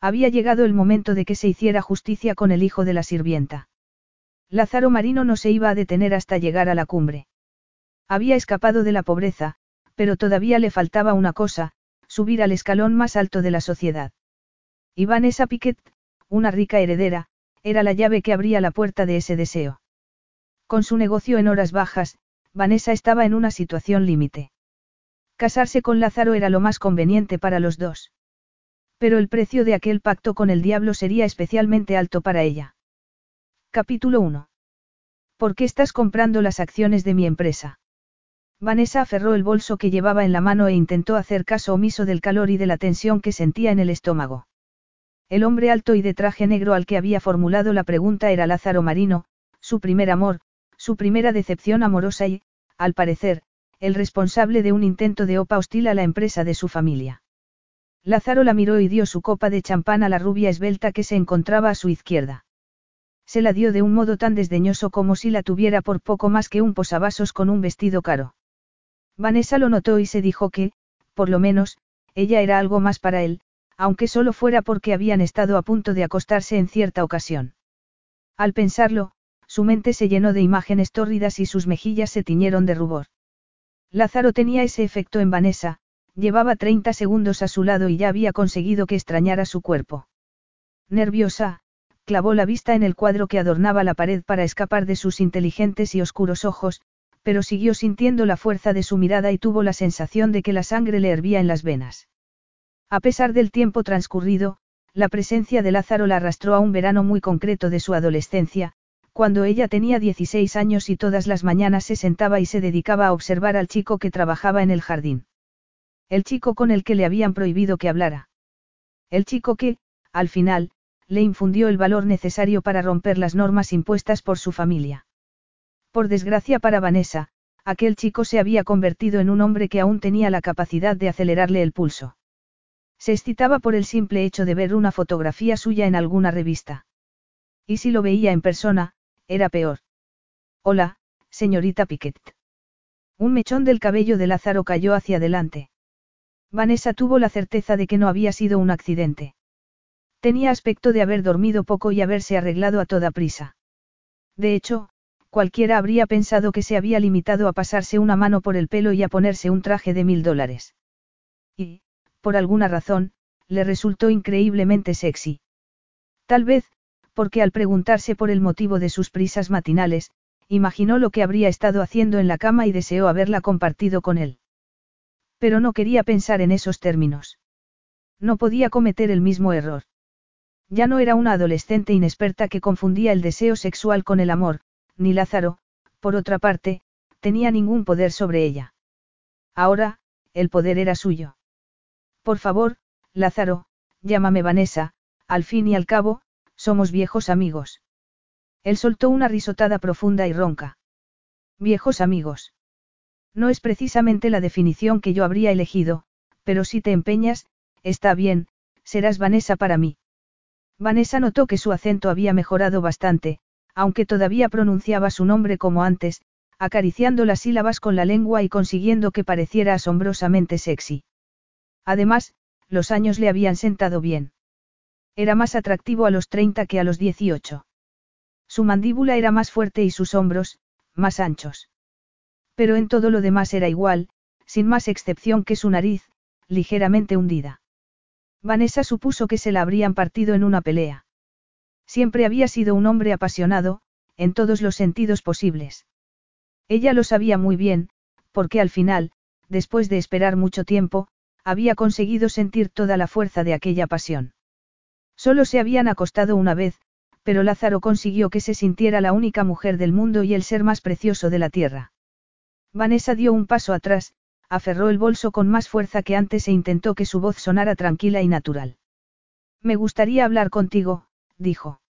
Había llegado el momento de que se hiciera justicia con el hijo de la sirvienta. Lázaro Marino no se iba a detener hasta llegar a la cumbre. Había escapado de la pobreza, pero todavía le faltaba una cosa, subir al escalón más alto de la sociedad. Vanessa Piquet, una rica heredera, era la llave que abría la puerta de ese deseo. Con su negocio en horas bajas, Vanessa estaba en una situación límite. Casarse con Lázaro era lo más conveniente para los dos. Pero el precio de aquel pacto con el diablo sería especialmente alto para ella. Capítulo 1. ¿Por qué estás comprando las acciones de mi empresa? Vanessa aferró el bolso que llevaba en la mano e intentó hacer caso omiso del calor y de la tensión que sentía en el estómago. El hombre alto y de traje negro al que había formulado la pregunta era Lázaro Marino, su primer amor, su primera decepción amorosa y, al parecer, el responsable de un intento de OPA hostil a la empresa de su familia. Lázaro la miró y dio su copa de champán a la rubia esbelta que se encontraba a su izquierda. Se la dio de un modo tan desdeñoso como si la tuviera por poco más que un posavasos con un vestido caro. Vanessa lo notó y se dijo que, por lo menos, ella era algo más para él, aunque solo fuera porque habían estado a punto de acostarse en cierta ocasión. Al pensarlo, su mente se llenó de imágenes tórridas y sus mejillas se tiñeron de rubor. Lázaro tenía ese efecto en Vanessa, Llevaba 30 segundos a su lado y ya había conseguido que extrañara su cuerpo. Nerviosa, clavó la vista en el cuadro que adornaba la pared para escapar de sus inteligentes y oscuros ojos, pero siguió sintiendo la fuerza de su mirada y tuvo la sensación de que la sangre le hervía en las venas. A pesar del tiempo transcurrido, la presencia de Lázaro la arrastró a un verano muy concreto de su adolescencia, cuando ella tenía 16 años y todas las mañanas se sentaba y se dedicaba a observar al chico que trabajaba en el jardín. El chico con el que le habían prohibido que hablara. El chico que, al final, le infundió el valor necesario para romper las normas impuestas por su familia. Por desgracia para Vanessa, aquel chico se había convertido en un hombre que aún tenía la capacidad de acelerarle el pulso. Se excitaba por el simple hecho de ver una fotografía suya en alguna revista. Y si lo veía en persona, era peor. Hola, señorita Piquet. Un mechón del cabello de Lázaro cayó hacia adelante. Vanessa tuvo la certeza de que no había sido un accidente. Tenía aspecto de haber dormido poco y haberse arreglado a toda prisa. De hecho, cualquiera habría pensado que se había limitado a pasarse una mano por el pelo y a ponerse un traje de mil dólares. Y, por alguna razón, le resultó increíblemente sexy. Tal vez, porque al preguntarse por el motivo de sus prisas matinales, imaginó lo que habría estado haciendo en la cama y deseó haberla compartido con él. Pero no quería pensar en esos términos. No podía cometer el mismo error. Ya no era una adolescente inexperta que confundía el deseo sexual con el amor, ni Lázaro, por otra parte, tenía ningún poder sobre ella. Ahora, el poder era suyo. Por favor, Lázaro, llámame Vanessa, al fin y al cabo, somos viejos amigos. Él soltó una risotada profunda y ronca. Viejos amigos. No es precisamente la definición que yo habría elegido, pero si te empeñas, está bien, serás Vanessa para mí. Vanessa notó que su acento había mejorado bastante, aunque todavía pronunciaba su nombre como antes, acariciando las sílabas con la lengua y consiguiendo que pareciera asombrosamente sexy. Además, los años le habían sentado bien. Era más atractivo a los 30 que a los 18. Su mandíbula era más fuerte y sus hombros, más anchos. Pero en todo lo demás era igual, sin más excepción que su nariz, ligeramente hundida. Vanessa supuso que se la habrían partido en una pelea. Siempre había sido un hombre apasionado, en todos los sentidos posibles. Ella lo sabía muy bien, porque al final, después de esperar mucho tiempo, había conseguido sentir toda la fuerza de aquella pasión. Solo se habían acostado una vez, pero Lázaro consiguió que se sintiera la única mujer del mundo y el ser más precioso de la tierra. Vanessa dio un paso atrás, aferró el bolso con más fuerza que antes e intentó que su voz sonara tranquila y natural. Me gustaría hablar contigo, dijo.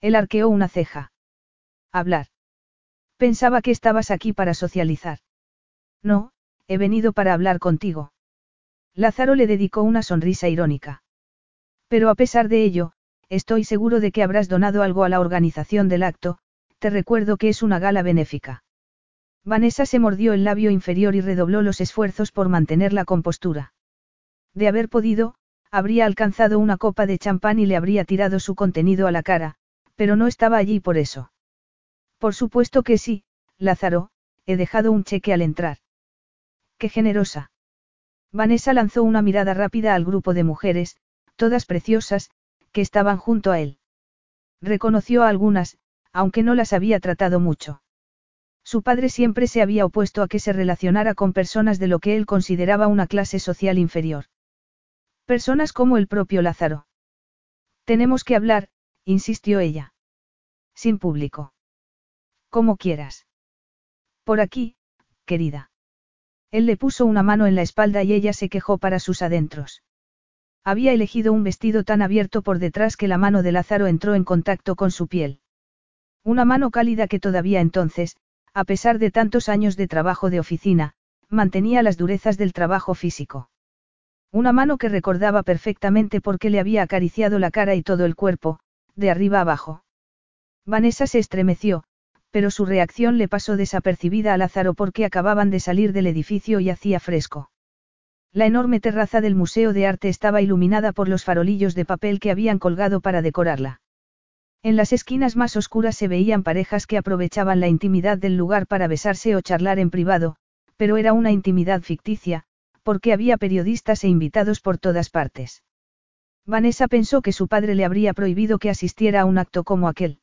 Él arqueó una ceja. Hablar. Pensaba que estabas aquí para socializar. No, he venido para hablar contigo. Lázaro le dedicó una sonrisa irónica. Pero a pesar de ello, estoy seguro de que habrás donado algo a la organización del acto, te recuerdo que es una gala benéfica. Vanessa se mordió el labio inferior y redobló los esfuerzos por mantener la compostura. De haber podido, habría alcanzado una copa de champán y le habría tirado su contenido a la cara, pero no estaba allí por eso. Por supuesto que sí, Lázaro, he dejado un cheque al entrar. Qué generosa. Vanessa lanzó una mirada rápida al grupo de mujeres, todas preciosas, que estaban junto a él. Reconoció a algunas, aunque no las había tratado mucho. Su padre siempre se había opuesto a que se relacionara con personas de lo que él consideraba una clase social inferior. Personas como el propio Lázaro. Tenemos que hablar, insistió ella. Sin público. Como quieras. Por aquí, querida. Él le puso una mano en la espalda y ella se quejó para sus adentros. Había elegido un vestido tan abierto por detrás que la mano de Lázaro entró en contacto con su piel. Una mano cálida que todavía entonces, a pesar de tantos años de trabajo de oficina, mantenía las durezas del trabajo físico. Una mano que recordaba perfectamente por qué le había acariciado la cara y todo el cuerpo, de arriba abajo. Vanessa se estremeció, pero su reacción le pasó desapercibida a Lázaro porque acababan de salir del edificio y hacía fresco. La enorme terraza del Museo de Arte estaba iluminada por los farolillos de papel que habían colgado para decorarla. En las esquinas más oscuras se veían parejas que aprovechaban la intimidad del lugar para besarse o charlar en privado, pero era una intimidad ficticia, porque había periodistas e invitados por todas partes. Vanessa pensó que su padre le habría prohibido que asistiera a un acto como aquel.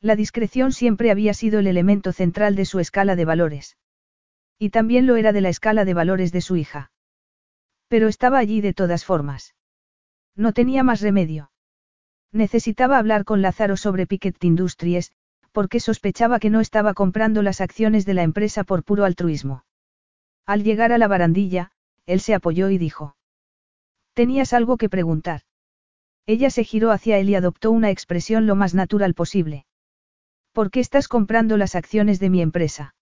La discreción siempre había sido el elemento central de su escala de valores. Y también lo era de la escala de valores de su hija. Pero estaba allí de todas formas. No tenía más remedio. Necesitaba hablar con Lázaro sobre Piquet Industries, porque sospechaba que no estaba comprando las acciones de la empresa por puro altruismo. Al llegar a la barandilla, él se apoyó y dijo. Tenías algo que preguntar. Ella se giró hacia él y adoptó una expresión lo más natural posible. ¿Por qué estás comprando las acciones de mi empresa?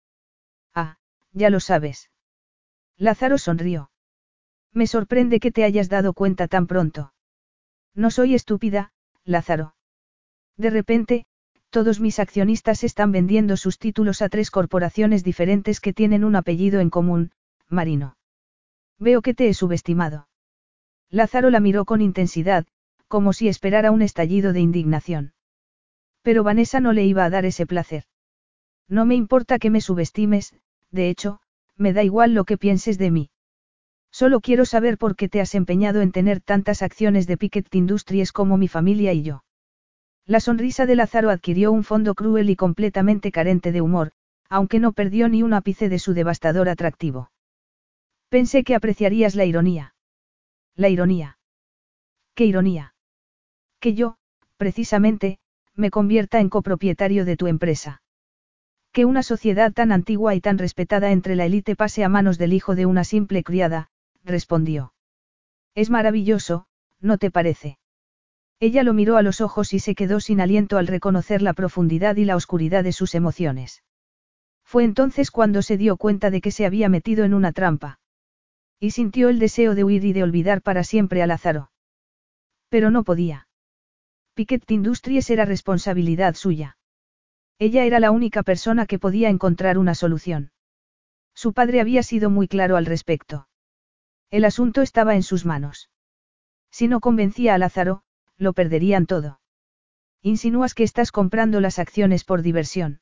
Ah, ya lo sabes. Lázaro sonrió. Me sorprende que te hayas dado cuenta tan pronto. No soy estúpida, Lázaro. De repente, todos mis accionistas están vendiendo sus títulos a tres corporaciones diferentes que tienen un apellido en común, Marino. Veo que te he subestimado. Lázaro la miró con intensidad, como si esperara un estallido de indignación. Pero Vanessa no le iba a dar ese placer. No me importa que me subestimes, de hecho, me da igual lo que pienses de mí. Solo quiero saber por qué te has empeñado en tener tantas acciones de Piquet Industries como mi familia y yo. La sonrisa de Lázaro adquirió un fondo cruel y completamente carente de humor, aunque no perdió ni un ápice de su devastador atractivo. Pensé que apreciarías la ironía. La ironía. ¿Qué ironía? Que yo, precisamente, me convierta en copropietario de tu empresa. Que una sociedad tan antigua y tan respetada entre la élite pase a manos del hijo de una simple criada, respondió. Es maravilloso, ¿no te parece? Ella lo miró a los ojos y se quedó sin aliento al reconocer la profundidad y la oscuridad de sus emociones. Fue entonces cuando se dio cuenta de que se había metido en una trampa. Y sintió el deseo de huir y de olvidar para siempre a Lázaro. Pero no podía. Piquet Industries era responsabilidad suya. Ella era la única persona que podía encontrar una solución. Su padre había sido muy claro al respecto. El asunto estaba en sus manos. Si no convencía a Lázaro, lo perderían todo. Insinúas que estás comprando las acciones por diversión.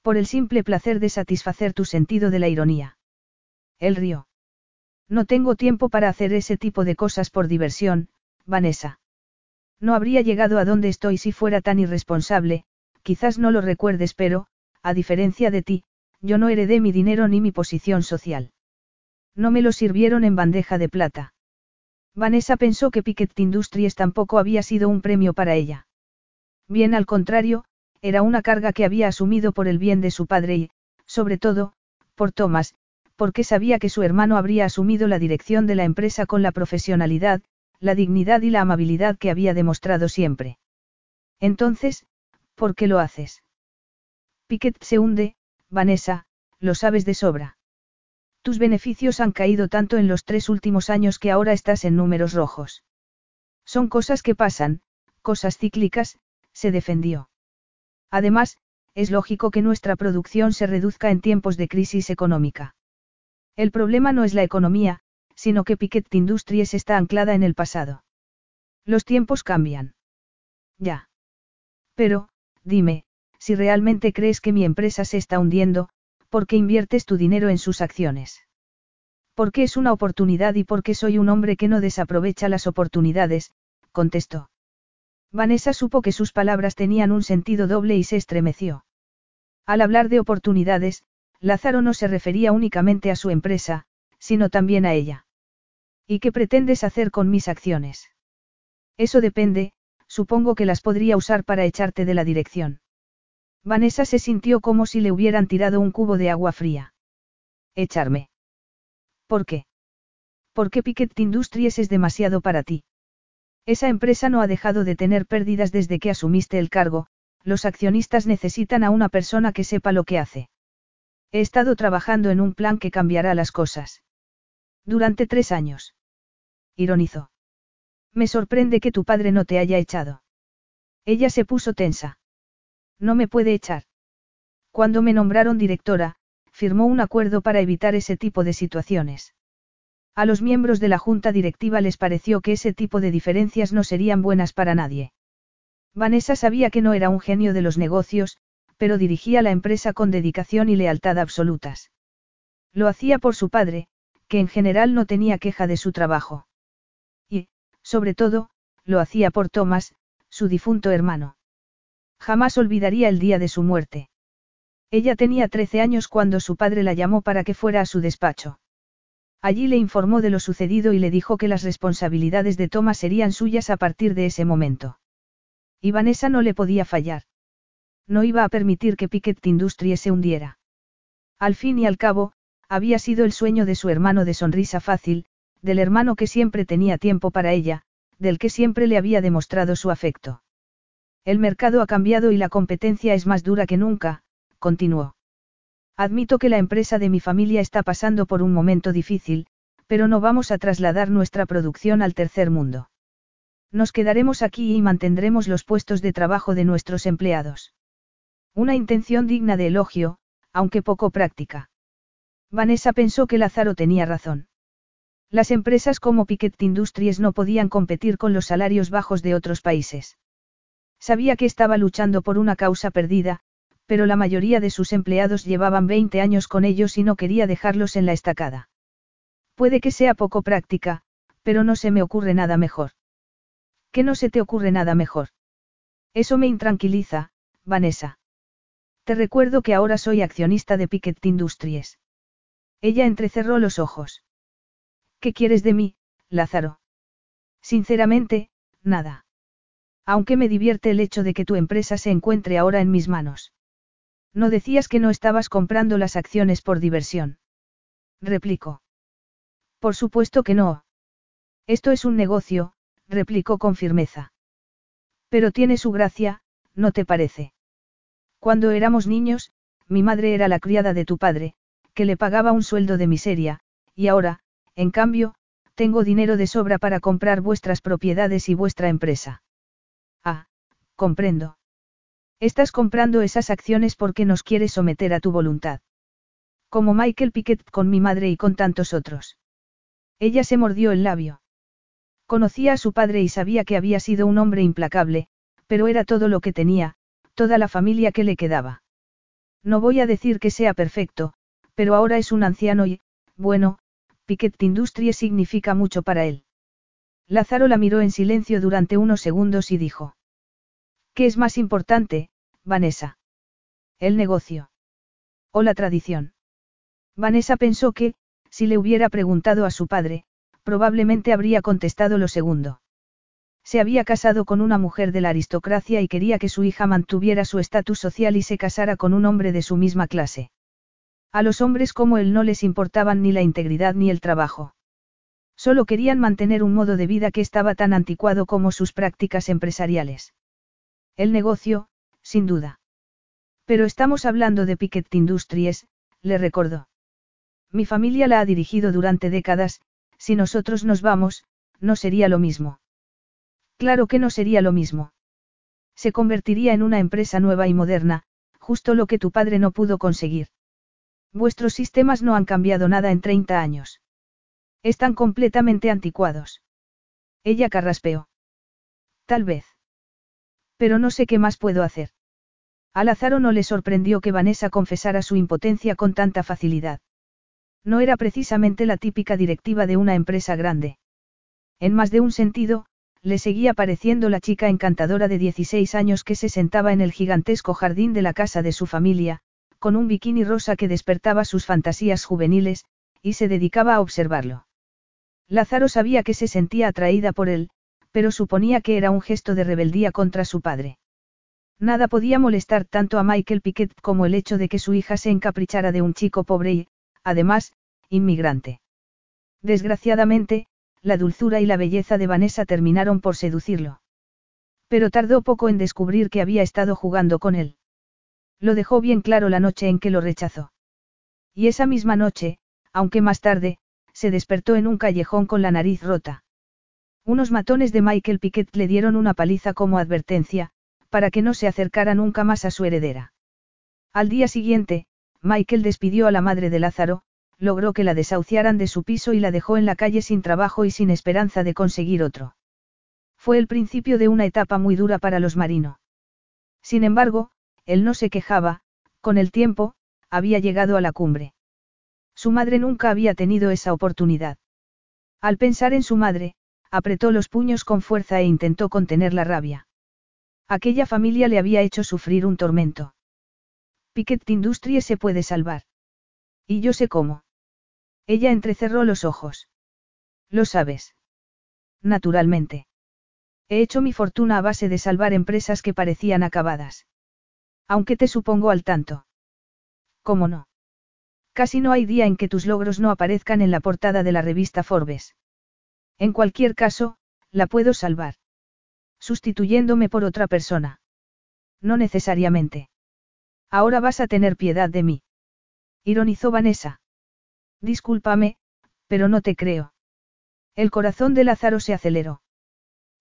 Por el simple placer de satisfacer tu sentido de la ironía. Él rió. No tengo tiempo para hacer ese tipo de cosas por diversión, Vanessa. No habría llegado a donde estoy si fuera tan irresponsable, quizás no lo recuerdes, pero, a diferencia de ti, yo no heredé mi dinero ni mi posición social. No me lo sirvieron en bandeja de plata. Vanessa pensó que Piquet Industries tampoco había sido un premio para ella. Bien al contrario, era una carga que había asumido por el bien de su padre y, sobre todo, por Thomas, porque sabía que su hermano habría asumido la dirección de la empresa con la profesionalidad, la dignidad y la amabilidad que había demostrado siempre. Entonces, ¿por qué lo haces? Piquet se hunde, Vanessa, lo sabes de sobra. Tus beneficios han caído tanto en los tres últimos años que ahora estás en números rojos. Son cosas que pasan, cosas cíclicas, se defendió. Además, es lógico que nuestra producción se reduzca en tiempos de crisis económica. El problema no es la economía, sino que Piquet Industries está anclada en el pasado. Los tiempos cambian. Ya. Pero, dime, si realmente crees que mi empresa se está hundiendo, ¿por qué inviertes tu dinero en sus acciones? Porque es una oportunidad y porque soy un hombre que no desaprovecha las oportunidades, contestó. Vanessa supo que sus palabras tenían un sentido doble y se estremeció. Al hablar de oportunidades, Lázaro no se refería únicamente a su empresa, sino también a ella. ¿Y qué pretendes hacer con mis acciones? Eso depende, supongo que las podría usar para echarte de la dirección. Vanessa se sintió como si le hubieran tirado un cubo de agua fría. Echarme. ¿Por qué? Porque Piquet Industries es demasiado para ti. Esa empresa no ha dejado de tener pérdidas desde que asumiste el cargo, los accionistas necesitan a una persona que sepa lo que hace. He estado trabajando en un plan que cambiará las cosas. Durante tres años. Ironizó. Me sorprende que tu padre no te haya echado. Ella se puso tensa. No me puede echar. Cuando me nombraron directora, firmó un acuerdo para evitar ese tipo de situaciones. A los miembros de la junta directiva les pareció que ese tipo de diferencias no serían buenas para nadie. Vanessa sabía que no era un genio de los negocios, pero dirigía la empresa con dedicación y lealtad absolutas. Lo hacía por su padre, que en general no tenía queja de su trabajo. Y, sobre todo, lo hacía por Thomas, su difunto hermano. Jamás olvidaría el día de su muerte. Ella tenía 13 años cuando su padre la llamó para que fuera a su despacho. Allí le informó de lo sucedido y le dijo que las responsabilidades de Thomas serían suyas a partir de ese momento. Y Vanessa no le podía fallar. No iba a permitir que Piquet Industries se hundiera. Al fin y al cabo, había sido el sueño de su hermano de sonrisa fácil, del hermano que siempre tenía tiempo para ella, del que siempre le había demostrado su afecto. El mercado ha cambiado y la competencia es más dura que nunca, continuó. Admito que la empresa de mi familia está pasando por un momento difícil, pero no vamos a trasladar nuestra producción al tercer mundo. Nos quedaremos aquí y mantendremos los puestos de trabajo de nuestros empleados. Una intención digna de elogio, aunque poco práctica. Vanessa pensó que Lázaro tenía razón. Las empresas como Piquet Industries no podían competir con los salarios bajos de otros países. Sabía que estaba luchando por una causa perdida, pero la mayoría de sus empleados llevaban 20 años con ellos y no quería dejarlos en la estacada. Puede que sea poco práctica, pero no se me ocurre nada mejor. ¿Qué no se te ocurre nada mejor? Eso me intranquiliza, Vanessa. Te recuerdo que ahora soy accionista de Piquet Industries. Ella entrecerró los ojos. ¿Qué quieres de mí, Lázaro? Sinceramente, nada. Aunque me divierte el hecho de que tu empresa se encuentre ahora en mis manos. No decías que no estabas comprando las acciones por diversión. Replicó. Por supuesto que no. Esto es un negocio, replicó con firmeza. Pero tiene su gracia, ¿no te parece? Cuando éramos niños, mi madre era la criada de tu padre, que le pagaba un sueldo de miseria, y ahora, en cambio, tengo dinero de sobra para comprar vuestras propiedades y vuestra empresa. Comprendo. Estás comprando esas acciones porque nos quieres someter a tu voluntad. Como Michael Piquet con mi madre y con tantos otros. Ella se mordió el labio. Conocía a su padre y sabía que había sido un hombre implacable, pero era todo lo que tenía, toda la familia que le quedaba. No voy a decir que sea perfecto, pero ahora es un anciano y, bueno, Piquet Industries significa mucho para él. Lázaro la miró en silencio durante unos segundos y dijo. ¿Qué es más importante, Vanessa? ¿El negocio? ¿O la tradición? Vanessa pensó que, si le hubiera preguntado a su padre, probablemente habría contestado lo segundo. Se había casado con una mujer de la aristocracia y quería que su hija mantuviera su estatus social y se casara con un hombre de su misma clase. A los hombres como él no les importaban ni la integridad ni el trabajo. Solo querían mantener un modo de vida que estaba tan anticuado como sus prácticas empresariales. El negocio, sin duda. Pero estamos hablando de Piquet Industries, le recordó. Mi familia la ha dirigido durante décadas, si nosotros nos vamos, no sería lo mismo. Claro que no sería lo mismo. Se convertiría en una empresa nueva y moderna, justo lo que tu padre no pudo conseguir. Vuestros sistemas no han cambiado nada en 30 años. Están completamente anticuados. Ella carraspeó. Tal vez. Pero no sé qué más puedo hacer. A Lázaro no le sorprendió que Vanessa confesara su impotencia con tanta facilidad. No era precisamente la típica directiva de una empresa grande. En más de un sentido, le seguía pareciendo la chica encantadora de 16 años que se sentaba en el gigantesco jardín de la casa de su familia, con un bikini rosa que despertaba sus fantasías juveniles, y se dedicaba a observarlo. Lázaro sabía que se sentía atraída por él, pero suponía que era un gesto de rebeldía contra su padre. Nada podía molestar tanto a Michael Piquet como el hecho de que su hija se encaprichara de un chico pobre y, además, inmigrante. Desgraciadamente, la dulzura y la belleza de Vanessa terminaron por seducirlo. Pero tardó poco en descubrir que había estado jugando con él. Lo dejó bien claro la noche en que lo rechazó. Y esa misma noche, aunque más tarde, se despertó en un callejón con la nariz rota. Unos matones de Michael Piquet le dieron una paliza como advertencia, para que no se acercara nunca más a su heredera. Al día siguiente, Michael despidió a la madre de Lázaro, logró que la desahuciaran de su piso y la dejó en la calle sin trabajo y sin esperanza de conseguir otro. Fue el principio de una etapa muy dura para los marinos. Sin embargo, él no se quejaba, con el tiempo, había llegado a la cumbre. Su madre nunca había tenido esa oportunidad. Al pensar en su madre, apretó los puños con fuerza e intentó contener la rabia. Aquella familia le había hecho sufrir un tormento. Piquet Industries se puede salvar. Y yo sé cómo. Ella entrecerró los ojos. Lo sabes. Naturalmente. He hecho mi fortuna a base de salvar empresas que parecían acabadas. Aunque te supongo al tanto. ¿Cómo no? Casi no hay día en que tus logros no aparezcan en la portada de la revista Forbes. En cualquier caso, la puedo salvar. Sustituyéndome por otra persona. No necesariamente. Ahora vas a tener piedad de mí. Ironizó Vanessa. Discúlpame, pero no te creo. El corazón de Lázaro se aceleró.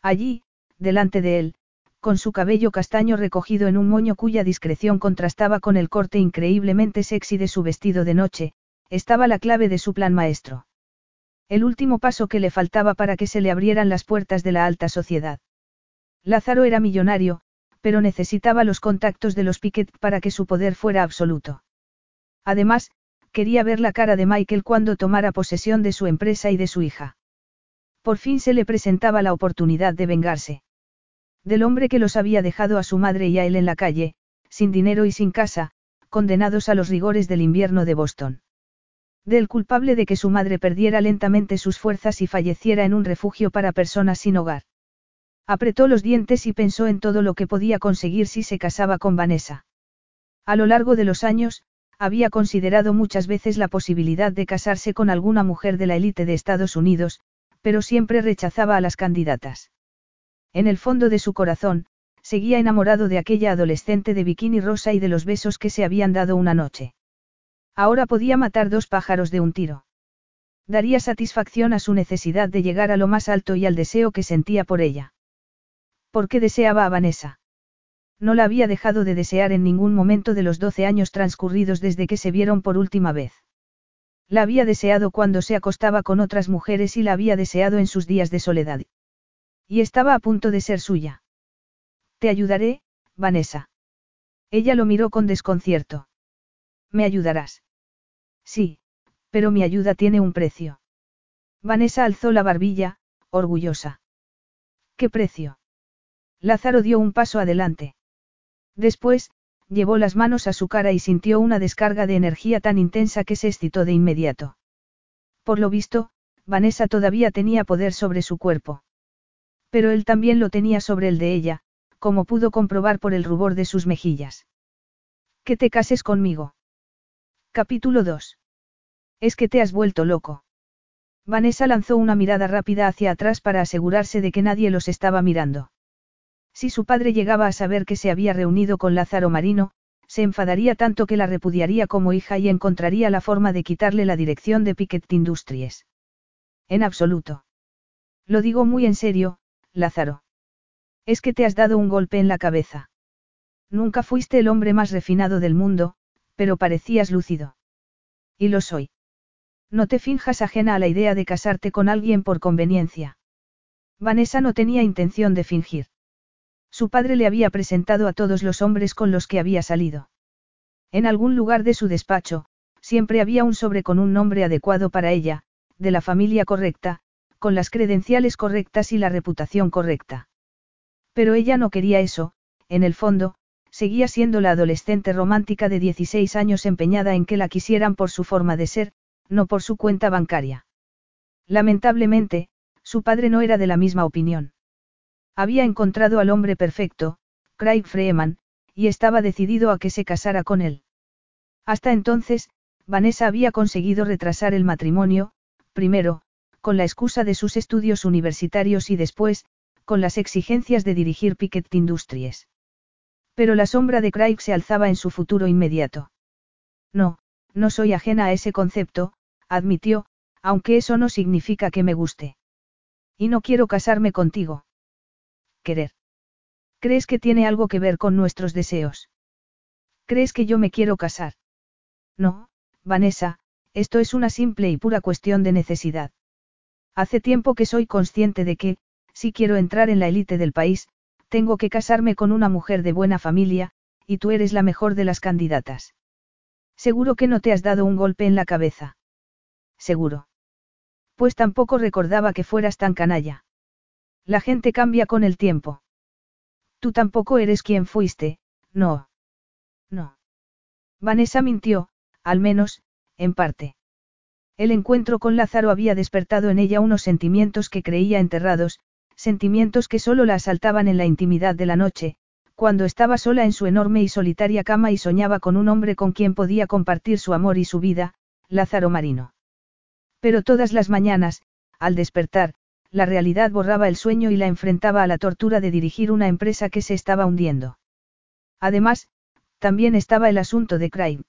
Allí, delante de él, con su cabello castaño recogido en un moño cuya discreción contrastaba con el corte increíblemente sexy de su vestido de noche, estaba la clave de su plan maestro. El último paso que le faltaba para que se le abrieran las puertas de la alta sociedad. Lázaro era millonario, pero necesitaba los contactos de los Piquet para que su poder fuera absoluto. Además, quería ver la cara de Michael cuando tomara posesión de su empresa y de su hija. Por fin se le presentaba la oportunidad de vengarse. Del hombre que los había dejado a su madre y a él en la calle, sin dinero y sin casa, condenados a los rigores del invierno de Boston. Del culpable de que su madre perdiera lentamente sus fuerzas y falleciera en un refugio para personas sin hogar. Apretó los dientes y pensó en todo lo que podía conseguir si se casaba con Vanessa. A lo largo de los años, había considerado muchas veces la posibilidad de casarse con alguna mujer de la élite de Estados Unidos, pero siempre rechazaba a las candidatas. En el fondo de su corazón, seguía enamorado de aquella adolescente de bikini rosa y de los besos que se habían dado una noche. Ahora podía matar dos pájaros de un tiro. Daría satisfacción a su necesidad de llegar a lo más alto y al deseo que sentía por ella. ¿Por qué deseaba a Vanessa? No la había dejado de desear en ningún momento de los doce años transcurridos desde que se vieron por última vez. La había deseado cuando se acostaba con otras mujeres y la había deseado en sus días de soledad. Y estaba a punto de ser suya. Te ayudaré, Vanessa. Ella lo miró con desconcierto. ¿Me ayudarás? Sí, pero mi ayuda tiene un precio. Vanessa alzó la barbilla, orgullosa. ¿Qué precio? Lázaro dio un paso adelante. Después, llevó las manos a su cara y sintió una descarga de energía tan intensa que se excitó de inmediato. Por lo visto, Vanessa todavía tenía poder sobre su cuerpo. Pero él también lo tenía sobre el de ella, como pudo comprobar por el rubor de sus mejillas. Que te cases conmigo. Capítulo 2. Es que te has vuelto loco. Vanessa lanzó una mirada rápida hacia atrás para asegurarse de que nadie los estaba mirando. Si su padre llegaba a saber que se había reunido con Lázaro Marino, se enfadaría tanto que la repudiaría como hija y encontraría la forma de quitarle la dirección de Piquet Industries. En absoluto. Lo digo muy en serio, Lázaro. Es que te has dado un golpe en la cabeza. Nunca fuiste el hombre más refinado del mundo, pero parecías lúcido. Y lo soy. No te finjas ajena a la idea de casarte con alguien por conveniencia. Vanessa no tenía intención de fingir. Su padre le había presentado a todos los hombres con los que había salido. En algún lugar de su despacho, siempre había un sobre con un nombre adecuado para ella, de la familia correcta, con las credenciales correctas y la reputación correcta. Pero ella no quería eso, en el fondo, seguía siendo la adolescente romántica de 16 años empeñada en que la quisieran por su forma de ser, no por su cuenta bancaria. Lamentablemente, su padre no era de la misma opinión. Había encontrado al hombre perfecto, Craig Freeman, y estaba decidido a que se casara con él. Hasta entonces, Vanessa había conseguido retrasar el matrimonio, primero, con la excusa de sus estudios universitarios y después, con las exigencias de dirigir Piquet Industries. Pero la sombra de Craig se alzaba en su futuro inmediato. No, no soy ajena a ese concepto, admitió, aunque eso no significa que me guste. Y no quiero casarme contigo querer. ¿Crees que tiene algo que ver con nuestros deseos? ¿Crees que yo me quiero casar? No, Vanessa, esto es una simple y pura cuestión de necesidad. Hace tiempo que soy consciente de que, si quiero entrar en la élite del país, tengo que casarme con una mujer de buena familia, y tú eres la mejor de las candidatas. Seguro que no te has dado un golpe en la cabeza. Seguro. Pues tampoco recordaba que fueras tan canalla. La gente cambia con el tiempo. Tú tampoco eres quien fuiste, no. No. Vanessa mintió, al menos, en parte. El encuentro con Lázaro había despertado en ella unos sentimientos que creía enterrados, sentimientos que solo la asaltaban en la intimidad de la noche, cuando estaba sola en su enorme y solitaria cama y soñaba con un hombre con quien podía compartir su amor y su vida, Lázaro Marino. Pero todas las mañanas, al despertar, la realidad borraba el sueño y la enfrentaba a la tortura de dirigir una empresa que se estaba hundiendo. Además, también estaba el asunto de Craig.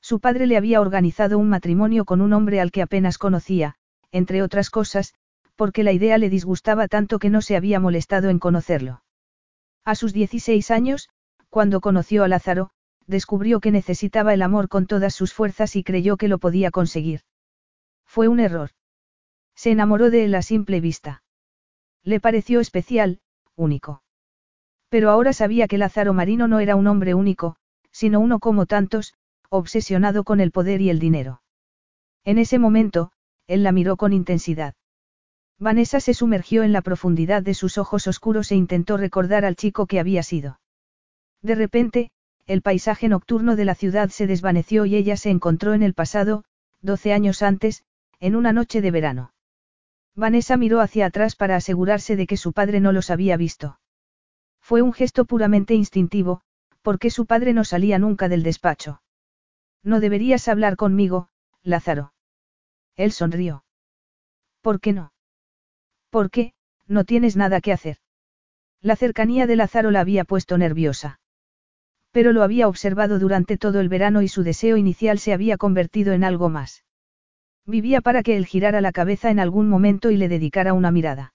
Su padre le había organizado un matrimonio con un hombre al que apenas conocía, entre otras cosas, porque la idea le disgustaba tanto que no se había molestado en conocerlo. A sus 16 años, cuando conoció a Lázaro, descubrió que necesitaba el amor con todas sus fuerzas y creyó que lo podía conseguir. Fue un error. Se enamoró de él a simple vista. Le pareció especial, único. Pero ahora sabía que Lázaro Marino no era un hombre único, sino uno como tantos, obsesionado con el poder y el dinero. En ese momento, él la miró con intensidad. Vanessa se sumergió en la profundidad de sus ojos oscuros e intentó recordar al chico que había sido. De repente, el paisaje nocturno de la ciudad se desvaneció y ella se encontró en el pasado, doce años antes, en una noche de verano. Vanessa miró hacia atrás para asegurarse de que su padre no los había visto. Fue un gesto puramente instintivo, porque su padre no salía nunca del despacho. No deberías hablar conmigo, Lázaro. Él sonrió. ¿Por qué no? ¿Por qué? No tienes nada que hacer. La cercanía de Lázaro la había puesto nerviosa. Pero lo había observado durante todo el verano y su deseo inicial se había convertido en algo más. Vivía para que él girara la cabeza en algún momento y le dedicara una mirada.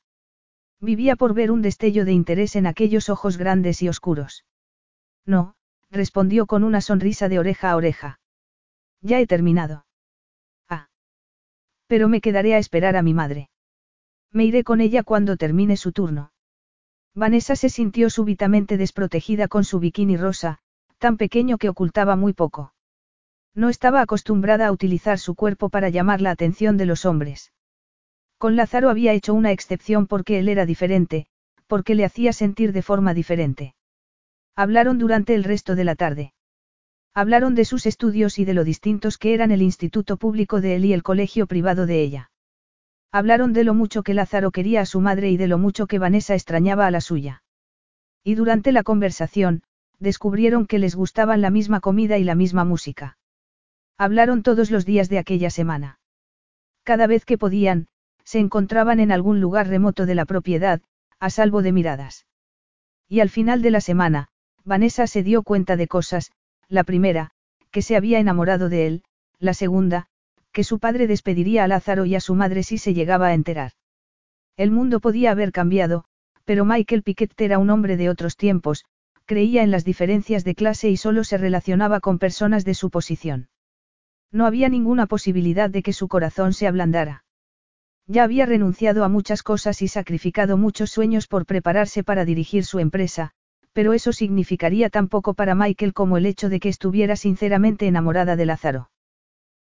Vivía por ver un destello de interés en aquellos ojos grandes y oscuros. No, respondió con una sonrisa de oreja a oreja. Ya he terminado. Ah. Pero me quedaré a esperar a mi madre. Me iré con ella cuando termine su turno. Vanessa se sintió súbitamente desprotegida con su bikini rosa, tan pequeño que ocultaba muy poco. No estaba acostumbrada a utilizar su cuerpo para llamar la atención de los hombres. Con Lázaro había hecho una excepción porque él era diferente, porque le hacía sentir de forma diferente. Hablaron durante el resto de la tarde. Hablaron de sus estudios y de lo distintos que eran el instituto público de él y el colegio privado de ella. Hablaron de lo mucho que Lázaro quería a su madre y de lo mucho que Vanessa extrañaba a la suya. Y durante la conversación, descubrieron que les gustaban la misma comida y la misma música. Hablaron todos los días de aquella semana. Cada vez que podían, se encontraban en algún lugar remoto de la propiedad, a salvo de miradas. Y al final de la semana, Vanessa se dio cuenta de cosas, la primera, que se había enamorado de él, la segunda, que su padre despediría a Lázaro y a su madre si se llegaba a enterar. El mundo podía haber cambiado, pero Michael Piquet era un hombre de otros tiempos, creía en las diferencias de clase y solo se relacionaba con personas de su posición. No había ninguna posibilidad de que su corazón se ablandara. Ya había renunciado a muchas cosas y sacrificado muchos sueños por prepararse para dirigir su empresa, pero eso significaría tan poco para Michael como el hecho de que estuviera sinceramente enamorada de Lázaro.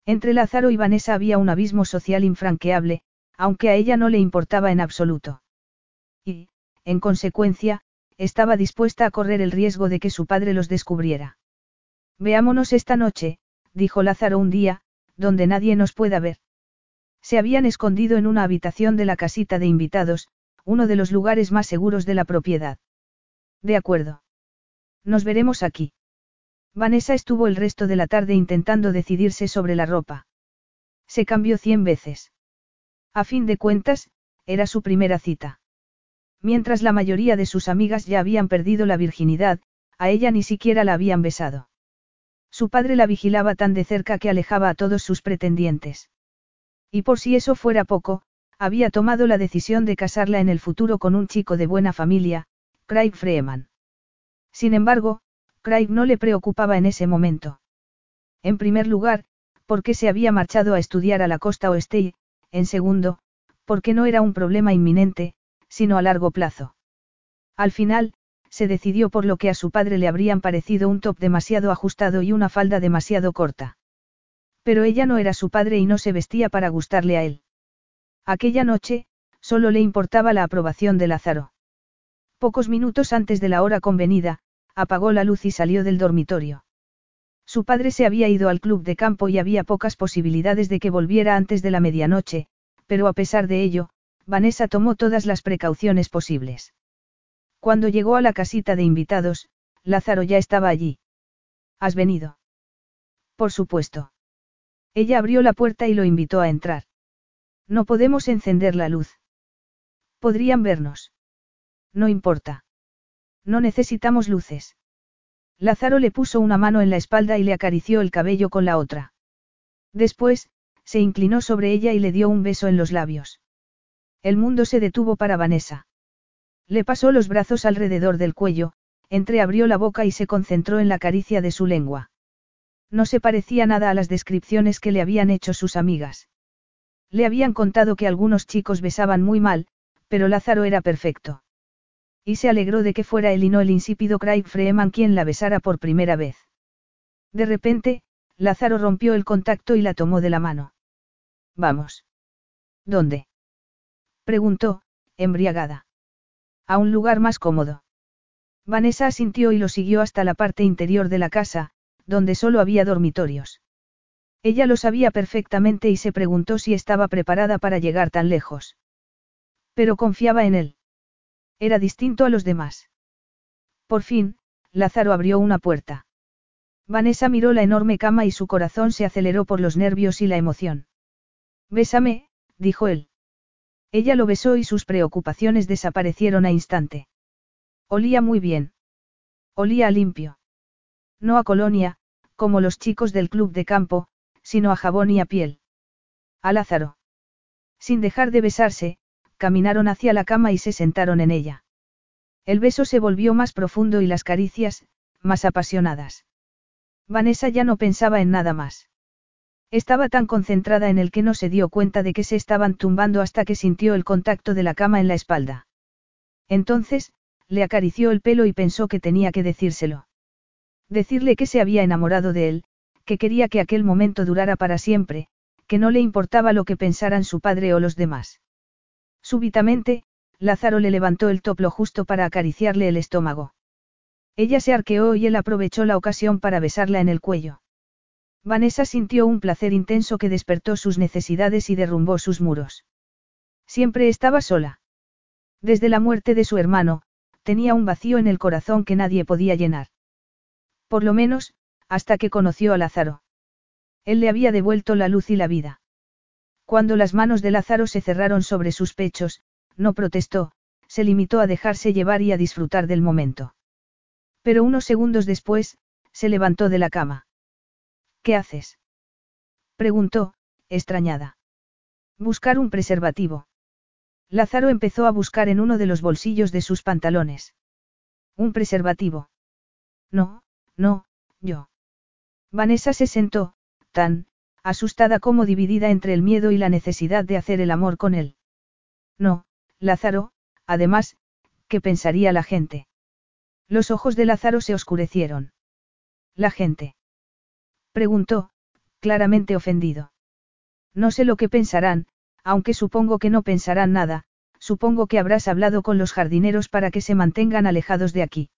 Entre Lázaro y Vanessa había un abismo social infranqueable, aunque a ella no le importaba en absoluto. Y, en consecuencia, estaba dispuesta a correr el riesgo de que su padre los descubriera. Veámonos esta noche, dijo Lázaro un día, donde nadie nos pueda ver. Se habían escondido en una habitación de la casita de invitados, uno de los lugares más seguros de la propiedad. De acuerdo. Nos veremos aquí. Vanessa estuvo el resto de la tarde intentando decidirse sobre la ropa. Se cambió cien veces. A fin de cuentas, era su primera cita. Mientras la mayoría de sus amigas ya habían perdido la virginidad, a ella ni siquiera la habían besado. Su padre la vigilaba tan de cerca que alejaba a todos sus pretendientes. Y por si eso fuera poco, había tomado la decisión de casarla en el futuro con un chico de buena familia, Craig Freeman. Sin embargo, Craig no le preocupaba en ese momento. En primer lugar, porque se había marchado a estudiar a la costa oeste en segundo, porque no era un problema inminente, sino a largo plazo. Al final, se decidió por lo que a su padre le habrían parecido un top demasiado ajustado y una falda demasiado corta. Pero ella no era su padre y no se vestía para gustarle a él. Aquella noche, solo le importaba la aprobación de Lázaro. Pocos minutos antes de la hora convenida, apagó la luz y salió del dormitorio. Su padre se había ido al club de campo y había pocas posibilidades de que volviera antes de la medianoche, pero a pesar de ello, Vanessa tomó todas las precauciones posibles. Cuando llegó a la casita de invitados, Lázaro ya estaba allí. ¿Has venido? Por supuesto. Ella abrió la puerta y lo invitó a entrar. No podemos encender la luz. Podrían vernos. No importa. No necesitamos luces. Lázaro le puso una mano en la espalda y le acarició el cabello con la otra. Después, se inclinó sobre ella y le dio un beso en los labios. El mundo se detuvo para Vanessa. Le pasó los brazos alrededor del cuello, entreabrió la boca y se concentró en la caricia de su lengua. No se parecía nada a las descripciones que le habían hecho sus amigas. Le habían contado que algunos chicos besaban muy mal, pero Lázaro era perfecto. Y se alegró de que fuera él y no el insípido Craig Freeman quien la besara por primera vez. De repente, Lázaro rompió el contacto y la tomó de la mano. Vamos. ¿Dónde? preguntó, embriagada. A un lugar más cómodo. Vanessa asintió y lo siguió hasta la parte interior de la casa, donde solo había dormitorios. Ella lo sabía perfectamente y se preguntó si estaba preparada para llegar tan lejos. Pero confiaba en él. Era distinto a los demás. Por fin, Lázaro abrió una puerta. Vanessa miró la enorme cama y su corazón se aceleró por los nervios y la emoción. Bésame, dijo él. Ella lo besó y sus preocupaciones desaparecieron a instante. Olía muy bien. Olía a limpio. No a colonia, como los chicos del club de campo, sino a jabón y a piel. A Lázaro. Sin dejar de besarse, caminaron hacia la cama y se sentaron en ella. El beso se volvió más profundo y las caricias, más apasionadas. Vanessa ya no pensaba en nada más. Estaba tan concentrada en el que no se dio cuenta de que se estaban tumbando hasta que sintió el contacto de la cama en la espalda. Entonces, le acarició el pelo y pensó que tenía que decírselo. Decirle que se había enamorado de él, que quería que aquel momento durara para siempre, que no le importaba lo que pensaran su padre o los demás. Súbitamente, Lázaro le levantó el toplo justo para acariciarle el estómago. Ella se arqueó y él aprovechó la ocasión para besarla en el cuello. Vanessa sintió un placer intenso que despertó sus necesidades y derrumbó sus muros. Siempre estaba sola. Desde la muerte de su hermano, tenía un vacío en el corazón que nadie podía llenar. Por lo menos, hasta que conoció a Lázaro. Él le había devuelto la luz y la vida. Cuando las manos de Lázaro se cerraron sobre sus pechos, no protestó, se limitó a dejarse llevar y a disfrutar del momento. Pero unos segundos después, se levantó de la cama. ¿Qué haces? preguntó, extrañada. Buscar un preservativo. Lázaro empezó a buscar en uno de los bolsillos de sus pantalones. ¿Un preservativo? No, no, yo. Vanessa se sentó, tan, asustada como dividida entre el miedo y la necesidad de hacer el amor con él. No, Lázaro, además, ¿qué pensaría la gente? Los ojos de Lázaro se oscurecieron. ¿La gente? Preguntó, claramente ofendido. No sé lo que pensarán, aunque supongo que no pensarán nada, supongo que habrás hablado con los jardineros para que se mantengan alejados de aquí.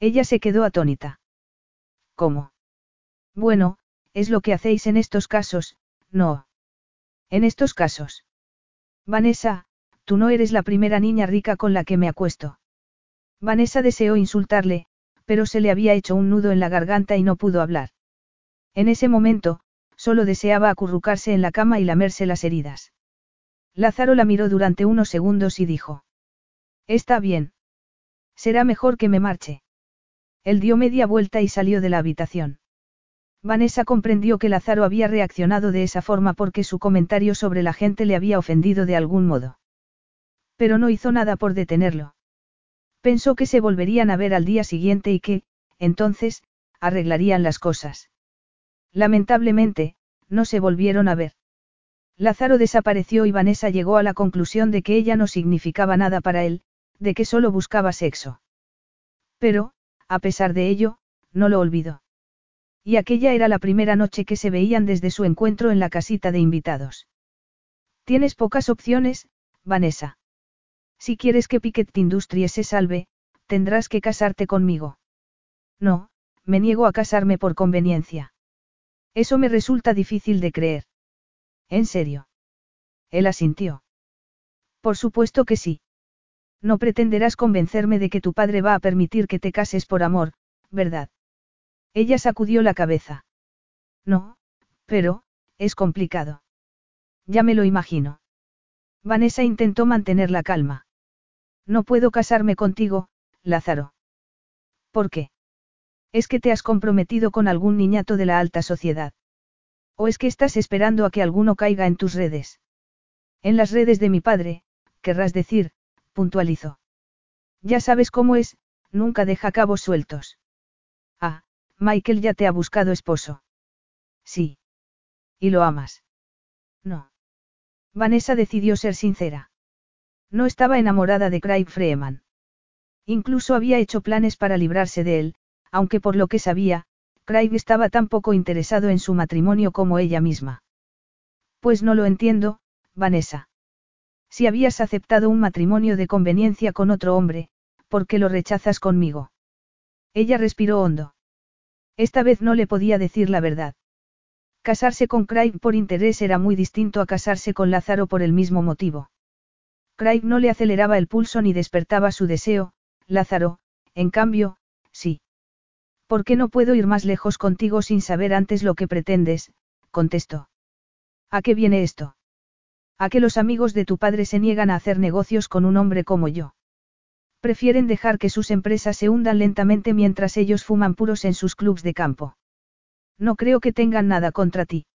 Ella se quedó atónita. ¿Cómo? Bueno, es lo que hacéis en estos casos, no. En estos casos. Vanessa, tú no eres la primera niña rica con la que me acuesto. Vanessa deseó insultarle, pero se le había hecho un nudo en la garganta y no pudo hablar. En ese momento, solo deseaba acurrucarse en la cama y lamerse las heridas. Lázaro la miró durante unos segundos y dijo. Está bien. Será mejor que me marche. Él dio media vuelta y salió de la habitación. Vanessa comprendió que Lázaro había reaccionado de esa forma porque su comentario sobre la gente le había ofendido de algún modo. Pero no hizo nada por detenerlo. Pensó que se volverían a ver al día siguiente y que, entonces, arreglarían las cosas. Lamentablemente, no se volvieron a ver. Lázaro desapareció y Vanessa llegó a la conclusión de que ella no significaba nada para él, de que solo buscaba sexo. Pero, a pesar de ello, no lo olvidó. Y aquella era la primera noche que se veían desde su encuentro en la casita de invitados. Tienes pocas opciones, Vanessa. Si quieres que Piquet Industries se salve, tendrás que casarte conmigo. No, me niego a casarme por conveniencia. Eso me resulta difícil de creer. ¿En serio? Él asintió. Por supuesto que sí. No pretenderás convencerme de que tu padre va a permitir que te cases por amor, ¿verdad? Ella sacudió la cabeza. No, pero, es complicado. Ya me lo imagino. Vanessa intentó mantener la calma. No puedo casarme contigo, Lázaro. ¿Por qué? ¿Es que te has comprometido con algún niñato de la alta sociedad? ¿O es que estás esperando a que alguno caiga en tus redes? En las redes de mi padre, querrás decir, puntualizó. Ya sabes cómo es, nunca deja cabos sueltos. Ah, Michael ya te ha buscado esposo. Sí. ¿Y lo amas? No. Vanessa decidió ser sincera. No estaba enamorada de Craig Freeman. Incluso había hecho planes para librarse de él, aunque por lo que sabía, Craig estaba tan poco interesado en su matrimonio como ella misma. Pues no lo entiendo, Vanessa. Si habías aceptado un matrimonio de conveniencia con otro hombre, ¿por qué lo rechazas conmigo? Ella respiró hondo. Esta vez no le podía decir la verdad. Casarse con Craig por interés era muy distinto a casarse con Lázaro por el mismo motivo. Craig no le aceleraba el pulso ni despertaba su deseo, Lázaro, en cambio, sí. ¿Por qué no puedo ir más lejos contigo sin saber antes lo que pretendes? contestó. ¿A qué viene esto? A que los amigos de tu padre se niegan a hacer negocios con un hombre como yo. Prefieren dejar que sus empresas se hundan lentamente mientras ellos fuman puros en sus clubs de campo. No creo que tengan nada contra ti.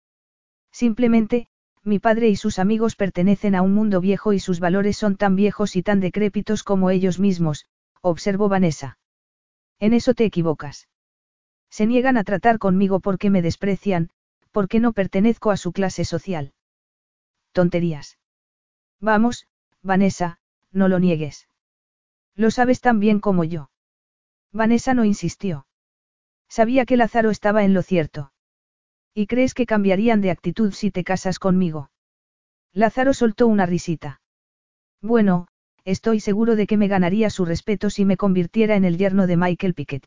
Simplemente, mi padre y sus amigos pertenecen a un mundo viejo y sus valores son tan viejos y tan decrépitos como ellos mismos, observó Vanessa. En eso te equivocas. Se niegan a tratar conmigo porque me desprecian, porque no pertenezco a su clase social. Tonterías. Vamos, Vanessa, no lo niegues. Lo sabes tan bien como yo. Vanessa no insistió. Sabía que Lázaro estaba en lo cierto. ¿Y crees que cambiarían de actitud si te casas conmigo? Lázaro soltó una risita. Bueno, estoy seguro de que me ganaría su respeto si me convirtiera en el yerno de Michael Pickett.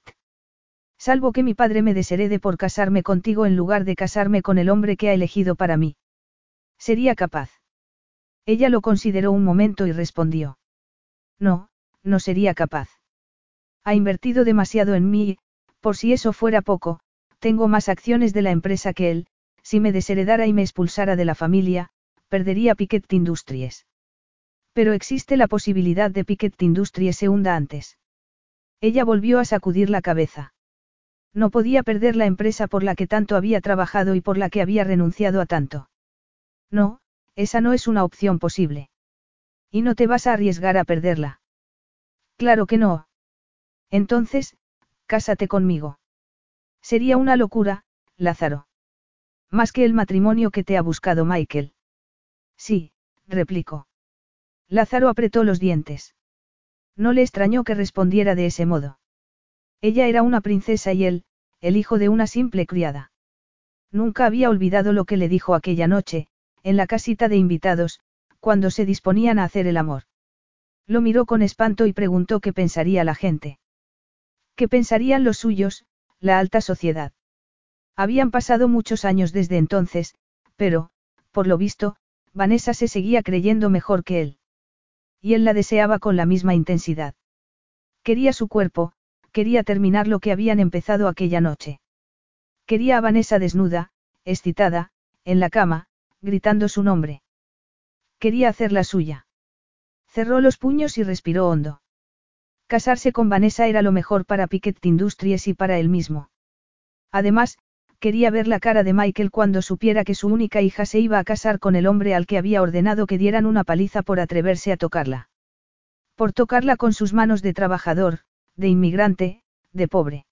Salvo que mi padre me desherede por casarme contigo en lugar de casarme con el hombre que ha elegido para mí. Sería capaz. Ella lo consideró un momento y respondió. No, no sería capaz. Ha invertido demasiado en mí y, por si eso fuera poco, tengo más acciones de la empresa que él, si me desheredara y me expulsara de la familia, perdería Piquet Industries. Pero existe la posibilidad de Piquet Industries se hunda antes. Ella volvió a sacudir la cabeza. No podía perder la empresa por la que tanto había trabajado y por la que había renunciado a tanto. No, esa no es una opción posible. Y no te vas a arriesgar a perderla. Claro que no. Entonces, cásate conmigo. Sería una locura, Lázaro. Más que el matrimonio que te ha buscado Michael. Sí, replicó. Lázaro apretó los dientes. No le extrañó que respondiera de ese modo. Ella era una princesa y él, el hijo de una simple criada. Nunca había olvidado lo que le dijo aquella noche, en la casita de invitados, cuando se disponían a hacer el amor. Lo miró con espanto y preguntó qué pensaría la gente. ¿Qué pensarían los suyos, la alta sociedad? Habían pasado muchos años desde entonces, pero, por lo visto, Vanessa se seguía creyendo mejor que él. Y él la deseaba con la misma intensidad. Quería su cuerpo, quería terminar lo que habían empezado aquella noche. Quería a Vanessa desnuda, excitada, en la cama, gritando su nombre. Quería hacer la suya. Cerró los puños y respiró hondo. Casarse con Vanessa era lo mejor para Piquet Industries y para él mismo. Además, quería ver la cara de Michael cuando supiera que su única hija se iba a casar con el hombre al que había ordenado que dieran una paliza por atreverse a tocarla. Por tocarla con sus manos de trabajador, de inmigrante, de pobre.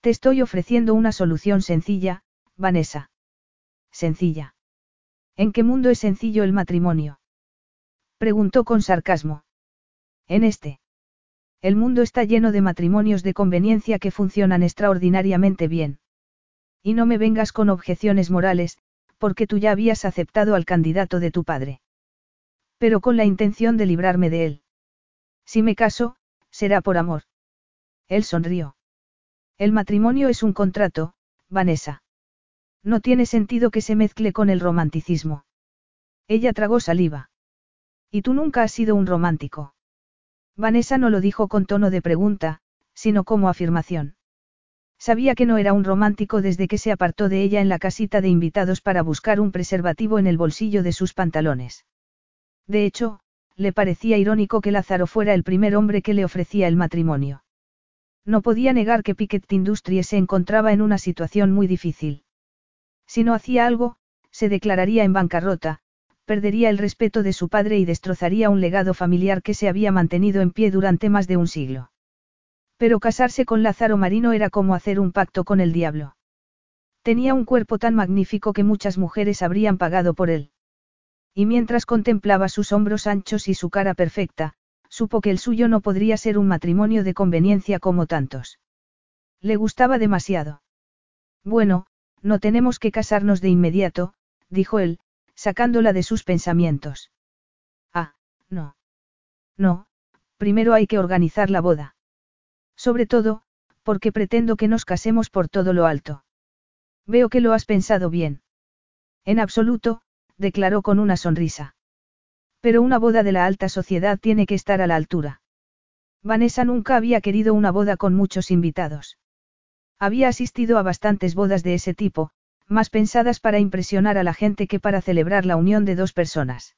Te estoy ofreciendo una solución sencilla, Vanessa. Sencilla. ¿En qué mundo es sencillo el matrimonio? Preguntó con sarcasmo. En este. El mundo está lleno de matrimonios de conveniencia que funcionan extraordinariamente bien. Y no me vengas con objeciones morales, porque tú ya habías aceptado al candidato de tu padre. Pero con la intención de librarme de él. Si me caso, será por amor. Él sonrió. El matrimonio es un contrato, Vanessa. No tiene sentido que se mezcle con el romanticismo. Ella tragó saliva. Y tú nunca has sido un romántico. Vanessa no lo dijo con tono de pregunta, sino como afirmación. Sabía que no era un romántico desde que se apartó de ella en la casita de invitados para buscar un preservativo en el bolsillo de sus pantalones. De hecho, le parecía irónico que Lázaro fuera el primer hombre que le ofrecía el matrimonio. No podía negar que Piquet Industries se encontraba en una situación muy difícil. Si no hacía algo, se declararía en bancarrota, perdería el respeto de su padre y destrozaría un legado familiar que se había mantenido en pie durante más de un siglo. Pero casarse con Lázaro Marino era como hacer un pacto con el diablo. Tenía un cuerpo tan magnífico que muchas mujeres habrían pagado por él. Y mientras contemplaba sus hombros anchos y su cara perfecta, supo que el suyo no podría ser un matrimonio de conveniencia como tantos. Le gustaba demasiado. Bueno, no tenemos que casarnos de inmediato, dijo él, sacándola de sus pensamientos. Ah, no. No, primero hay que organizar la boda. Sobre todo, porque pretendo que nos casemos por todo lo alto. Veo que lo has pensado bien. En absoluto, declaró con una sonrisa. Pero una boda de la alta sociedad tiene que estar a la altura. Vanessa nunca había querido una boda con muchos invitados. Había asistido a bastantes bodas de ese tipo, más pensadas para impresionar a la gente que para celebrar la unión de dos personas.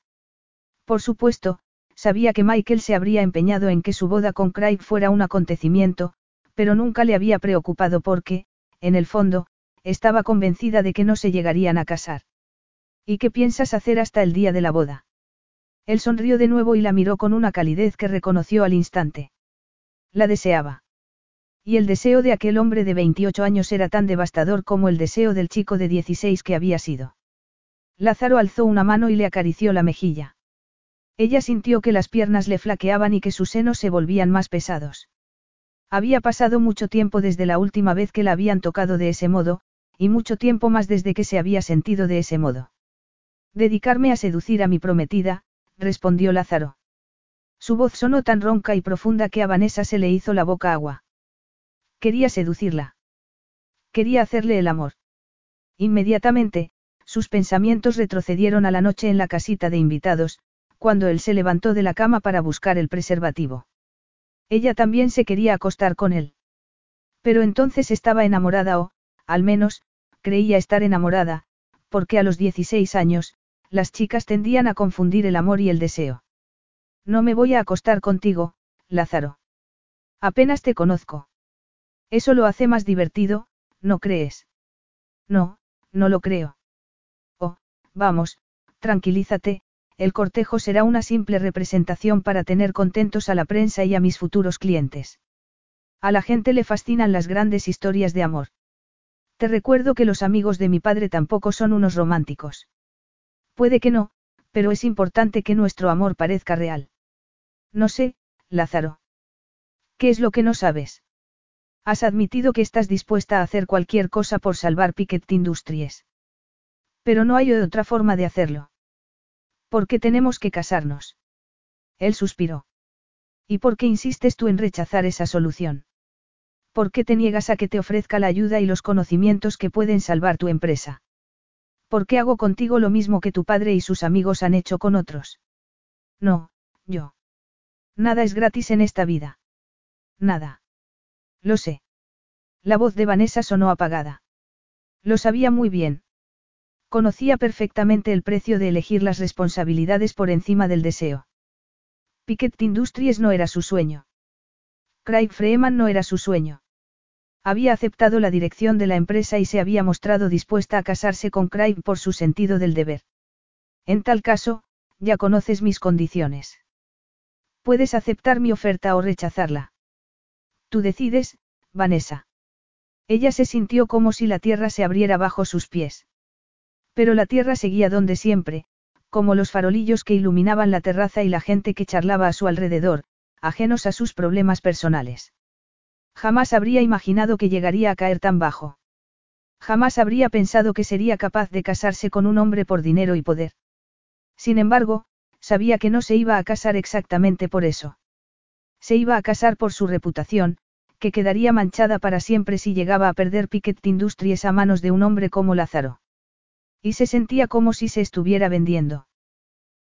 Por supuesto, sabía que Michael se habría empeñado en que su boda con Craig fuera un acontecimiento, pero nunca le había preocupado porque, en el fondo, estaba convencida de que no se llegarían a casar. ¿Y qué piensas hacer hasta el día de la boda? Él sonrió de nuevo y la miró con una calidez que reconoció al instante. La deseaba. Y el deseo de aquel hombre de 28 años era tan devastador como el deseo del chico de 16 que había sido. Lázaro alzó una mano y le acarició la mejilla. Ella sintió que las piernas le flaqueaban y que sus senos se volvían más pesados. Había pasado mucho tiempo desde la última vez que la habían tocado de ese modo, y mucho tiempo más desde que se había sentido de ese modo. Dedicarme a seducir a mi prometida, respondió Lázaro. Su voz sonó tan ronca y profunda que a Vanessa se le hizo la boca agua. Quería seducirla. Quería hacerle el amor. Inmediatamente, sus pensamientos retrocedieron a la noche en la casita de invitados, cuando él se levantó de la cama para buscar el preservativo. Ella también se quería acostar con él. Pero entonces estaba enamorada o, al menos, creía estar enamorada, porque a los 16 años, las chicas tendían a confundir el amor y el deseo. No me voy a acostar contigo, Lázaro. Apenas te conozco. Eso lo hace más divertido, ¿no crees? No, no lo creo. Oh, vamos, tranquilízate, el cortejo será una simple representación para tener contentos a la prensa y a mis futuros clientes. A la gente le fascinan las grandes historias de amor. Te recuerdo que los amigos de mi padre tampoco son unos románticos. Puede que no, pero es importante que nuestro amor parezca real. No sé, Lázaro. ¿Qué es lo que no sabes? Has admitido que estás dispuesta a hacer cualquier cosa por salvar Piquet Industries. Pero no hay otra forma de hacerlo. ¿Por qué tenemos que casarnos? Él suspiró. ¿Y por qué insistes tú en rechazar esa solución? ¿Por qué te niegas a que te ofrezca la ayuda y los conocimientos que pueden salvar tu empresa? ¿Por qué hago contigo lo mismo que tu padre y sus amigos han hecho con otros? No, yo. Nada es gratis en esta vida. Nada. Lo sé. La voz de Vanessa sonó apagada. Lo sabía muy bien. Conocía perfectamente el precio de elegir las responsabilidades por encima del deseo. Piquet Industries no era su sueño. Craig Freeman no era su sueño. Había aceptado la dirección de la empresa y se había mostrado dispuesta a casarse con Craig por su sentido del deber. En tal caso, ya conoces mis condiciones. Puedes aceptar mi oferta o rechazarla. Tú decides, Vanessa. Ella se sintió como si la tierra se abriera bajo sus pies. Pero la tierra seguía donde siempre, como los farolillos que iluminaban la terraza y la gente que charlaba a su alrededor, ajenos a sus problemas personales. Jamás habría imaginado que llegaría a caer tan bajo. Jamás habría pensado que sería capaz de casarse con un hombre por dinero y poder. Sin embargo, sabía que no se iba a casar exactamente por eso. Se iba a casar por su reputación, que quedaría manchada para siempre si llegaba a perder Piquet Industries a manos de un hombre como Lázaro. Y se sentía como si se estuviera vendiendo.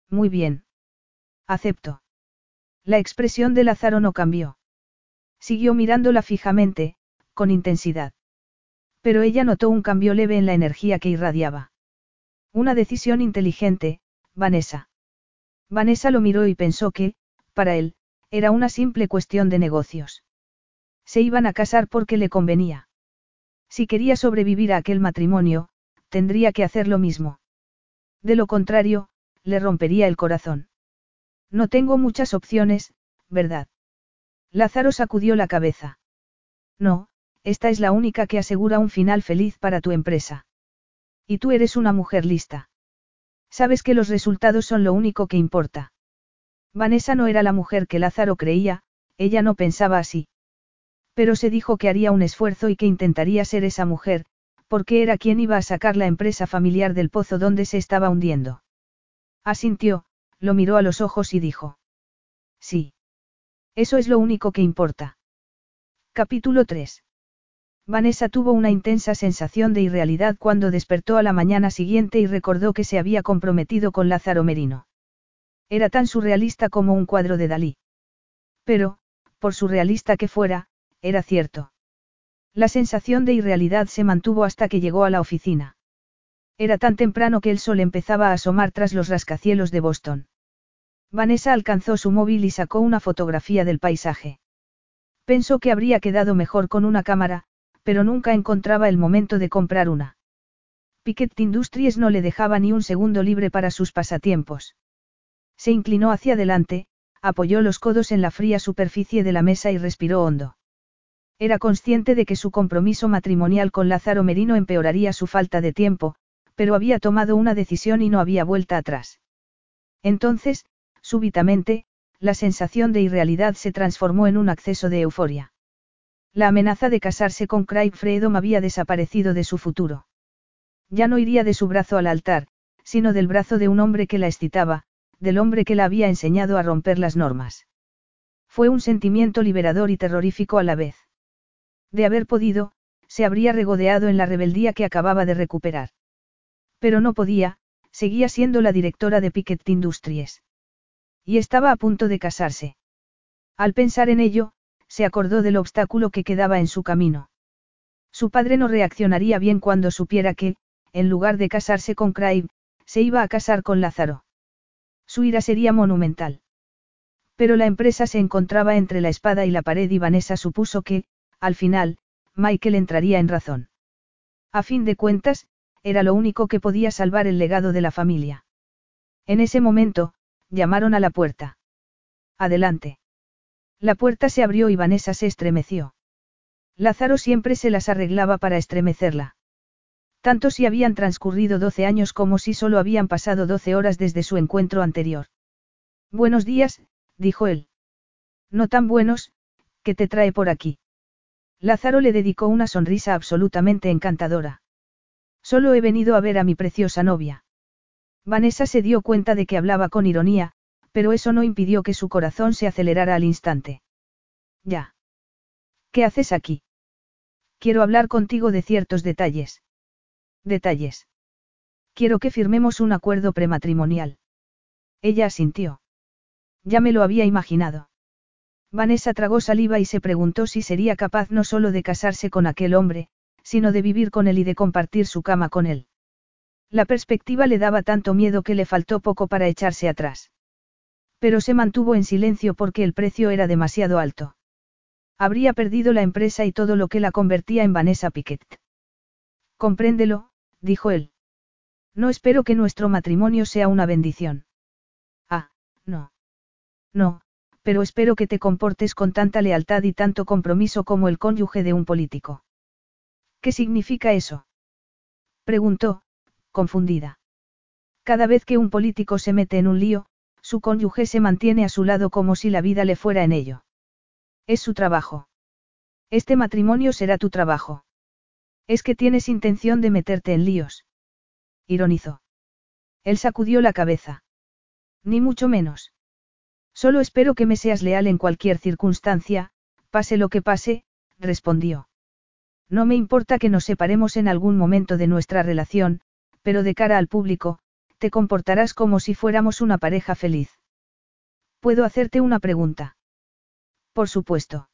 Muy bien. Acepto. La expresión de Lázaro no cambió. Siguió mirándola fijamente, con intensidad. Pero ella notó un cambio leve en la energía que irradiaba. Una decisión inteligente, Vanessa. Vanessa lo miró y pensó que, para él, era una simple cuestión de negocios. Se iban a casar porque le convenía. Si quería sobrevivir a aquel matrimonio, tendría que hacer lo mismo. De lo contrario, le rompería el corazón. No tengo muchas opciones, ¿verdad? Lázaro sacudió la cabeza. No, esta es la única que asegura un final feliz para tu empresa. Y tú eres una mujer lista. Sabes que los resultados son lo único que importa. Vanessa no era la mujer que Lázaro creía, ella no pensaba así. Pero se dijo que haría un esfuerzo y que intentaría ser esa mujer, porque era quien iba a sacar la empresa familiar del pozo donde se estaba hundiendo. Asintió, lo miró a los ojos y dijo. Sí. Eso es lo único que importa. Capítulo 3. Vanessa tuvo una intensa sensación de irrealidad cuando despertó a la mañana siguiente y recordó que se había comprometido con Lázaro Merino. Era tan surrealista como un cuadro de Dalí. Pero, por surrealista que fuera, era cierto. La sensación de irrealidad se mantuvo hasta que llegó a la oficina. Era tan temprano que el sol empezaba a asomar tras los rascacielos de Boston. Vanessa alcanzó su móvil y sacó una fotografía del paisaje. Pensó que habría quedado mejor con una cámara, pero nunca encontraba el momento de comprar una. Piquet Industries no le dejaba ni un segundo libre para sus pasatiempos. Se inclinó hacia adelante, apoyó los codos en la fría superficie de la mesa y respiró hondo. Era consciente de que su compromiso matrimonial con Lázaro Merino empeoraría su falta de tiempo, pero había tomado una decisión y no había vuelta atrás. Entonces, súbitamente, la sensación de irrealidad se transformó en un acceso de euforia. La amenaza de casarse con Craig Freedom había desaparecido de su futuro. Ya no iría de su brazo al altar, sino del brazo de un hombre que la excitaba, del hombre que la había enseñado a romper las normas. Fue un sentimiento liberador y terrorífico a la vez. De haber podido, se habría regodeado en la rebeldía que acababa de recuperar. Pero no podía, seguía siendo la directora de Piquet Industries. Y estaba a punto de casarse. Al pensar en ello, se acordó del obstáculo que quedaba en su camino. Su padre no reaccionaría bien cuando supiera que, en lugar de casarse con Craig, se iba a casar con Lázaro. Su ira sería monumental. Pero la empresa se encontraba entre la espada y la pared y Vanessa supuso que, al final, Michael entraría en razón. A fin de cuentas, era lo único que podía salvar el legado de la familia. En ese momento, llamaron a la puerta. Adelante. La puerta se abrió y Vanessa se estremeció. Lázaro siempre se las arreglaba para estremecerla. Tanto si habían transcurrido doce años como si solo habían pasado doce horas desde su encuentro anterior. Buenos días, dijo él. No tan buenos, ¿qué te trae por aquí? Lázaro le dedicó una sonrisa absolutamente encantadora. Solo he venido a ver a mi preciosa novia. Vanessa se dio cuenta de que hablaba con ironía, pero eso no impidió que su corazón se acelerara al instante. Ya. ¿Qué haces aquí? Quiero hablar contigo de ciertos detalles. Detalles. Quiero que firmemos un acuerdo prematrimonial. Ella asintió. Ya me lo había imaginado. Vanessa tragó saliva y se preguntó si sería capaz no solo de casarse con aquel hombre, sino de vivir con él y de compartir su cama con él. La perspectiva le daba tanto miedo que le faltó poco para echarse atrás. Pero se mantuvo en silencio porque el precio era demasiado alto. Habría perdido la empresa y todo lo que la convertía en Vanessa Piquet. Compréndelo, dijo él. No espero que nuestro matrimonio sea una bendición. Ah, no. No, pero espero que te comportes con tanta lealtad y tanto compromiso como el cónyuge de un político. ¿Qué significa eso? Preguntó, confundida. Cada vez que un político se mete en un lío, su cónyuge se mantiene a su lado como si la vida le fuera en ello. Es su trabajo. Este matrimonio será tu trabajo. Es que tienes intención de meterte en líos. Ironizó. Él sacudió la cabeza. Ni mucho menos. Solo espero que me seas leal en cualquier circunstancia, pase lo que pase, respondió. No me importa que nos separemos en algún momento de nuestra relación, pero de cara al público, te comportarás como si fuéramos una pareja feliz. ¿Puedo hacerte una pregunta? Por supuesto.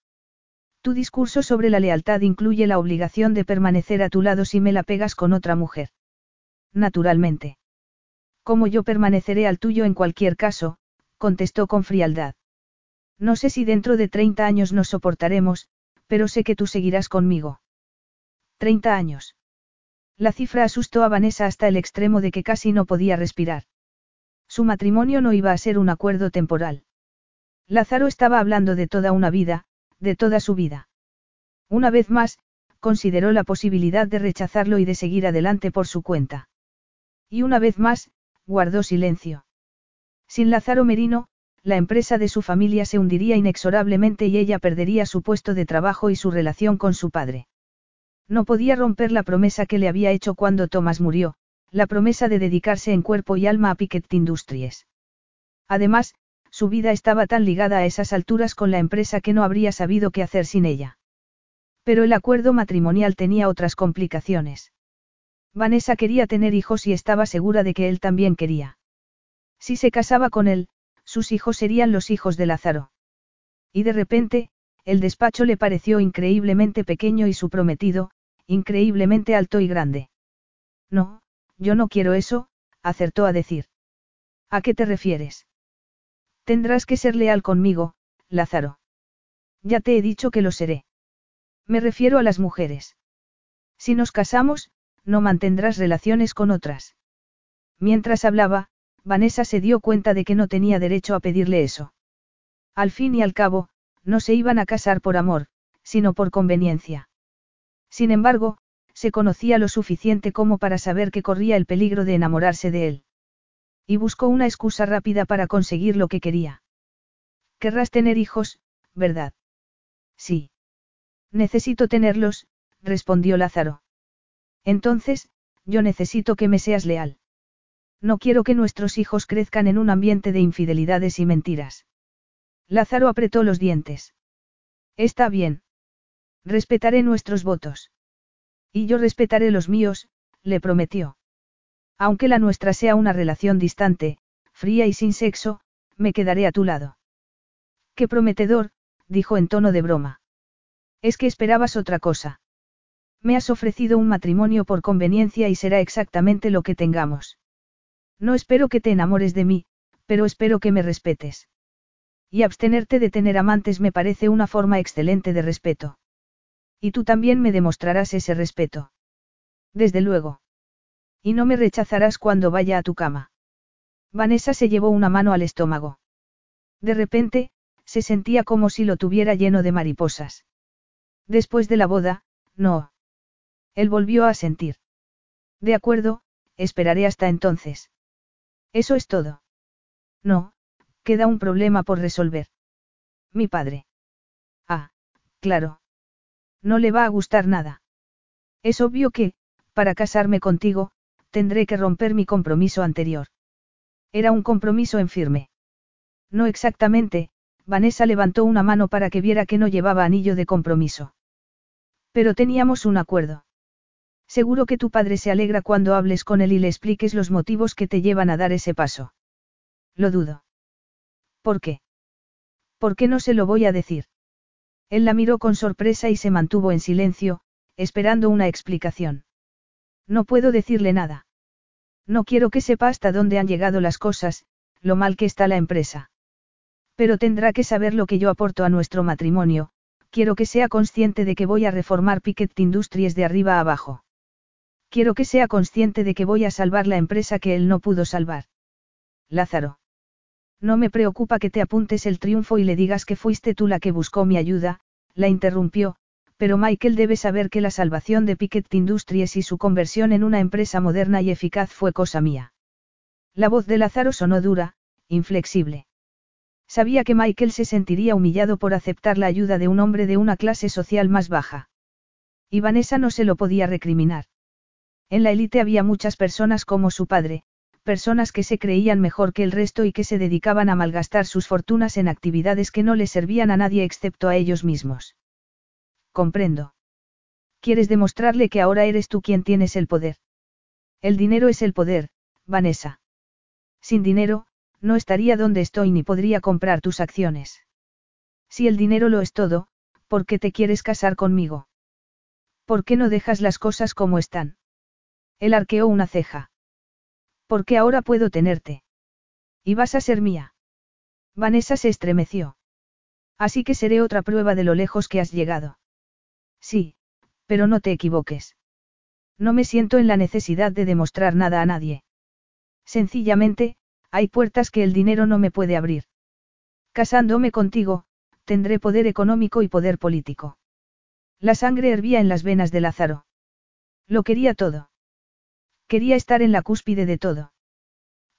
Tu discurso sobre la lealtad incluye la obligación de permanecer a tu lado si me la pegas con otra mujer. Naturalmente. Como yo permaneceré al tuyo en cualquier caso, contestó con frialdad. No sé si dentro de 30 años nos soportaremos, pero sé que tú seguirás conmigo. 30 años. La cifra asustó a Vanessa hasta el extremo de que casi no podía respirar. Su matrimonio no iba a ser un acuerdo temporal. Lázaro estaba hablando de toda una vida, de toda su vida. Una vez más, consideró la posibilidad de rechazarlo y de seguir adelante por su cuenta. Y una vez más, guardó silencio. Sin Lázaro Merino, la empresa de su familia se hundiría inexorablemente y ella perdería su puesto de trabajo y su relación con su padre. No podía romper la promesa que le había hecho cuando Thomas murió, la promesa de dedicarse en cuerpo y alma a Piquet Industries. Además, su vida estaba tan ligada a esas alturas con la empresa que no habría sabido qué hacer sin ella. Pero el acuerdo matrimonial tenía otras complicaciones. Vanessa quería tener hijos y estaba segura de que él también quería. Si se casaba con él, sus hijos serían los hijos de Lázaro. Y de repente, el despacho le pareció increíblemente pequeño y su prometido, increíblemente alto y grande. No, yo no quiero eso, acertó a decir. ¿A qué te refieres? Tendrás que ser leal conmigo, Lázaro. Ya te he dicho que lo seré. Me refiero a las mujeres. Si nos casamos, no mantendrás relaciones con otras. Mientras hablaba, Vanessa se dio cuenta de que no tenía derecho a pedirle eso. Al fin y al cabo, no se iban a casar por amor, sino por conveniencia. Sin embargo, se conocía lo suficiente como para saber que corría el peligro de enamorarse de él. Y buscó una excusa rápida para conseguir lo que quería. Querrás tener hijos, ¿verdad? Sí. Necesito tenerlos, respondió Lázaro. Entonces, yo necesito que me seas leal. No quiero que nuestros hijos crezcan en un ambiente de infidelidades y mentiras. Lázaro apretó los dientes. Está bien. Respetaré nuestros votos. Y yo respetaré los míos, le prometió. Aunque la nuestra sea una relación distante, fría y sin sexo, me quedaré a tu lado. Qué prometedor, dijo en tono de broma. Es que esperabas otra cosa. Me has ofrecido un matrimonio por conveniencia y será exactamente lo que tengamos. No espero que te enamores de mí, pero espero que me respetes. Y abstenerte de tener amantes me parece una forma excelente de respeto. Y tú también me demostrarás ese respeto. Desde luego. Y no me rechazarás cuando vaya a tu cama. Vanessa se llevó una mano al estómago. De repente, se sentía como si lo tuviera lleno de mariposas. Después de la boda, no. Él volvió a sentir. De acuerdo, esperaré hasta entonces. Eso es todo. No, queda un problema por resolver. Mi padre. Ah, claro. No le va a gustar nada. Es obvio que, para casarme contigo, tendré que romper mi compromiso anterior. Era un compromiso en firme. No exactamente, Vanessa levantó una mano para que viera que no llevaba anillo de compromiso. Pero teníamos un acuerdo. Seguro que tu padre se alegra cuando hables con él y le expliques los motivos que te llevan a dar ese paso. Lo dudo. ¿Por qué? ¿Por qué no se lo voy a decir? Él la miró con sorpresa y se mantuvo en silencio, esperando una explicación. No puedo decirle nada. No quiero que sepa hasta dónde han llegado las cosas, lo mal que está la empresa. Pero tendrá que saber lo que yo aporto a nuestro matrimonio, quiero que sea consciente de que voy a reformar Piquet Industries de arriba abajo. Quiero que sea consciente de que voy a salvar la empresa que él no pudo salvar. Lázaro. No me preocupa que te apuntes el triunfo y le digas que fuiste tú la que buscó mi ayuda, la interrumpió, pero Michael debe saber que la salvación de Piquet Industries y su conversión en una empresa moderna y eficaz fue cosa mía. La voz de Lázaro sonó dura, inflexible. Sabía que Michael se sentiría humillado por aceptar la ayuda de un hombre de una clase social más baja. Y Vanessa no se lo podía recriminar. En la élite había muchas personas como su padre, personas que se creían mejor que el resto y que se dedicaban a malgastar sus fortunas en actividades que no le servían a nadie excepto a ellos mismos. Comprendo. Quieres demostrarle que ahora eres tú quien tienes el poder. El dinero es el poder, Vanessa. Sin dinero, no estaría donde estoy ni podría comprar tus acciones. Si el dinero lo es todo, ¿por qué te quieres casar conmigo? ¿Por qué no dejas las cosas como están? Él arqueó una ceja. ¿Por qué ahora puedo tenerte? Y vas a ser mía. Vanessa se estremeció. Así que seré otra prueba de lo lejos que has llegado. Sí, pero no te equivoques. No me siento en la necesidad de demostrar nada a nadie. Sencillamente, hay puertas que el dinero no me puede abrir. Casándome contigo, tendré poder económico y poder político. La sangre hervía en las venas de Lázaro. Lo quería todo. Quería estar en la cúspide de todo.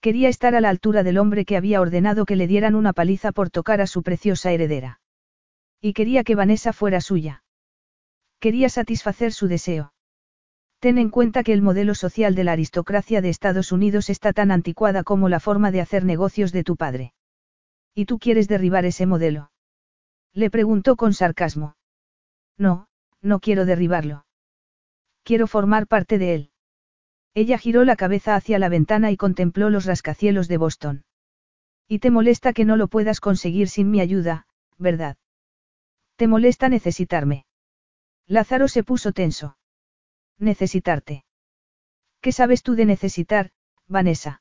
Quería estar a la altura del hombre que había ordenado que le dieran una paliza por tocar a su preciosa heredera. Y quería que Vanessa fuera suya. Quería satisfacer su deseo. Ten en cuenta que el modelo social de la aristocracia de Estados Unidos está tan anticuada como la forma de hacer negocios de tu padre. ¿Y tú quieres derribar ese modelo? Le preguntó con sarcasmo. No, no quiero derribarlo. Quiero formar parte de él. Ella giró la cabeza hacia la ventana y contempló los rascacielos de Boston. Y te molesta que no lo puedas conseguir sin mi ayuda, ¿verdad? Te molesta necesitarme. Lázaro se puso tenso. Necesitarte. ¿Qué sabes tú de necesitar, Vanessa?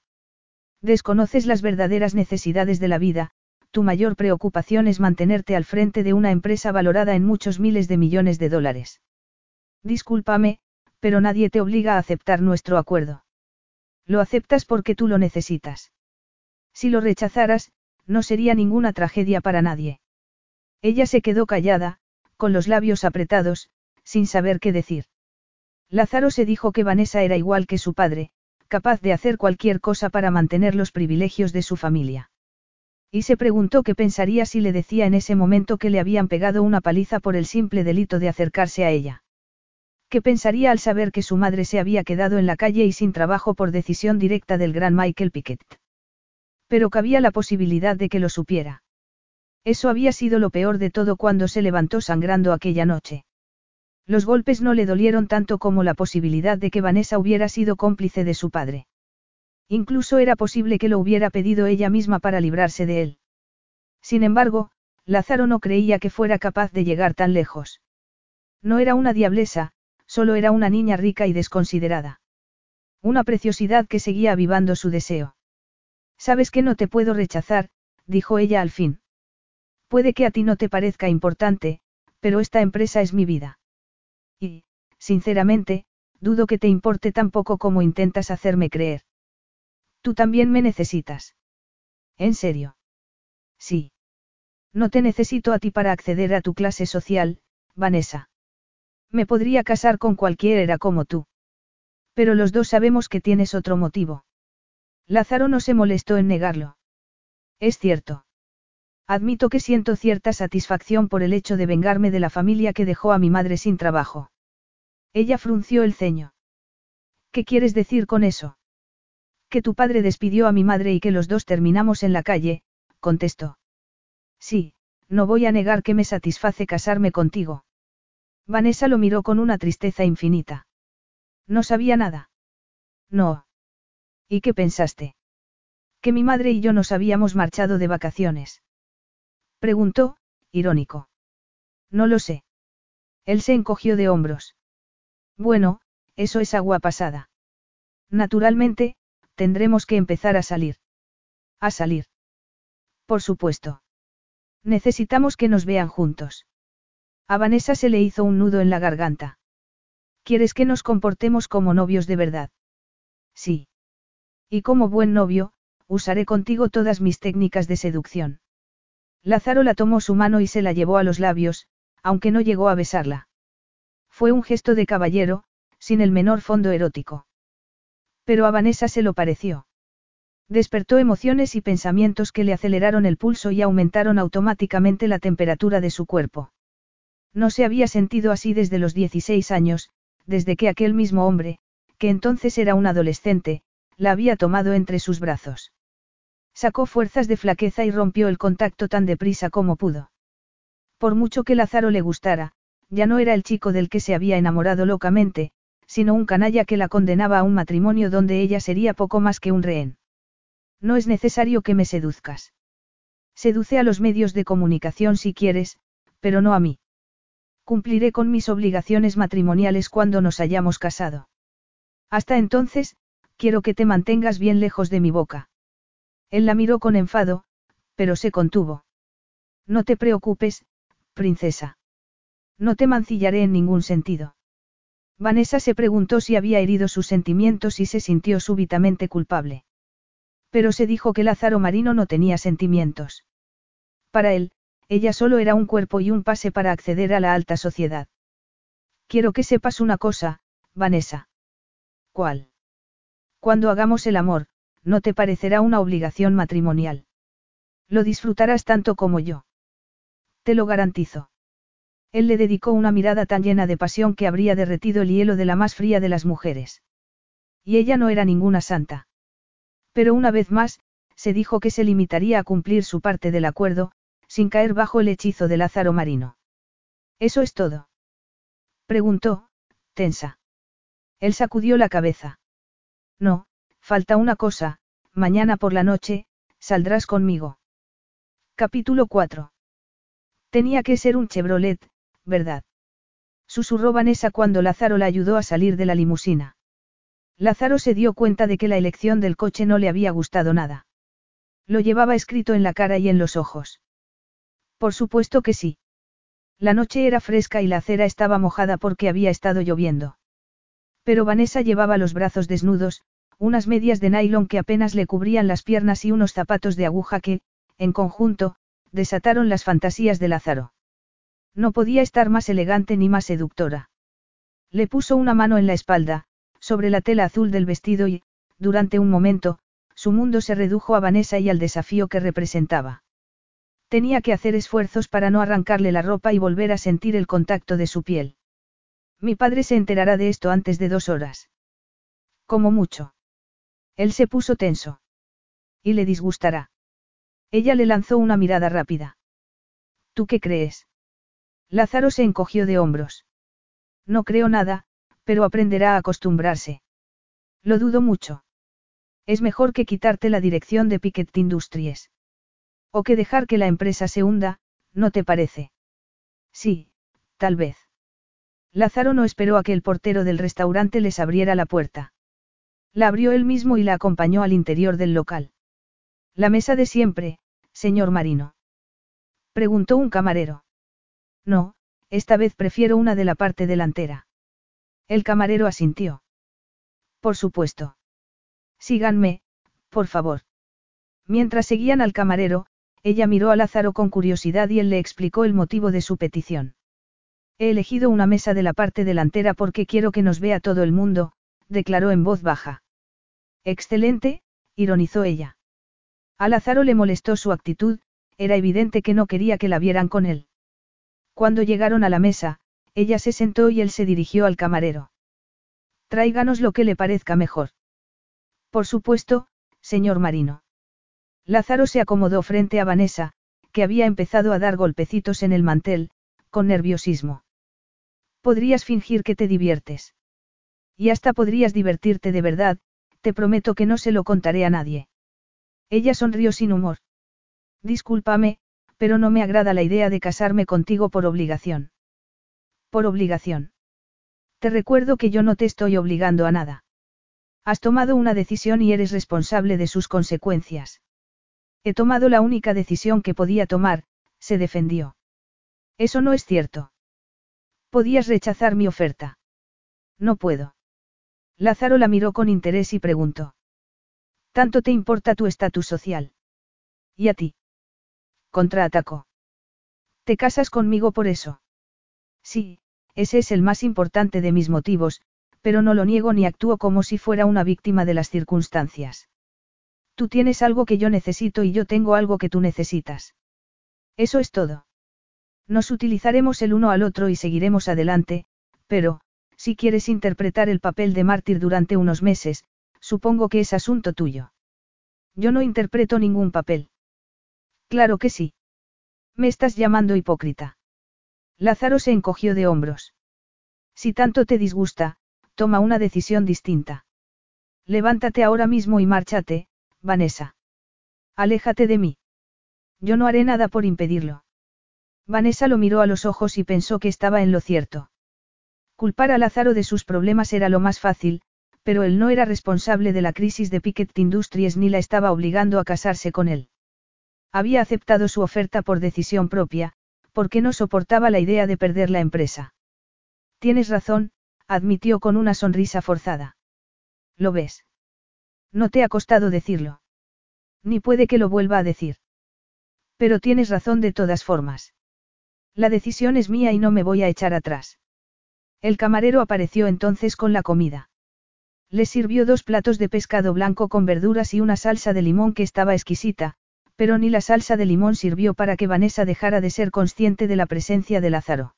Desconoces las verdaderas necesidades de la vida, tu mayor preocupación es mantenerte al frente de una empresa valorada en muchos miles de millones de dólares. Discúlpame, pero nadie te obliga a aceptar nuestro acuerdo. Lo aceptas porque tú lo necesitas. Si lo rechazaras, no sería ninguna tragedia para nadie. Ella se quedó callada, con los labios apretados, sin saber qué decir. Lázaro se dijo que Vanessa era igual que su padre, capaz de hacer cualquier cosa para mantener los privilegios de su familia. Y se preguntó qué pensaría si le decía en ese momento que le habían pegado una paliza por el simple delito de acercarse a ella. ¿Qué pensaría al saber que su madre se había quedado en la calle y sin trabajo por decisión directa del gran Michael Piquet? Pero cabía la posibilidad de que lo supiera. Eso había sido lo peor de todo cuando se levantó sangrando aquella noche. Los golpes no le dolieron tanto como la posibilidad de que Vanessa hubiera sido cómplice de su padre. Incluso era posible que lo hubiera pedido ella misma para librarse de él. Sin embargo, Lázaro no creía que fuera capaz de llegar tan lejos. No era una diablesa, solo era una niña rica y desconsiderada. Una preciosidad que seguía avivando su deseo. Sabes que no te puedo rechazar, dijo ella al fin. Puede que a ti no te parezca importante, pero esta empresa es mi vida. Y, sinceramente, dudo que te importe tan poco como intentas hacerme creer. Tú también me necesitas. ¿En serio? Sí. No te necesito a ti para acceder a tu clase social, Vanessa. Me podría casar con cualquiera como tú. Pero los dos sabemos que tienes otro motivo. Lázaro no se molestó en negarlo. Es cierto. Admito que siento cierta satisfacción por el hecho de vengarme de la familia que dejó a mi madre sin trabajo. Ella frunció el ceño. ¿Qué quieres decir con eso? Que tu padre despidió a mi madre y que los dos terminamos en la calle, contestó. Sí, no voy a negar que me satisface casarme contigo. Vanessa lo miró con una tristeza infinita. No sabía nada. No. ¿Y qué pensaste? Que mi madre y yo nos habíamos marchado de vacaciones. Preguntó, irónico. No lo sé. Él se encogió de hombros. Bueno, eso es agua pasada. Naturalmente, tendremos que empezar a salir. A salir. Por supuesto. Necesitamos que nos vean juntos. A Vanessa se le hizo un nudo en la garganta. ¿Quieres que nos comportemos como novios de verdad? Sí. Y como buen novio, usaré contigo todas mis técnicas de seducción. Lázaro la tomó su mano y se la llevó a los labios, aunque no llegó a besarla. Fue un gesto de caballero, sin el menor fondo erótico. Pero a Vanessa se lo pareció. Despertó emociones y pensamientos que le aceleraron el pulso y aumentaron automáticamente la temperatura de su cuerpo. No se había sentido así desde los 16 años, desde que aquel mismo hombre, que entonces era un adolescente, la había tomado entre sus brazos. Sacó fuerzas de flaqueza y rompió el contacto tan deprisa como pudo. Por mucho que Lázaro le gustara, ya no era el chico del que se había enamorado locamente, sino un canalla que la condenaba a un matrimonio donde ella sería poco más que un rehén. No es necesario que me seduzcas. Seduce a los medios de comunicación si quieres, pero no a mí. Cumpliré con mis obligaciones matrimoniales cuando nos hayamos casado. Hasta entonces, quiero que te mantengas bien lejos de mi boca. Él la miró con enfado, pero se contuvo. No te preocupes, princesa. No te mancillaré en ningún sentido. Vanessa se preguntó si había herido sus sentimientos y se sintió súbitamente culpable. Pero se dijo que Lázaro Marino no tenía sentimientos. Para él, ella solo era un cuerpo y un pase para acceder a la alta sociedad. Quiero que sepas una cosa, Vanessa. ¿Cuál? Cuando hagamos el amor, no te parecerá una obligación matrimonial. Lo disfrutarás tanto como yo. Te lo garantizo. Él le dedicó una mirada tan llena de pasión que habría derretido el hielo de la más fría de las mujeres. Y ella no era ninguna santa. Pero una vez más, se dijo que se limitaría a cumplir su parte del acuerdo, sin caer bajo el hechizo de Lázaro Marino. ¿Eso es todo? Preguntó, tensa. Él sacudió la cabeza. No, falta una cosa, mañana por la noche, saldrás conmigo. Capítulo 4. Tenía que ser un Chevrolet, ¿verdad? Susurró Vanessa cuando Lázaro la ayudó a salir de la limusina. Lázaro se dio cuenta de que la elección del coche no le había gustado nada. Lo llevaba escrito en la cara y en los ojos. Por supuesto que sí. La noche era fresca y la acera estaba mojada porque había estado lloviendo. Pero Vanessa llevaba los brazos desnudos, unas medias de nylon que apenas le cubrían las piernas y unos zapatos de aguja que, en conjunto, desataron las fantasías de Lázaro. No podía estar más elegante ni más seductora. Le puso una mano en la espalda, sobre la tela azul del vestido y, durante un momento, su mundo se redujo a Vanessa y al desafío que representaba. Tenía que hacer esfuerzos para no arrancarle la ropa y volver a sentir el contacto de su piel. Mi padre se enterará de esto antes de dos horas. Como mucho. Él se puso tenso. Y le disgustará. Ella le lanzó una mirada rápida. ¿Tú qué crees? Lázaro se encogió de hombros. No creo nada, pero aprenderá a acostumbrarse. Lo dudo mucho. Es mejor que quitarte la dirección de Piquet Industries. O que dejar que la empresa se hunda, ¿no te parece? Sí, tal vez. Lázaro no esperó a que el portero del restaurante les abriera la puerta. La abrió él mismo y la acompañó al interior del local. La mesa de siempre, señor Marino. Preguntó un camarero. No, esta vez prefiero una de la parte delantera. El camarero asintió. Por supuesto. Síganme, por favor. Mientras seguían al camarero, ella miró a Lázaro con curiosidad y él le explicó el motivo de su petición. He elegido una mesa de la parte delantera porque quiero que nos vea todo el mundo, declaró en voz baja. Excelente, ironizó ella. A Lázaro le molestó su actitud, era evidente que no quería que la vieran con él. Cuando llegaron a la mesa, ella se sentó y él se dirigió al camarero. Tráiganos lo que le parezca mejor. Por supuesto, señor Marino. Lázaro se acomodó frente a Vanessa, que había empezado a dar golpecitos en el mantel, con nerviosismo. Podrías fingir que te diviertes. Y hasta podrías divertirte de verdad, te prometo que no se lo contaré a nadie. Ella sonrió sin humor. Discúlpame, pero no me agrada la idea de casarme contigo por obligación. Por obligación. Te recuerdo que yo no te estoy obligando a nada. Has tomado una decisión y eres responsable de sus consecuencias. He tomado la única decisión que podía tomar, se defendió. Eso no es cierto. Podías rechazar mi oferta. No puedo. Lázaro la miró con interés y preguntó. ¿Tanto te importa tu estatus social? ¿Y a ti? Contraatacó. ¿Te casas conmigo por eso? Sí, ese es el más importante de mis motivos, pero no lo niego ni actúo como si fuera una víctima de las circunstancias. Tú tienes algo que yo necesito y yo tengo algo que tú necesitas. Eso es todo. Nos utilizaremos el uno al otro y seguiremos adelante, pero, si quieres interpretar el papel de mártir durante unos meses, supongo que es asunto tuyo. Yo no interpreto ningún papel. Claro que sí. Me estás llamando hipócrita. Lázaro se encogió de hombros. Si tanto te disgusta, toma una decisión distinta. Levántate ahora mismo y márchate, Vanessa. Aléjate de mí. Yo no haré nada por impedirlo. Vanessa lo miró a los ojos y pensó que estaba en lo cierto. Culpar a Lázaro de sus problemas era lo más fácil, pero él no era responsable de la crisis de Piquet Industries ni la estaba obligando a casarse con él. Había aceptado su oferta por decisión propia, porque no soportaba la idea de perder la empresa. Tienes razón, admitió con una sonrisa forzada. ¿Lo ves? No te ha costado decirlo. Ni puede que lo vuelva a decir. Pero tienes razón de todas formas. La decisión es mía y no me voy a echar atrás. El camarero apareció entonces con la comida. Le sirvió dos platos de pescado blanco con verduras y una salsa de limón que estaba exquisita, pero ni la salsa de limón sirvió para que Vanessa dejara de ser consciente de la presencia de Lázaro.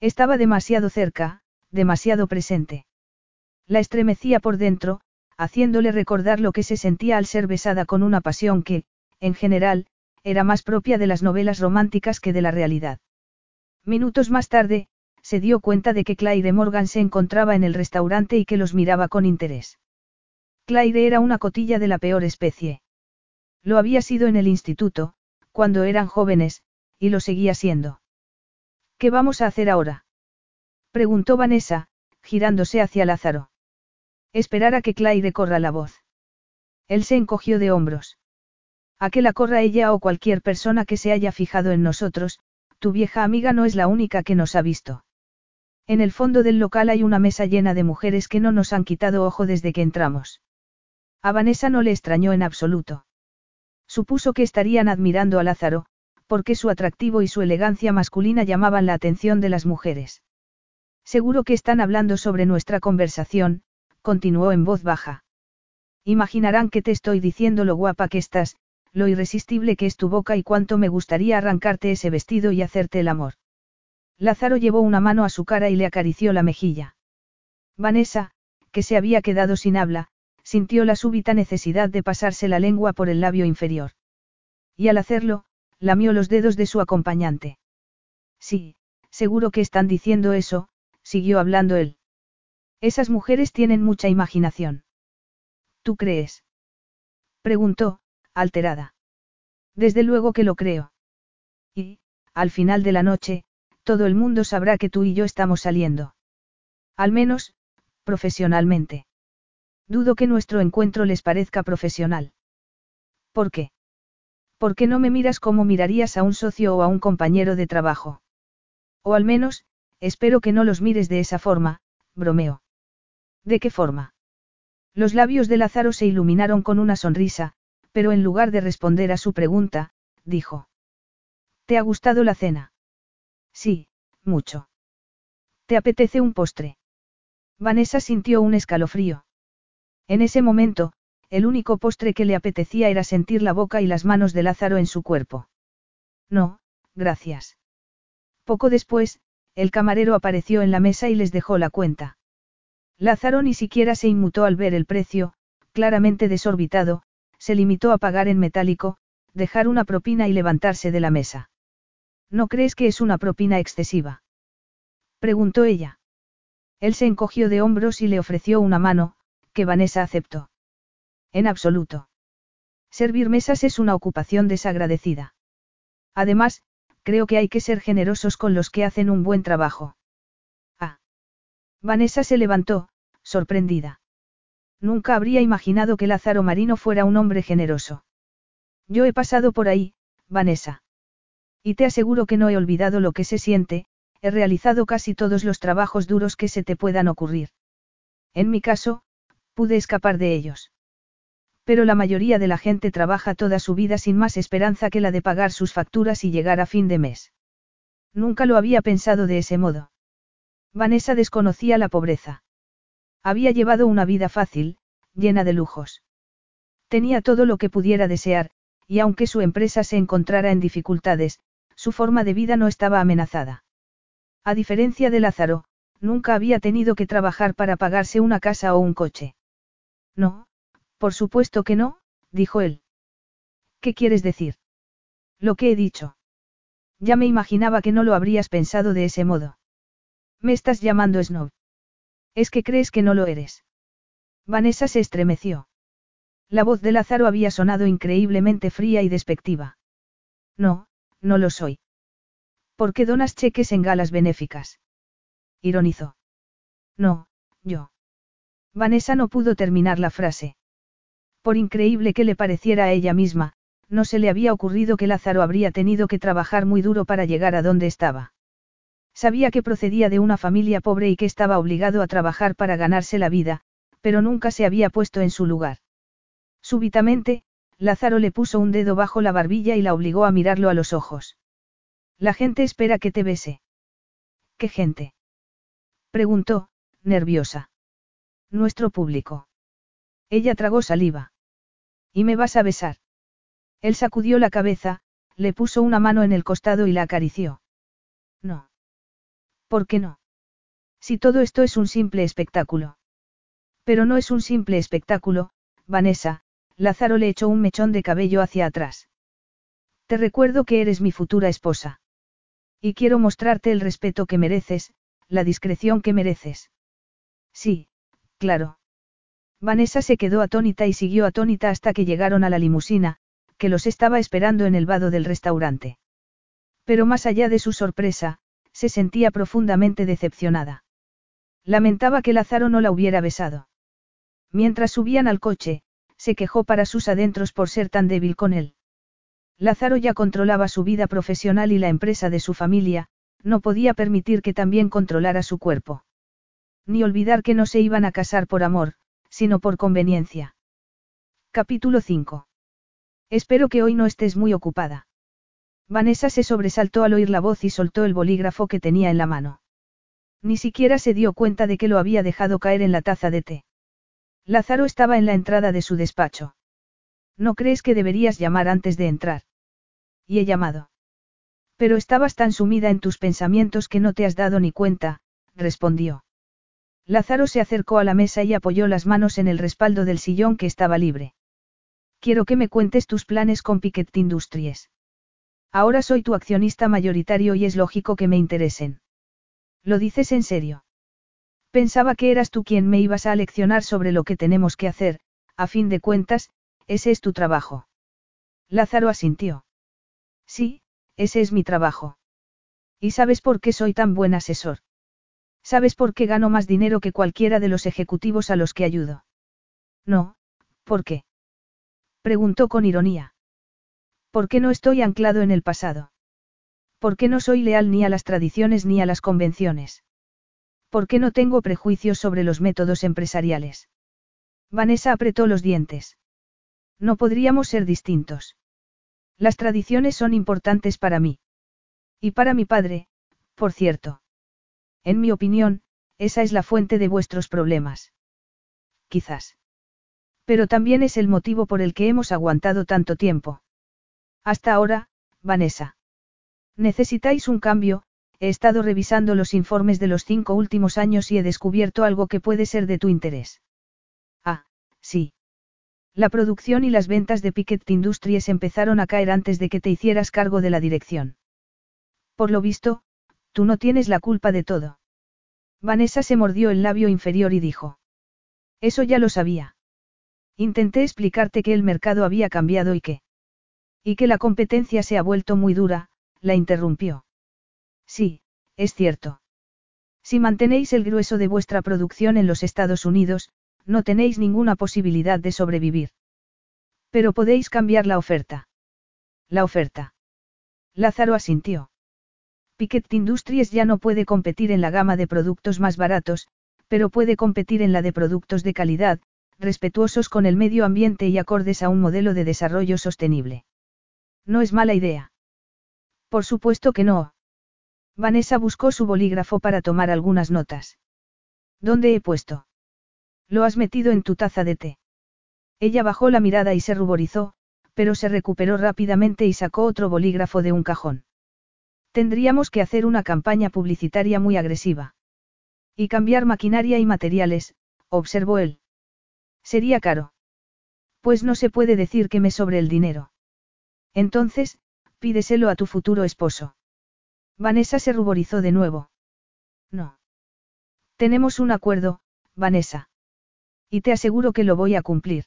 Estaba demasiado cerca, demasiado presente. La estremecía por dentro, haciéndole recordar lo que se sentía al ser besada con una pasión que, en general, era más propia de las novelas románticas que de la realidad. Minutos más tarde, se dio cuenta de que Claire Morgan se encontraba en el restaurante y que los miraba con interés. Claire era una cotilla de la peor especie. Lo había sido en el instituto, cuando eran jóvenes, y lo seguía siendo. ¿Qué vamos a hacer ahora? preguntó Vanessa, girándose hacia Lázaro. Esperar a que Claire corra la voz. Él se encogió de hombros. A que la corra ella o cualquier persona que se haya fijado en nosotros, tu vieja amiga no es la única que nos ha visto. En el fondo del local hay una mesa llena de mujeres que no nos han quitado ojo desde que entramos. A Vanessa no le extrañó en absoluto. Supuso que estarían admirando a Lázaro, porque su atractivo y su elegancia masculina llamaban la atención de las mujeres. Seguro que están hablando sobre nuestra conversación, continuó en voz baja. Imaginarán que te estoy diciendo lo guapa que estás, lo irresistible que es tu boca y cuánto me gustaría arrancarte ese vestido y hacerte el amor. Lázaro llevó una mano a su cara y le acarició la mejilla. Vanessa, que se había quedado sin habla, sintió la súbita necesidad de pasarse la lengua por el labio inferior. Y al hacerlo, lamió los dedos de su acompañante. Sí, seguro que están diciendo eso, siguió hablando él. Esas mujeres tienen mucha imaginación. ¿Tú crees? Preguntó, alterada. Desde luego que lo creo. Y, al final de la noche, todo el mundo sabrá que tú y yo estamos saliendo. Al menos, profesionalmente. Dudo que nuestro encuentro les parezca profesional. ¿Por qué? ¿Por qué no me miras como mirarías a un socio o a un compañero de trabajo? O al menos, espero que no los mires de esa forma, bromeo. ¿De qué forma? Los labios de Lázaro se iluminaron con una sonrisa, pero en lugar de responder a su pregunta, dijo. ¿Te ha gustado la cena? Sí, mucho. ¿Te apetece un postre? Vanessa sintió un escalofrío. En ese momento, el único postre que le apetecía era sentir la boca y las manos de Lázaro en su cuerpo. No, gracias. Poco después, el camarero apareció en la mesa y les dejó la cuenta. Lázaro ni siquiera se inmutó al ver el precio, claramente desorbitado, se limitó a pagar en metálico, dejar una propina y levantarse de la mesa. ¿No crees que es una propina excesiva? preguntó ella. Él se encogió de hombros y le ofreció una mano, que Vanessa aceptó. En absoluto. Servir mesas es una ocupación desagradecida. Además, creo que hay que ser generosos con los que hacen un buen trabajo. Ah. Vanessa se levantó, sorprendida. Nunca habría imaginado que Lázaro Marino fuera un hombre generoso. Yo he pasado por ahí, Vanessa. Y te aseguro que no he olvidado lo que se siente, he realizado casi todos los trabajos duros que se te puedan ocurrir. En mi caso, pude escapar de ellos. Pero la mayoría de la gente trabaja toda su vida sin más esperanza que la de pagar sus facturas y llegar a fin de mes. Nunca lo había pensado de ese modo. Vanessa desconocía la pobreza. Había llevado una vida fácil, llena de lujos. Tenía todo lo que pudiera desear, y aunque su empresa se encontrara en dificultades, su forma de vida no estaba amenazada. A diferencia de Lázaro, nunca había tenido que trabajar para pagarse una casa o un coche. No, por supuesto que no, dijo él. ¿Qué quieres decir? Lo que he dicho. Ya me imaginaba que no lo habrías pensado de ese modo. Me estás llamando snob. Es que crees que no lo eres. Vanessa se estremeció. La voz de Lázaro había sonado increíblemente fría y despectiva. No, no lo soy. ¿Por qué donas cheques en galas benéficas? Ironizó. No, yo. Vanessa no pudo terminar la frase. Por increíble que le pareciera a ella misma, no se le había ocurrido que Lázaro habría tenido que trabajar muy duro para llegar a donde estaba. Sabía que procedía de una familia pobre y que estaba obligado a trabajar para ganarse la vida, pero nunca se había puesto en su lugar. Súbitamente, Lázaro le puso un dedo bajo la barbilla y la obligó a mirarlo a los ojos. La gente espera que te bese. ¿Qué gente? Preguntó, nerviosa. Nuestro público. Ella tragó saliva. ¿Y me vas a besar? Él sacudió la cabeza, le puso una mano en el costado y la acarició. No. ¿Por qué no? Si todo esto es un simple espectáculo. Pero no es un simple espectáculo, Vanessa, Lázaro le echó un mechón de cabello hacia atrás. Te recuerdo que eres mi futura esposa. Y quiero mostrarte el respeto que mereces, la discreción que mereces. Sí, claro. Vanessa se quedó atónita y siguió atónita hasta que llegaron a la limusina, que los estaba esperando en el vado del restaurante. Pero más allá de su sorpresa, se sentía profundamente decepcionada. Lamentaba que Lázaro no la hubiera besado. Mientras subían al coche, se quejó para sus adentros por ser tan débil con él. Lázaro ya controlaba su vida profesional y la empresa de su familia, no podía permitir que también controlara su cuerpo. Ni olvidar que no se iban a casar por amor, sino por conveniencia. Capítulo 5. Espero que hoy no estés muy ocupada. Vanessa se sobresaltó al oír la voz y soltó el bolígrafo que tenía en la mano. Ni siquiera se dio cuenta de que lo había dejado caer en la taza de té. Lázaro estaba en la entrada de su despacho. ¿No crees que deberías llamar antes de entrar? Y he llamado. Pero estabas tan sumida en tus pensamientos que no te has dado ni cuenta, respondió. Lázaro se acercó a la mesa y apoyó las manos en el respaldo del sillón que estaba libre. Quiero que me cuentes tus planes con Piquet Industries. Ahora soy tu accionista mayoritario y es lógico que me interesen. ¿Lo dices en serio? Pensaba que eras tú quien me ibas a leccionar sobre lo que tenemos que hacer, a fin de cuentas, ese es tu trabajo. Lázaro asintió. Sí, ese es mi trabajo. ¿Y sabes por qué soy tan buen asesor? ¿Sabes por qué gano más dinero que cualquiera de los ejecutivos a los que ayudo? No, ¿por qué? Preguntó con ironía. ¿Por qué no estoy anclado en el pasado? ¿Por qué no soy leal ni a las tradiciones ni a las convenciones? ¿Por qué no tengo prejuicios sobre los métodos empresariales? Vanessa apretó los dientes. No podríamos ser distintos. Las tradiciones son importantes para mí. Y para mi padre, por cierto. En mi opinión, esa es la fuente de vuestros problemas. Quizás. Pero también es el motivo por el que hemos aguantado tanto tiempo. Hasta ahora, Vanessa. Necesitáis un cambio, he estado revisando los informes de los cinco últimos años y he descubierto algo que puede ser de tu interés. Ah, sí. La producción y las ventas de Piquet Industries empezaron a caer antes de que te hicieras cargo de la dirección. Por lo visto, tú no tienes la culpa de todo. Vanessa se mordió el labio inferior y dijo. Eso ya lo sabía. Intenté explicarte que el mercado había cambiado y que... Y que la competencia se ha vuelto muy dura, la interrumpió. Sí, es cierto. Si mantenéis el grueso de vuestra producción en los Estados Unidos, no tenéis ninguna posibilidad de sobrevivir. Pero podéis cambiar la oferta. La oferta. Lázaro asintió. Piquet Industries ya no puede competir en la gama de productos más baratos, pero puede competir en la de productos de calidad, respetuosos con el medio ambiente y acordes a un modelo de desarrollo sostenible. No es mala idea. Por supuesto que no. Vanessa buscó su bolígrafo para tomar algunas notas. ¿Dónde he puesto? Lo has metido en tu taza de té. Ella bajó la mirada y se ruborizó, pero se recuperó rápidamente y sacó otro bolígrafo de un cajón. Tendríamos que hacer una campaña publicitaria muy agresiva. Y cambiar maquinaria y materiales, observó él. Sería caro. Pues no se puede decir que me sobre el dinero. Entonces, pídeselo a tu futuro esposo. Vanessa se ruborizó de nuevo. No. Tenemos un acuerdo, Vanessa. Y te aseguro que lo voy a cumplir.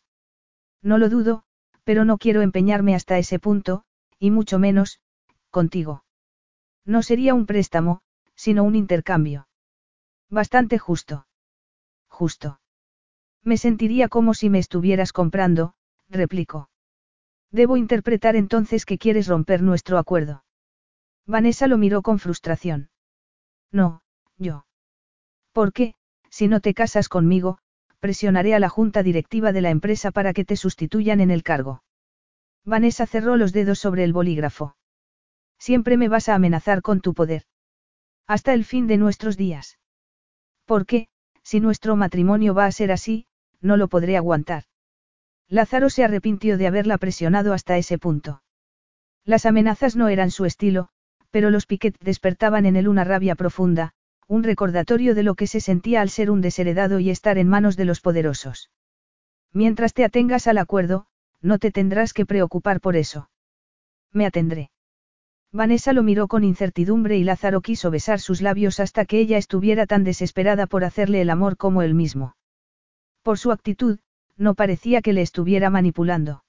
No lo dudo, pero no quiero empeñarme hasta ese punto, y mucho menos, contigo. No sería un préstamo, sino un intercambio. Bastante justo. Justo. Me sentiría como si me estuvieras comprando, replicó. Debo interpretar entonces que quieres romper nuestro acuerdo. Vanessa lo miró con frustración. No, yo. ¿Por qué, si no te casas conmigo, presionaré a la junta directiva de la empresa para que te sustituyan en el cargo? Vanessa cerró los dedos sobre el bolígrafo. Siempre me vas a amenazar con tu poder. Hasta el fin de nuestros días. ¿Por qué, si nuestro matrimonio va a ser así, no lo podré aguantar? Lázaro se arrepintió de haberla presionado hasta ese punto. Las amenazas no eran su estilo, pero los Piquet despertaban en él una rabia profunda, un recordatorio de lo que se sentía al ser un desheredado y estar en manos de los poderosos. Mientras te atengas al acuerdo, no te tendrás que preocupar por eso. Me atendré. Vanessa lo miró con incertidumbre y Lázaro quiso besar sus labios hasta que ella estuviera tan desesperada por hacerle el amor como él mismo. Por su actitud, no parecía que le estuviera manipulando.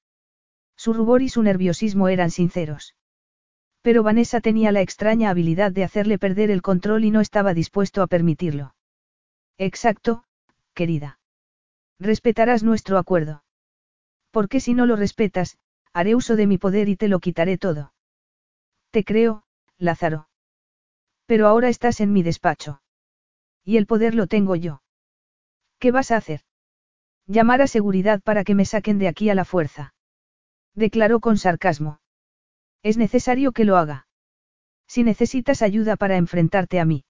Su rubor y su nerviosismo eran sinceros. Pero Vanessa tenía la extraña habilidad de hacerle perder el control y no estaba dispuesto a permitirlo. Exacto, querida. Respetarás nuestro acuerdo. Porque si no lo respetas, haré uso de mi poder y te lo quitaré todo. Te creo, Lázaro. Pero ahora estás en mi despacho. Y el poder lo tengo yo. ¿Qué vas a hacer? Llamar a seguridad para que me saquen de aquí a la fuerza. Declaró con sarcasmo. Es necesario que lo haga. Si necesitas ayuda para enfrentarte a mí.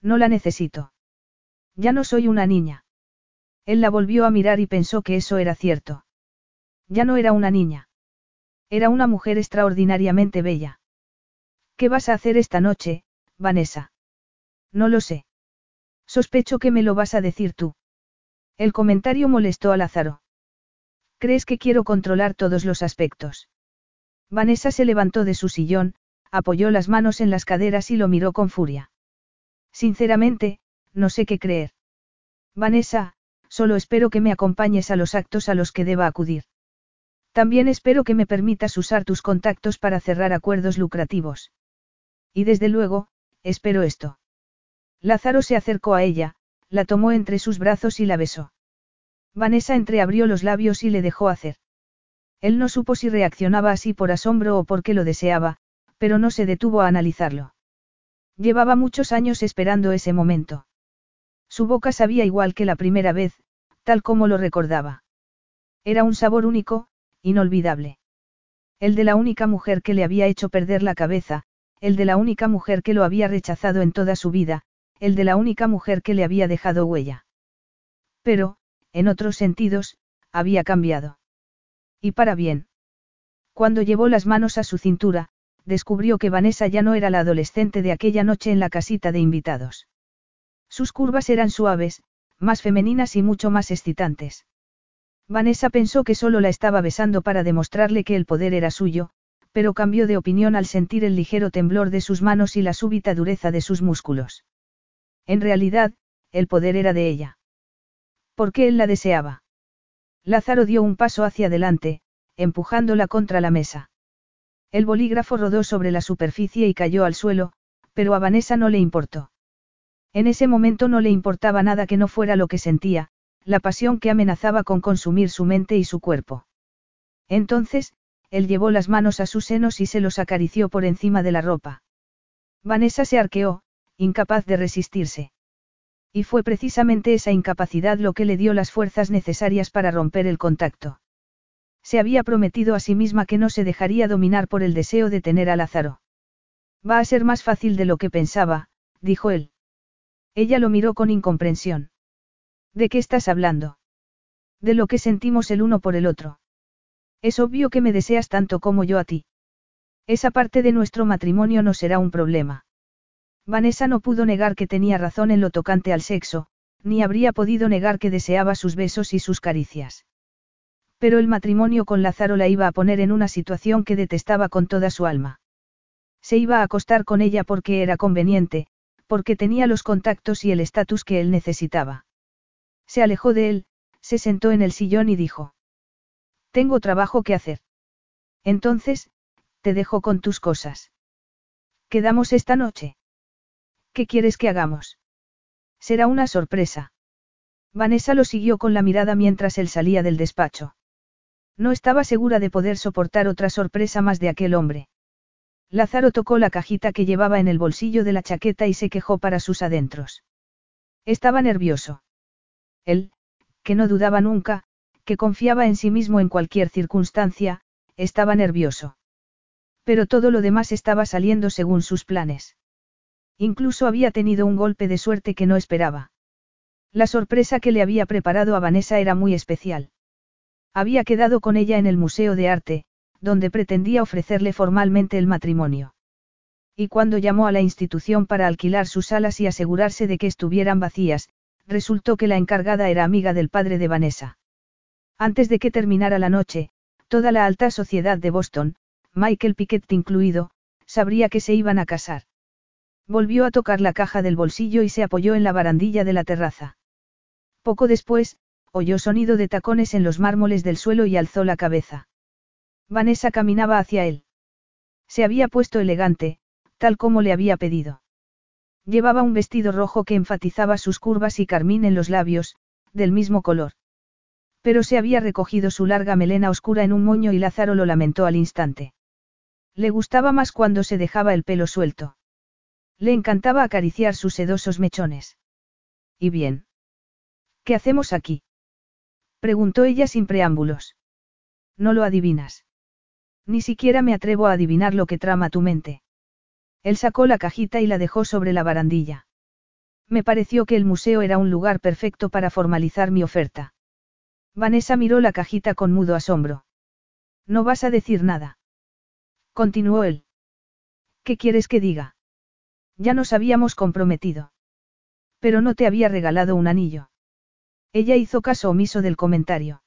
No la necesito. Ya no soy una niña. Él la volvió a mirar y pensó que eso era cierto. Ya no era una niña. Era una mujer extraordinariamente bella. ¿Qué vas a hacer esta noche, Vanessa? No lo sé. Sospecho que me lo vas a decir tú. El comentario molestó a Lázaro. ¿Crees que quiero controlar todos los aspectos? Vanessa se levantó de su sillón, apoyó las manos en las caderas y lo miró con furia. Sinceramente, no sé qué creer. Vanessa, solo espero que me acompañes a los actos a los que deba acudir. También espero que me permitas usar tus contactos para cerrar acuerdos lucrativos. Y desde luego, espero esto. Lázaro se acercó a ella, la tomó entre sus brazos y la besó. Vanessa entreabrió los labios y le dejó hacer. Él no supo si reaccionaba así por asombro o porque lo deseaba, pero no se detuvo a analizarlo. Llevaba muchos años esperando ese momento. Su boca sabía igual que la primera vez, tal como lo recordaba. Era un sabor único, inolvidable. El de la única mujer que le había hecho perder la cabeza, el de la única mujer que lo había rechazado en toda su vida, el de la única mujer que le había dejado huella. Pero, en otros sentidos, había cambiado. Y para bien. Cuando llevó las manos a su cintura, descubrió que Vanessa ya no era la adolescente de aquella noche en la casita de invitados. Sus curvas eran suaves, más femeninas y mucho más excitantes. Vanessa pensó que solo la estaba besando para demostrarle que el poder era suyo, pero cambió de opinión al sentir el ligero temblor de sus manos y la súbita dureza de sus músculos. En realidad, el poder era de ella. ¿Por qué él la deseaba? Lázaro dio un paso hacia adelante, empujándola contra la mesa. El bolígrafo rodó sobre la superficie y cayó al suelo, pero a Vanessa no le importó. En ese momento no le importaba nada que no fuera lo que sentía, la pasión que amenazaba con consumir su mente y su cuerpo. Entonces, él llevó las manos a sus senos y se los acarició por encima de la ropa. Vanessa se arqueó, incapaz de resistirse. Y fue precisamente esa incapacidad lo que le dio las fuerzas necesarias para romper el contacto. Se había prometido a sí misma que no se dejaría dominar por el deseo de tener a Lázaro. Va a ser más fácil de lo que pensaba, dijo él. Ella lo miró con incomprensión. ¿De qué estás hablando? De lo que sentimos el uno por el otro. Es obvio que me deseas tanto como yo a ti. Esa parte de nuestro matrimonio no será un problema. Vanessa no pudo negar que tenía razón en lo tocante al sexo, ni habría podido negar que deseaba sus besos y sus caricias. Pero el matrimonio con Lázaro la iba a poner en una situación que detestaba con toda su alma. Se iba a acostar con ella porque era conveniente, porque tenía los contactos y el estatus que él necesitaba. Se alejó de él, se sentó en el sillón y dijo. Tengo trabajo que hacer. Entonces, te dejo con tus cosas. ¿Quedamos esta noche? ¿Qué quieres que hagamos? Será una sorpresa. Vanessa lo siguió con la mirada mientras él salía del despacho. No estaba segura de poder soportar otra sorpresa más de aquel hombre. Lázaro tocó la cajita que llevaba en el bolsillo de la chaqueta y se quejó para sus adentros. Estaba nervioso. Él, que no dudaba nunca, que confiaba en sí mismo en cualquier circunstancia, estaba nervioso. Pero todo lo demás estaba saliendo según sus planes. Incluso había tenido un golpe de suerte que no esperaba. La sorpresa que le había preparado a Vanessa era muy especial. Había quedado con ella en el Museo de Arte, donde pretendía ofrecerle formalmente el matrimonio. Y cuando llamó a la institución para alquilar sus salas y asegurarse de que estuvieran vacías, resultó que la encargada era amiga del padre de Vanessa. Antes de que terminara la noche, toda la alta sociedad de Boston, Michael Pickett incluido, sabría que se iban a casar. Volvió a tocar la caja del bolsillo y se apoyó en la barandilla de la terraza. Poco después, oyó sonido de tacones en los mármoles del suelo y alzó la cabeza. Vanessa caminaba hacia él. Se había puesto elegante, tal como le había pedido. Llevaba un vestido rojo que enfatizaba sus curvas y carmín en los labios, del mismo color. Pero se había recogido su larga melena oscura en un moño y Lázaro lo lamentó al instante. Le gustaba más cuando se dejaba el pelo suelto. Le encantaba acariciar sus sedosos mechones. ¿Y bien? ¿Qué hacemos aquí? preguntó ella sin preámbulos. No lo adivinas. Ni siquiera me atrevo a adivinar lo que trama tu mente. Él sacó la cajita y la dejó sobre la barandilla. Me pareció que el museo era un lugar perfecto para formalizar mi oferta. Vanessa miró la cajita con mudo asombro. No vas a decir nada. Continuó él. ¿Qué quieres que diga? Ya nos habíamos comprometido. Pero no te había regalado un anillo. Ella hizo caso omiso del comentario.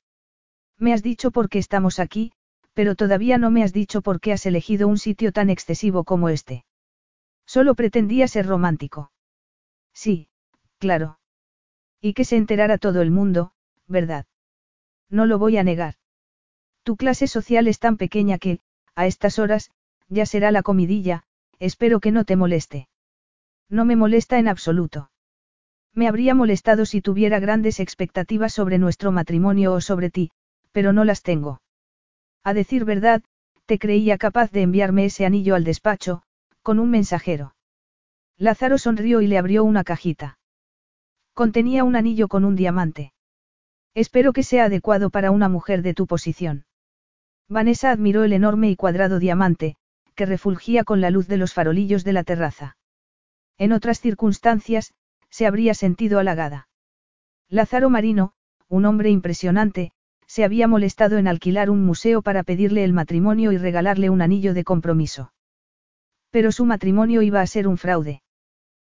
Me has dicho por qué estamos aquí, pero todavía no me has dicho por qué has elegido un sitio tan excesivo como este. Solo pretendía ser romántico. Sí, claro. Y que se enterara todo el mundo, ¿verdad? No lo voy a negar. Tu clase social es tan pequeña que, a estas horas, ya será la comidilla, espero que no te moleste. No me molesta en absoluto. Me habría molestado si tuviera grandes expectativas sobre nuestro matrimonio o sobre ti, pero no las tengo. A decir verdad, te creía capaz de enviarme ese anillo al despacho, con un mensajero. Lázaro sonrió y le abrió una cajita. Contenía un anillo con un diamante. Espero que sea adecuado para una mujer de tu posición. Vanessa admiró el enorme y cuadrado diamante, que refulgía con la luz de los farolillos de la terraza. En otras circunstancias, se habría sentido halagada. Lázaro Marino, un hombre impresionante, se había molestado en alquilar un museo para pedirle el matrimonio y regalarle un anillo de compromiso. Pero su matrimonio iba a ser un fraude.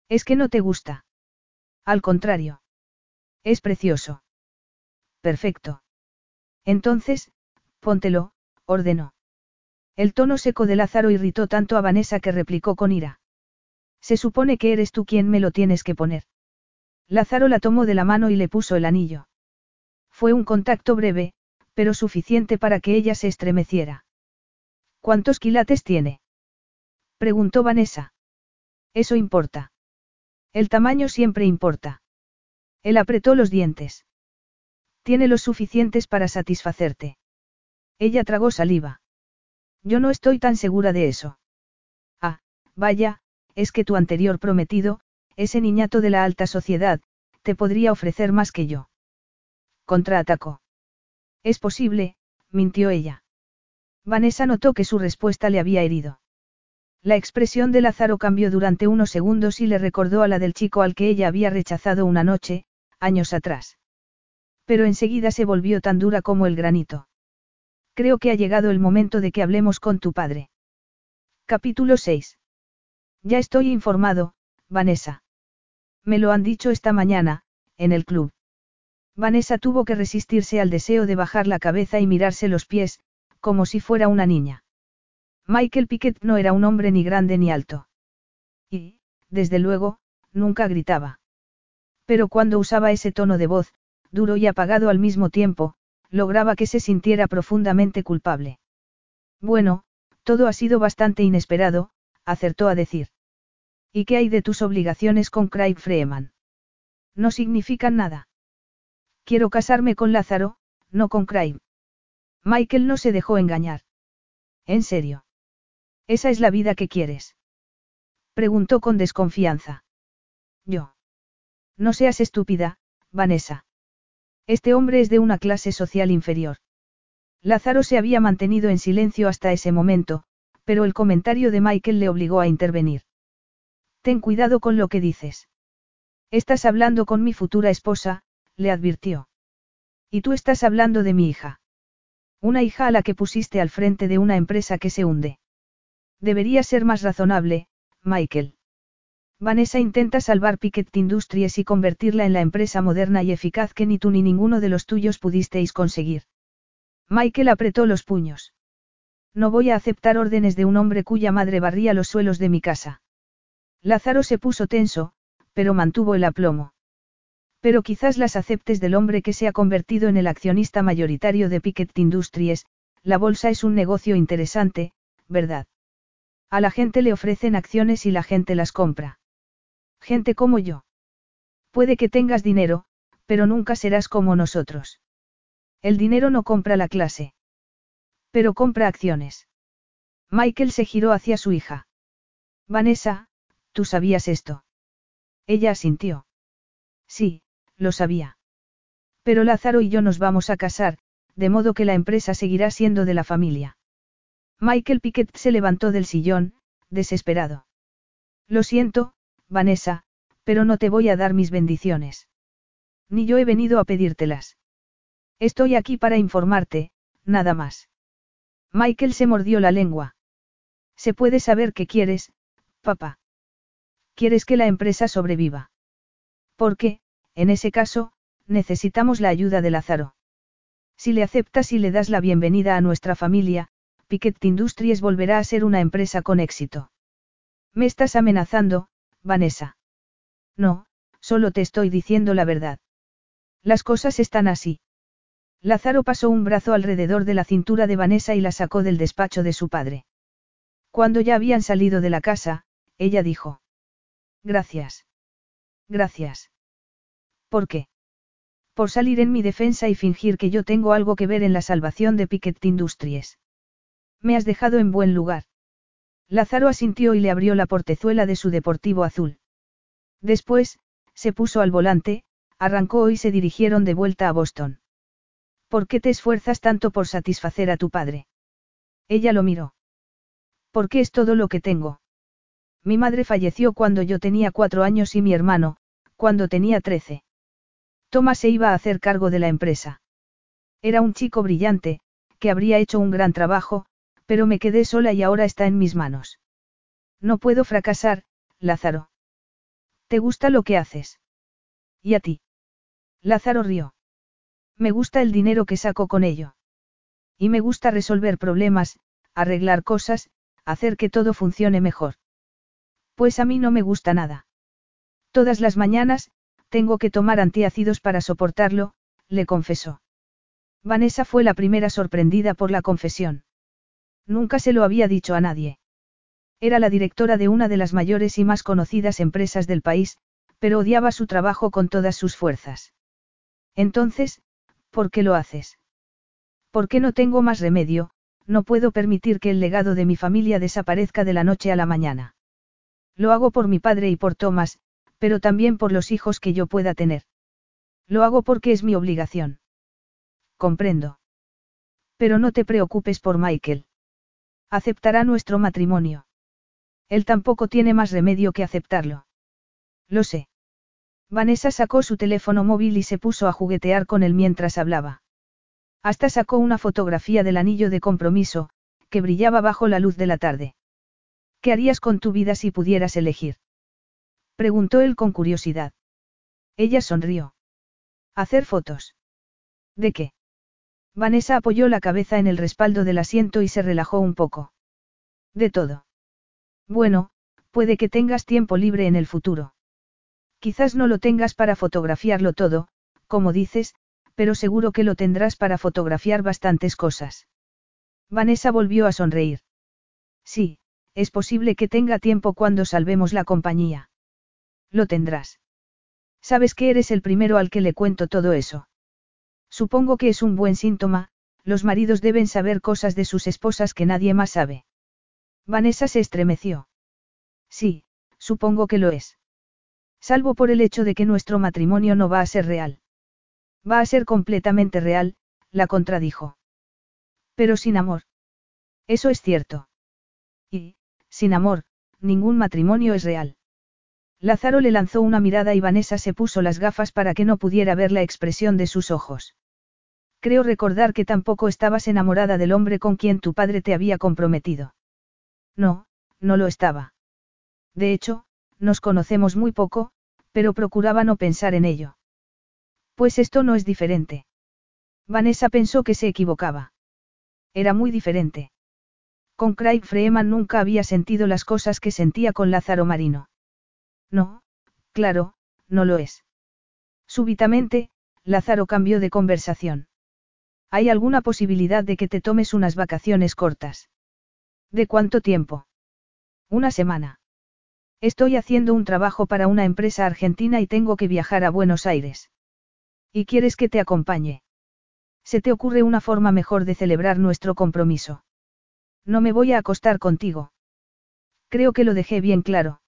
¿Es que no te gusta? Al contrario. Es precioso. Perfecto. Entonces, póntelo, ordenó. El tono seco de Lázaro irritó tanto a Vanessa que replicó con ira. Se supone que eres tú quien me lo tienes que poner. Lázaro la tomó de la mano y le puso el anillo. Fue un contacto breve, pero suficiente para que ella se estremeciera. ¿Cuántos quilates tiene? preguntó Vanessa. Eso importa. El tamaño siempre importa. Él apretó los dientes. Tiene los suficientes para satisfacerte. Ella tragó saliva. Yo no estoy tan segura de eso. Ah, vaya, es que tu anterior prometido, ese niñato de la alta sociedad, te podría ofrecer más que yo. Contraatacó. Es posible, mintió ella. Vanessa notó que su respuesta le había herido. La expresión de Lázaro cambió durante unos segundos y le recordó a la del chico al que ella había rechazado una noche, años atrás. Pero enseguida se volvió tan dura como el granito. Creo que ha llegado el momento de que hablemos con tu padre. Capítulo 6. Ya estoy informado, Vanessa. Me lo han dicho esta mañana, en el club. Vanessa tuvo que resistirse al deseo de bajar la cabeza y mirarse los pies, como si fuera una niña. Michael Piquet no era un hombre ni grande ni alto. Y, desde luego, nunca gritaba. Pero cuando usaba ese tono de voz, duro y apagado al mismo tiempo, lograba que se sintiera profundamente culpable. Bueno, todo ha sido bastante inesperado, acertó a decir. ¿Y qué hay de tus obligaciones con Craig Freeman? No significan nada. Quiero casarme con Lázaro, no con Craig. Michael no se dejó engañar. ¿En serio? ¿Esa es la vida que quieres? Preguntó con desconfianza. Yo. No seas estúpida, Vanessa. Este hombre es de una clase social inferior. Lázaro se había mantenido en silencio hasta ese momento, pero el comentario de Michael le obligó a intervenir. Ten cuidado con lo que dices. Estás hablando con mi futura esposa, le advirtió. Y tú estás hablando de mi hija. Una hija a la que pusiste al frente de una empresa que se hunde. Debería ser más razonable, Michael. Vanessa intenta salvar Piquet Industries y convertirla en la empresa moderna y eficaz que ni tú ni ninguno de los tuyos pudisteis conseguir. Michael apretó los puños. No voy a aceptar órdenes de un hombre cuya madre barría los suelos de mi casa. Lázaro se puso tenso, pero mantuvo el aplomo. Pero quizás las aceptes del hombre que se ha convertido en el accionista mayoritario de Piquet Industries, la bolsa es un negocio interesante, ¿verdad? A la gente le ofrecen acciones y la gente las compra. Gente como yo. Puede que tengas dinero, pero nunca serás como nosotros. El dinero no compra la clase. Pero compra acciones. Michael se giró hacia su hija. Vanessa, ¿tú sabías esto? Ella asintió. Sí, lo sabía. Pero Lázaro y yo nos vamos a casar, de modo que la empresa seguirá siendo de la familia. Michael Piquet se levantó del sillón, desesperado. Lo siento, Vanessa, pero no te voy a dar mis bendiciones. Ni yo he venido a pedírtelas. Estoy aquí para informarte, nada más. Michael se mordió la lengua. Se puede saber qué quieres, papá. ¿Quieres que la empresa sobreviva? Porque, en ese caso, necesitamos la ayuda de Lázaro. Si le aceptas y le das la bienvenida a nuestra familia, Piquet Industries volverá a ser una empresa con éxito. Me estás amenazando, Vanessa. No, solo te estoy diciendo la verdad. Las cosas están así. Lázaro pasó un brazo alrededor de la cintura de Vanessa y la sacó del despacho de su padre. Cuando ya habían salido de la casa, ella dijo. Gracias. Gracias. ¿Por qué? Por salir en mi defensa y fingir que yo tengo algo que ver en la salvación de Piquet Industries. Me has dejado en buen lugar. Lázaro asintió y le abrió la portezuela de su deportivo azul. Después, se puso al volante, arrancó y se dirigieron de vuelta a Boston. ¿Por qué te esfuerzas tanto por satisfacer a tu padre? Ella lo miró. Porque es todo lo que tengo. Mi madre falleció cuando yo tenía cuatro años y mi hermano, cuando tenía trece. Thomas se iba a hacer cargo de la empresa. Era un chico brillante, que habría hecho un gran trabajo, pero me quedé sola y ahora está en mis manos. No puedo fracasar, Lázaro. ¿Te gusta lo que haces? ¿Y a ti? Lázaro rió. Me gusta el dinero que saco con ello. Y me gusta resolver problemas, arreglar cosas, hacer que todo funcione mejor. Pues a mí no me gusta nada. Todas las mañanas, tengo que tomar antiácidos para soportarlo, le confesó. Vanessa fue la primera sorprendida por la confesión. Nunca se lo había dicho a nadie. Era la directora de una de las mayores y más conocidas empresas del país, pero odiaba su trabajo con todas sus fuerzas. Entonces, ¿por qué lo haces? ¿Por qué no tengo más remedio? No puedo permitir que el legado de mi familia desaparezca de la noche a la mañana. Lo hago por mi padre y por Thomas, pero también por los hijos que yo pueda tener. Lo hago porque es mi obligación. Comprendo. Pero no te preocupes por Michael. Aceptará nuestro matrimonio. Él tampoco tiene más remedio que aceptarlo. Lo sé. Vanessa sacó su teléfono móvil y se puso a juguetear con él mientras hablaba. Hasta sacó una fotografía del anillo de compromiso, que brillaba bajo la luz de la tarde. ¿Qué harías con tu vida si pudieras elegir? Preguntó él con curiosidad. Ella sonrió. ¿Hacer fotos? ¿De qué? Vanessa apoyó la cabeza en el respaldo del asiento y se relajó un poco. De todo. Bueno, puede que tengas tiempo libre en el futuro. Quizás no lo tengas para fotografiarlo todo, como dices, pero seguro que lo tendrás para fotografiar bastantes cosas. Vanessa volvió a sonreír. Sí, es posible que tenga tiempo cuando salvemos la compañía. Lo tendrás. Sabes que eres el primero al que le cuento todo eso. Supongo que es un buen síntoma, los maridos deben saber cosas de sus esposas que nadie más sabe. Vanessa se estremeció. Sí, supongo que lo es. Salvo por el hecho de que nuestro matrimonio no va a ser real. Va a ser completamente real, la contradijo. Pero sin amor. Eso es cierto. Y, sin amor, ningún matrimonio es real. Lázaro le lanzó una mirada y Vanessa se puso las gafas para que no pudiera ver la expresión de sus ojos. Creo recordar que tampoco estabas enamorada del hombre con quien tu padre te había comprometido. No, no lo estaba. De hecho, nos conocemos muy poco, pero procuraba no pensar en ello. Pues esto no es diferente. Vanessa pensó que se equivocaba. Era muy diferente. Con Craig Freeman nunca había sentido las cosas que sentía con Lázaro Marino. No, claro, no lo es. Súbitamente, Lázaro cambió de conversación. ¿Hay alguna posibilidad de que te tomes unas vacaciones cortas? ¿De cuánto tiempo? Una semana. Estoy haciendo un trabajo para una empresa argentina y tengo que viajar a Buenos Aires. ¿Y quieres que te acompañe? ¿Se te ocurre una forma mejor de celebrar nuestro compromiso? No me voy a acostar contigo. Creo que lo dejé bien claro.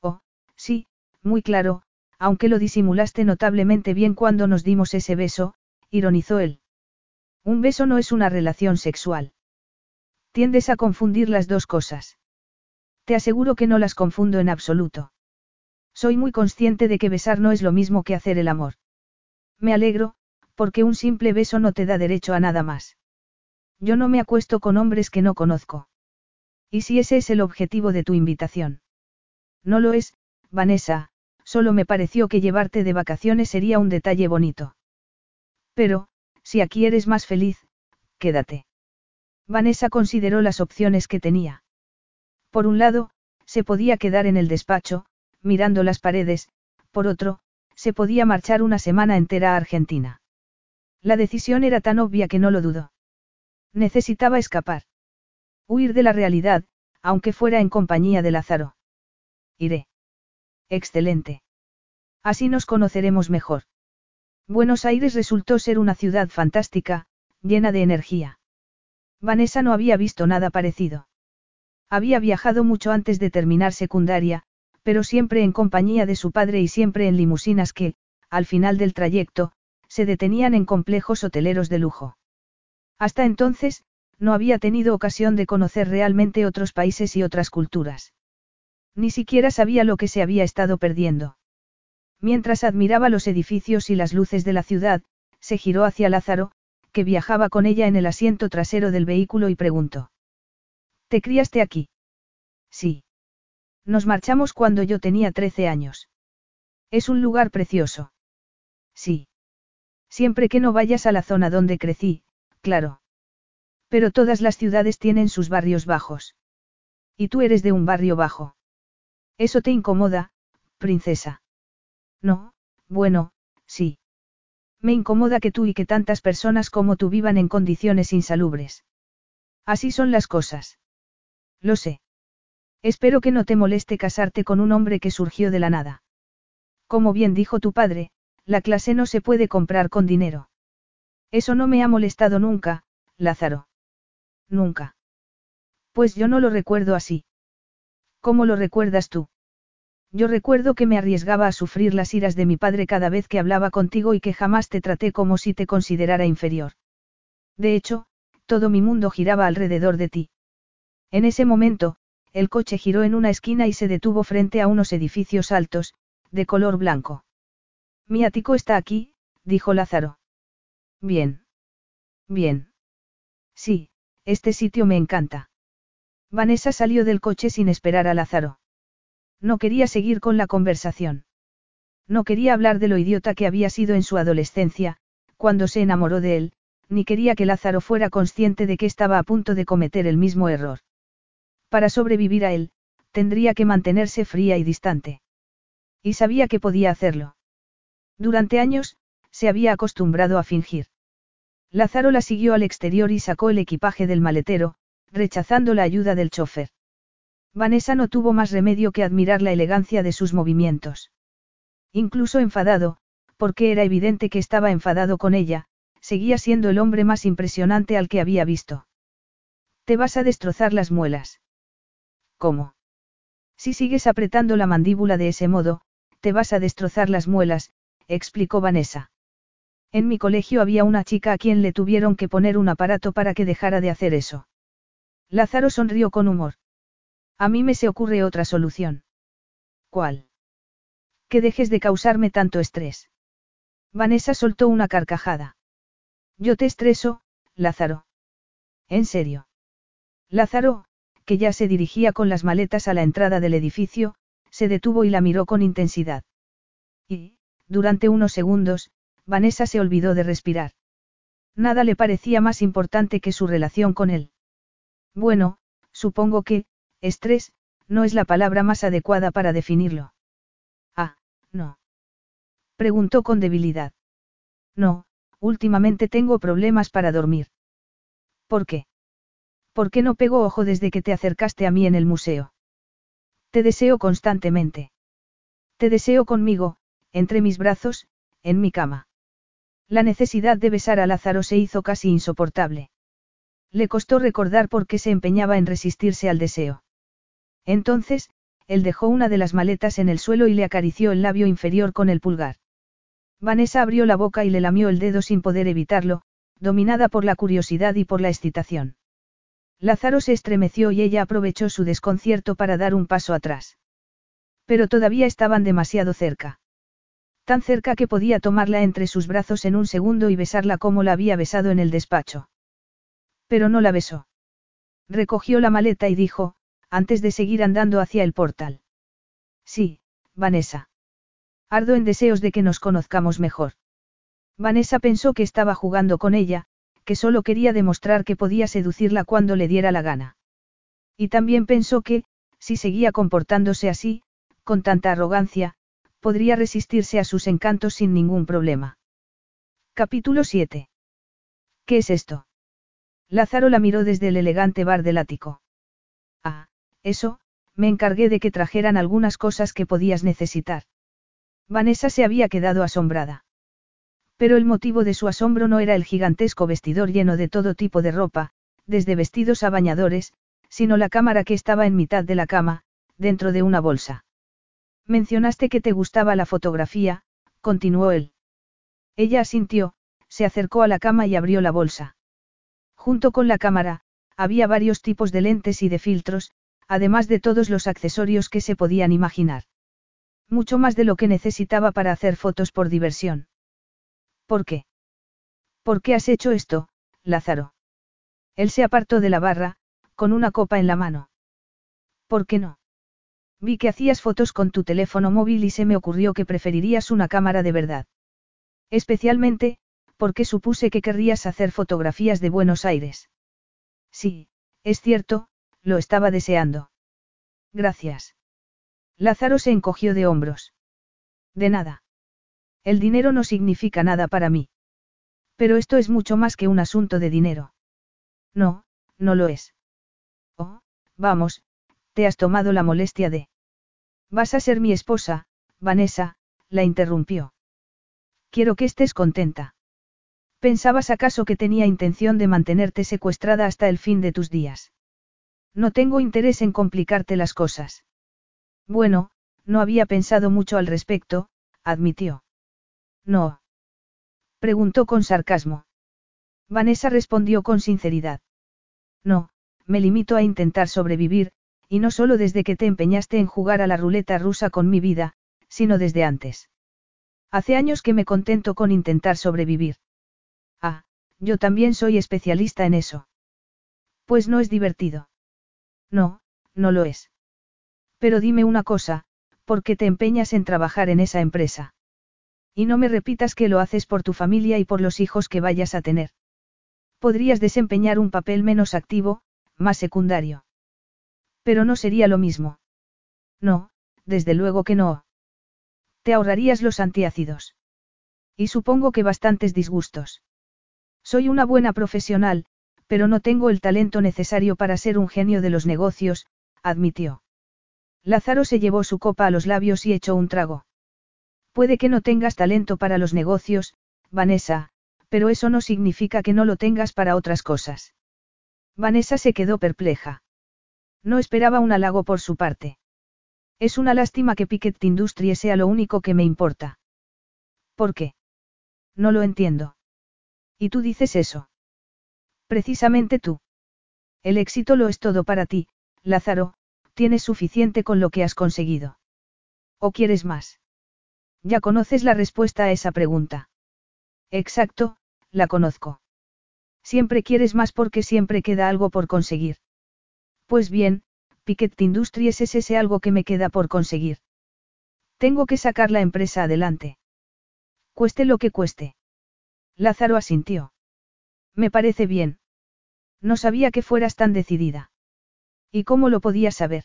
Oh, sí, muy claro, aunque lo disimulaste notablemente bien cuando nos dimos ese beso, ironizó él. Un beso no es una relación sexual. Tiendes a confundir las dos cosas. Te aseguro que no las confundo en absoluto. Soy muy consciente de que besar no es lo mismo que hacer el amor. Me alegro, porque un simple beso no te da derecho a nada más. Yo no me acuesto con hombres que no conozco. ¿Y si ese es el objetivo de tu invitación? No lo es, Vanessa, solo me pareció que llevarte de vacaciones sería un detalle bonito. Pero, si aquí eres más feliz, quédate. Vanessa consideró las opciones que tenía. Por un lado, se podía quedar en el despacho, mirando las paredes, por otro, se podía marchar una semana entera a Argentina. La decisión era tan obvia que no lo dudó. Necesitaba escapar. Huir de la realidad, aunque fuera en compañía de Lázaro. Iré. Excelente. Así nos conoceremos mejor. Buenos Aires resultó ser una ciudad fantástica, llena de energía. Vanessa no había visto nada parecido. Había viajado mucho antes de terminar secundaria, pero siempre en compañía de su padre y siempre en limusinas que, al final del trayecto, se detenían en complejos hoteleros de lujo. Hasta entonces, no había tenido ocasión de conocer realmente otros países y otras culturas. Ni siquiera sabía lo que se había estado perdiendo. Mientras admiraba los edificios y las luces de la ciudad, se giró hacia Lázaro, que viajaba con ella en el asiento trasero del vehículo y preguntó. ¿Te criaste aquí? Sí. Nos marchamos cuando yo tenía 13 años. Es un lugar precioso. Sí. Siempre que no vayas a la zona donde crecí, claro. Pero todas las ciudades tienen sus barrios bajos. Y tú eres de un barrio bajo. Eso te incomoda, princesa. No, bueno, sí. Me incomoda que tú y que tantas personas como tú vivan en condiciones insalubres. Así son las cosas. Lo sé. Espero que no te moleste casarte con un hombre que surgió de la nada. Como bien dijo tu padre, la clase no se puede comprar con dinero. Eso no me ha molestado nunca, Lázaro. Nunca. Pues yo no lo recuerdo así. ¿Cómo lo recuerdas tú? Yo recuerdo que me arriesgaba a sufrir las iras de mi padre cada vez que hablaba contigo y que jamás te traté como si te considerara inferior. De hecho, todo mi mundo giraba alrededor de ti. En ese momento, el coche giró en una esquina y se detuvo frente a unos edificios altos, de color blanco. Mi ático está aquí, dijo Lázaro. Bien. Bien. Sí, este sitio me encanta. Vanessa salió del coche sin esperar a Lázaro. No quería seguir con la conversación. No quería hablar de lo idiota que había sido en su adolescencia, cuando se enamoró de él, ni quería que Lázaro fuera consciente de que estaba a punto de cometer el mismo error. Para sobrevivir a él, tendría que mantenerse fría y distante. Y sabía que podía hacerlo. Durante años, se había acostumbrado a fingir. Lázaro la siguió al exterior y sacó el equipaje del maletero, rechazando la ayuda del chofer. Vanessa no tuvo más remedio que admirar la elegancia de sus movimientos. Incluso enfadado, porque era evidente que estaba enfadado con ella, seguía siendo el hombre más impresionante al que había visto. Te vas a destrozar las muelas. ¿Cómo? Si sigues apretando la mandíbula de ese modo, te vas a destrozar las muelas, explicó Vanessa. En mi colegio había una chica a quien le tuvieron que poner un aparato para que dejara de hacer eso. Lázaro sonrió con humor. A mí me se ocurre otra solución. ¿Cuál? Que dejes de causarme tanto estrés. Vanessa soltó una carcajada. Yo te estreso, Lázaro. ¿En serio? Lázaro, que ya se dirigía con las maletas a la entrada del edificio, se detuvo y la miró con intensidad. Y, durante unos segundos, Vanessa se olvidó de respirar. Nada le parecía más importante que su relación con él. Bueno, supongo que, Estrés, no es la palabra más adecuada para definirlo. Ah, no. Preguntó con debilidad. No, últimamente tengo problemas para dormir. ¿Por qué? ¿Por qué no pego ojo desde que te acercaste a mí en el museo? Te deseo constantemente. Te deseo conmigo, entre mis brazos, en mi cama. La necesidad de besar a Lázaro se hizo casi insoportable. Le costó recordar por qué se empeñaba en resistirse al deseo. Entonces, él dejó una de las maletas en el suelo y le acarició el labio inferior con el pulgar. Vanessa abrió la boca y le lamió el dedo sin poder evitarlo, dominada por la curiosidad y por la excitación. Lázaro se estremeció y ella aprovechó su desconcierto para dar un paso atrás. Pero todavía estaban demasiado cerca. Tan cerca que podía tomarla entre sus brazos en un segundo y besarla como la había besado en el despacho. Pero no la besó. Recogió la maleta y dijo, antes de seguir andando hacia el portal. Sí, Vanessa. Ardo en deseos de que nos conozcamos mejor. Vanessa pensó que estaba jugando con ella, que solo quería demostrar que podía seducirla cuando le diera la gana. Y también pensó que, si seguía comportándose así, con tanta arrogancia, podría resistirse a sus encantos sin ningún problema. Capítulo 7. ¿Qué es esto? Lázaro la miró desde el elegante bar del ático. Ah, eso, me encargué de que trajeran algunas cosas que podías necesitar. Vanessa se había quedado asombrada. Pero el motivo de su asombro no era el gigantesco vestidor lleno de todo tipo de ropa, desde vestidos a bañadores, sino la cámara que estaba en mitad de la cama, dentro de una bolsa. Mencionaste que te gustaba la fotografía, continuó él. Ella asintió, se acercó a la cama y abrió la bolsa. Junto con la cámara, había varios tipos de lentes y de filtros, además de todos los accesorios que se podían imaginar. Mucho más de lo que necesitaba para hacer fotos por diversión. ¿Por qué? ¿Por qué has hecho esto, Lázaro? Él se apartó de la barra, con una copa en la mano. ¿Por qué no? Vi que hacías fotos con tu teléfono móvil y se me ocurrió que preferirías una cámara de verdad. Especialmente, porque supuse que querrías hacer fotografías de Buenos Aires. Sí, es cierto, lo estaba deseando. Gracias. Lázaro se encogió de hombros. De nada. El dinero no significa nada para mí. Pero esto es mucho más que un asunto de dinero. No, no lo es. Oh, vamos, te has tomado la molestia de... Vas a ser mi esposa, Vanessa, la interrumpió. Quiero que estés contenta. ¿Pensabas acaso que tenía intención de mantenerte secuestrada hasta el fin de tus días? No tengo interés en complicarte las cosas. Bueno, no había pensado mucho al respecto, admitió. No. Preguntó con sarcasmo. Vanessa respondió con sinceridad. No, me limito a intentar sobrevivir, y no solo desde que te empeñaste en jugar a la ruleta rusa con mi vida, sino desde antes. Hace años que me contento con intentar sobrevivir. Ah, yo también soy especialista en eso. Pues no es divertido. No, no lo es. Pero dime una cosa, ¿por qué te empeñas en trabajar en esa empresa? Y no me repitas que lo haces por tu familia y por los hijos que vayas a tener. Podrías desempeñar un papel menos activo, más secundario. Pero no sería lo mismo. No, desde luego que no. Te ahorrarías los antiácidos. Y supongo que bastantes disgustos. Soy una buena profesional, pero no tengo el talento necesario para ser un genio de los negocios, admitió. Lázaro se llevó su copa a los labios y echó un trago. Puede que no tengas talento para los negocios, Vanessa, pero eso no significa que no lo tengas para otras cosas. Vanessa se quedó perpleja. No esperaba un halago por su parte. Es una lástima que Piquet Industries sea lo único que me importa. ¿Por qué? No lo entiendo. ¿Y tú dices eso? Precisamente tú. El éxito lo es todo para ti, Lázaro, tienes suficiente con lo que has conseguido. ¿O quieres más? Ya conoces la respuesta a esa pregunta. Exacto, la conozco. Siempre quieres más porque siempre queda algo por conseguir. Pues bien, Piquet Industries es ese algo que me queda por conseguir. Tengo que sacar la empresa adelante. Cueste lo que cueste. Lázaro asintió. Me parece bien. No sabía que fueras tan decidida. ¿Y cómo lo podías saber?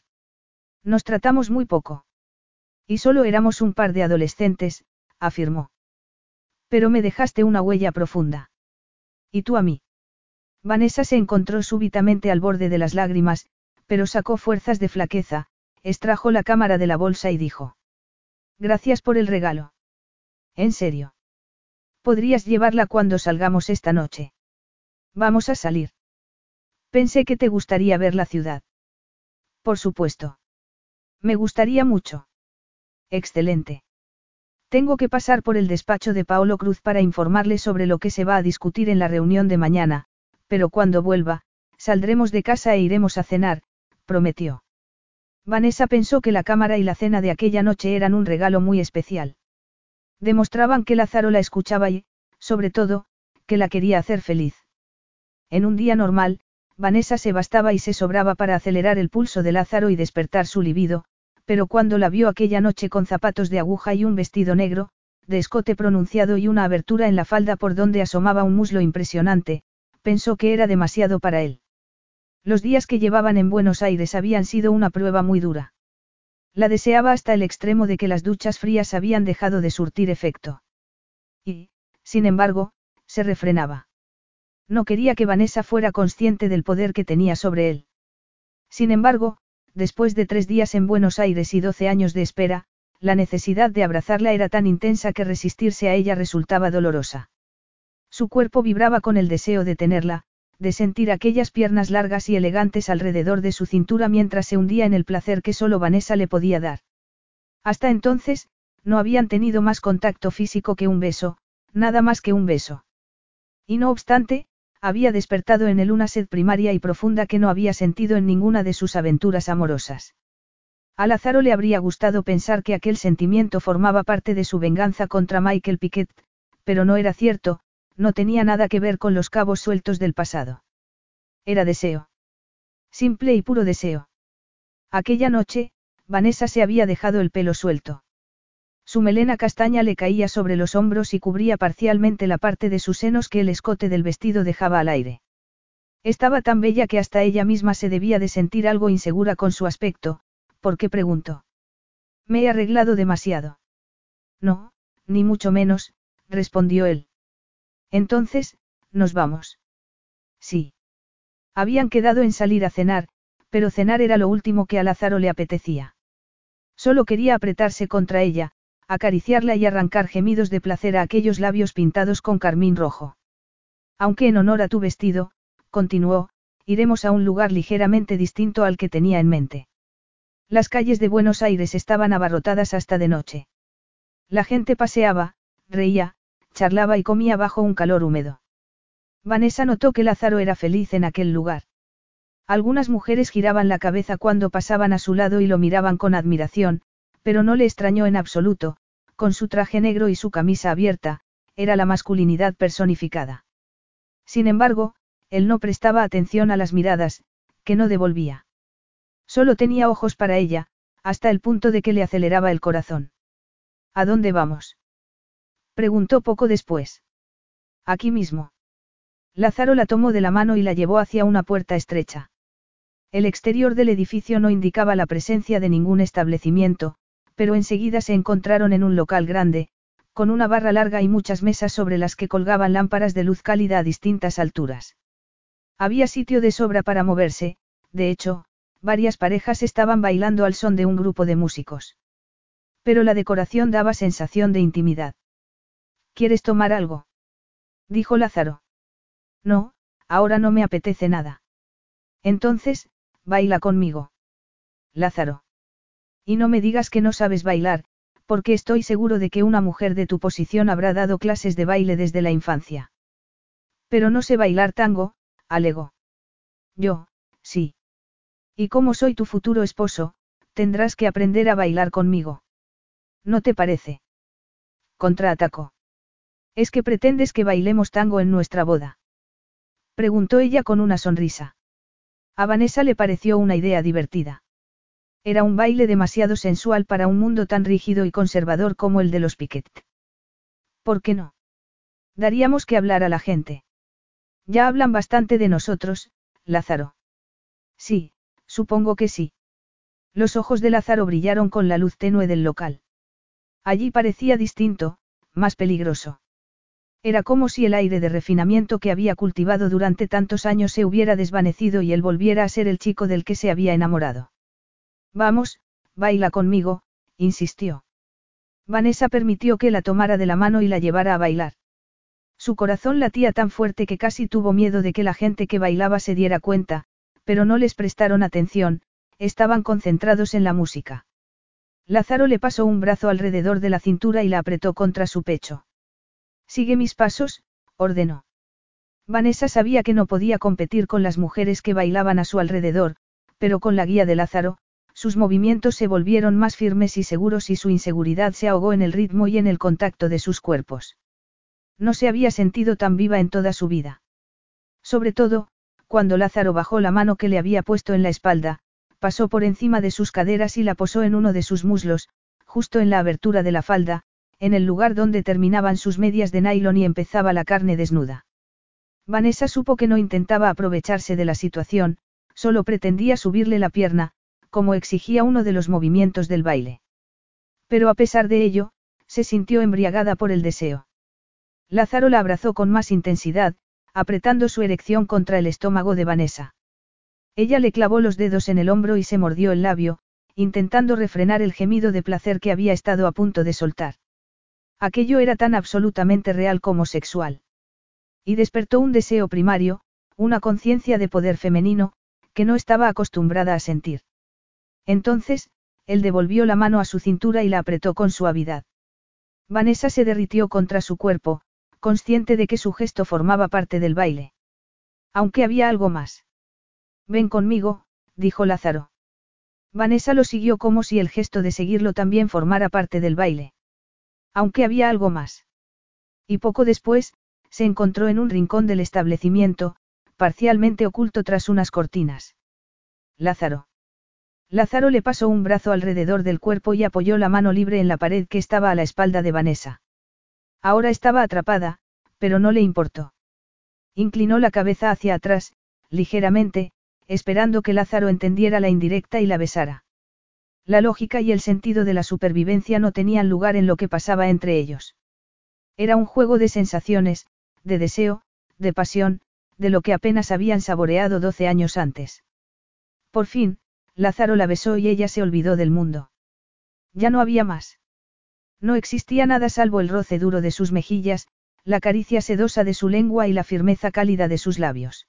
Nos tratamos muy poco. Y solo éramos un par de adolescentes, afirmó. Pero me dejaste una huella profunda. ¿Y tú a mí? Vanessa se encontró súbitamente al borde de las lágrimas, pero sacó fuerzas de flaqueza, extrajo la cámara de la bolsa y dijo. Gracias por el regalo. ¿En serio? Podrías llevarla cuando salgamos esta noche. Vamos a salir. Pensé que te gustaría ver la ciudad. Por supuesto. Me gustaría mucho. Excelente. Tengo que pasar por el despacho de Paolo Cruz para informarle sobre lo que se va a discutir en la reunión de mañana, pero cuando vuelva, saldremos de casa e iremos a cenar, prometió. Vanessa pensó que la cámara y la cena de aquella noche eran un regalo muy especial. Demostraban que Lázaro la escuchaba y, sobre todo, que la quería hacer feliz. En un día normal, Vanessa se bastaba y se sobraba para acelerar el pulso de Lázaro y despertar su libido, pero cuando la vio aquella noche con zapatos de aguja y un vestido negro, de escote pronunciado y una abertura en la falda por donde asomaba un muslo impresionante, pensó que era demasiado para él. Los días que llevaban en Buenos Aires habían sido una prueba muy dura. La deseaba hasta el extremo de que las duchas frías habían dejado de surtir efecto. Y, sin embargo, se refrenaba. No quería que Vanessa fuera consciente del poder que tenía sobre él. Sin embargo, después de tres días en Buenos Aires y doce años de espera, la necesidad de abrazarla era tan intensa que resistirse a ella resultaba dolorosa. Su cuerpo vibraba con el deseo de tenerla, de sentir aquellas piernas largas y elegantes alrededor de su cintura mientras se hundía en el placer que solo Vanessa le podía dar. Hasta entonces, no habían tenido más contacto físico que un beso, nada más que un beso. Y no obstante, había despertado en él una sed primaria y profunda que no había sentido en ninguna de sus aventuras amorosas. A Lázaro le habría gustado pensar que aquel sentimiento formaba parte de su venganza contra Michael Piquet, pero no era cierto, no tenía nada que ver con los cabos sueltos del pasado. Era deseo. Simple y puro deseo. Aquella noche, Vanessa se había dejado el pelo suelto. Su melena castaña le caía sobre los hombros y cubría parcialmente la parte de sus senos que el escote del vestido dejaba al aire. Estaba tan bella que hasta ella misma se debía de sentir algo insegura con su aspecto, ¿por qué preguntó? Me he arreglado demasiado. No, ni mucho menos, respondió él. Entonces, ¿nos vamos? Sí. Habían quedado en salir a cenar, pero cenar era lo último que a Lázaro le apetecía. Solo quería apretarse contra ella, acariciarla y arrancar gemidos de placer a aquellos labios pintados con carmín rojo. Aunque en honor a tu vestido, continuó, iremos a un lugar ligeramente distinto al que tenía en mente. Las calles de Buenos Aires estaban abarrotadas hasta de noche. La gente paseaba, reía, charlaba y comía bajo un calor húmedo. Vanessa notó que Lázaro era feliz en aquel lugar. Algunas mujeres giraban la cabeza cuando pasaban a su lado y lo miraban con admiración, pero no le extrañó en absoluto, con su traje negro y su camisa abierta, era la masculinidad personificada. Sin embargo, él no prestaba atención a las miradas, que no devolvía. Solo tenía ojos para ella, hasta el punto de que le aceleraba el corazón. ¿A dónde vamos? Preguntó poco después. Aquí mismo. Lázaro la tomó de la mano y la llevó hacia una puerta estrecha. El exterior del edificio no indicaba la presencia de ningún establecimiento, pero enseguida se encontraron en un local grande, con una barra larga y muchas mesas sobre las que colgaban lámparas de luz cálida a distintas alturas. Había sitio de sobra para moverse, de hecho, varias parejas estaban bailando al son de un grupo de músicos. Pero la decoración daba sensación de intimidad. ¿Quieres tomar algo? dijo Lázaro. No, ahora no me apetece nada. Entonces, baila conmigo. Lázaro. Y no me digas que no sabes bailar, porque estoy seguro de que una mujer de tu posición habrá dado clases de baile desde la infancia. Pero no sé bailar tango, alegó. Yo, sí. Y como soy tu futuro esposo, tendrás que aprender a bailar conmigo. ¿No te parece? Contraatacó. ¿Es que pretendes que bailemos tango en nuestra boda? Preguntó ella con una sonrisa. A Vanessa le pareció una idea divertida. Era un baile demasiado sensual para un mundo tan rígido y conservador como el de los Piquet. ¿Por qué no? Daríamos que hablar a la gente. Ya hablan bastante de nosotros, Lázaro. Sí, supongo que sí. Los ojos de Lázaro brillaron con la luz tenue del local. Allí parecía distinto, más peligroso. Era como si el aire de refinamiento que había cultivado durante tantos años se hubiera desvanecido y él volviera a ser el chico del que se había enamorado. Vamos, baila conmigo, insistió. Vanessa permitió que la tomara de la mano y la llevara a bailar. Su corazón latía tan fuerte que casi tuvo miedo de que la gente que bailaba se diera cuenta, pero no les prestaron atención, estaban concentrados en la música. Lázaro le pasó un brazo alrededor de la cintura y la apretó contra su pecho. Sigue mis pasos, ordenó. Vanessa sabía que no podía competir con las mujeres que bailaban a su alrededor, pero con la guía de Lázaro, sus movimientos se volvieron más firmes y seguros y su inseguridad se ahogó en el ritmo y en el contacto de sus cuerpos. No se había sentido tan viva en toda su vida. Sobre todo, cuando Lázaro bajó la mano que le había puesto en la espalda, pasó por encima de sus caderas y la posó en uno de sus muslos, justo en la abertura de la falda, en el lugar donde terminaban sus medias de nylon y empezaba la carne desnuda. Vanessa supo que no intentaba aprovecharse de la situación, solo pretendía subirle la pierna, como exigía uno de los movimientos del baile. Pero a pesar de ello, se sintió embriagada por el deseo. Lázaro la abrazó con más intensidad, apretando su erección contra el estómago de Vanessa. Ella le clavó los dedos en el hombro y se mordió el labio, intentando refrenar el gemido de placer que había estado a punto de soltar. Aquello era tan absolutamente real como sexual. Y despertó un deseo primario, una conciencia de poder femenino, que no estaba acostumbrada a sentir. Entonces, él devolvió la mano a su cintura y la apretó con suavidad. Vanessa se derritió contra su cuerpo, consciente de que su gesto formaba parte del baile. Aunque había algo más. Ven conmigo, dijo Lázaro. Vanessa lo siguió como si el gesto de seguirlo también formara parte del baile. Aunque había algo más. Y poco después, se encontró en un rincón del establecimiento, parcialmente oculto tras unas cortinas. Lázaro. Lázaro le pasó un brazo alrededor del cuerpo y apoyó la mano libre en la pared que estaba a la espalda de Vanessa. Ahora estaba atrapada, pero no le importó. Inclinó la cabeza hacia atrás, ligeramente, esperando que Lázaro entendiera la indirecta y la besara. La lógica y el sentido de la supervivencia no tenían lugar en lo que pasaba entre ellos. Era un juego de sensaciones, de deseo, de pasión, de lo que apenas habían saboreado doce años antes. Por fin, Lázaro la besó y ella se olvidó del mundo. Ya no había más. No existía nada salvo el roce duro de sus mejillas, la caricia sedosa de su lengua y la firmeza cálida de sus labios.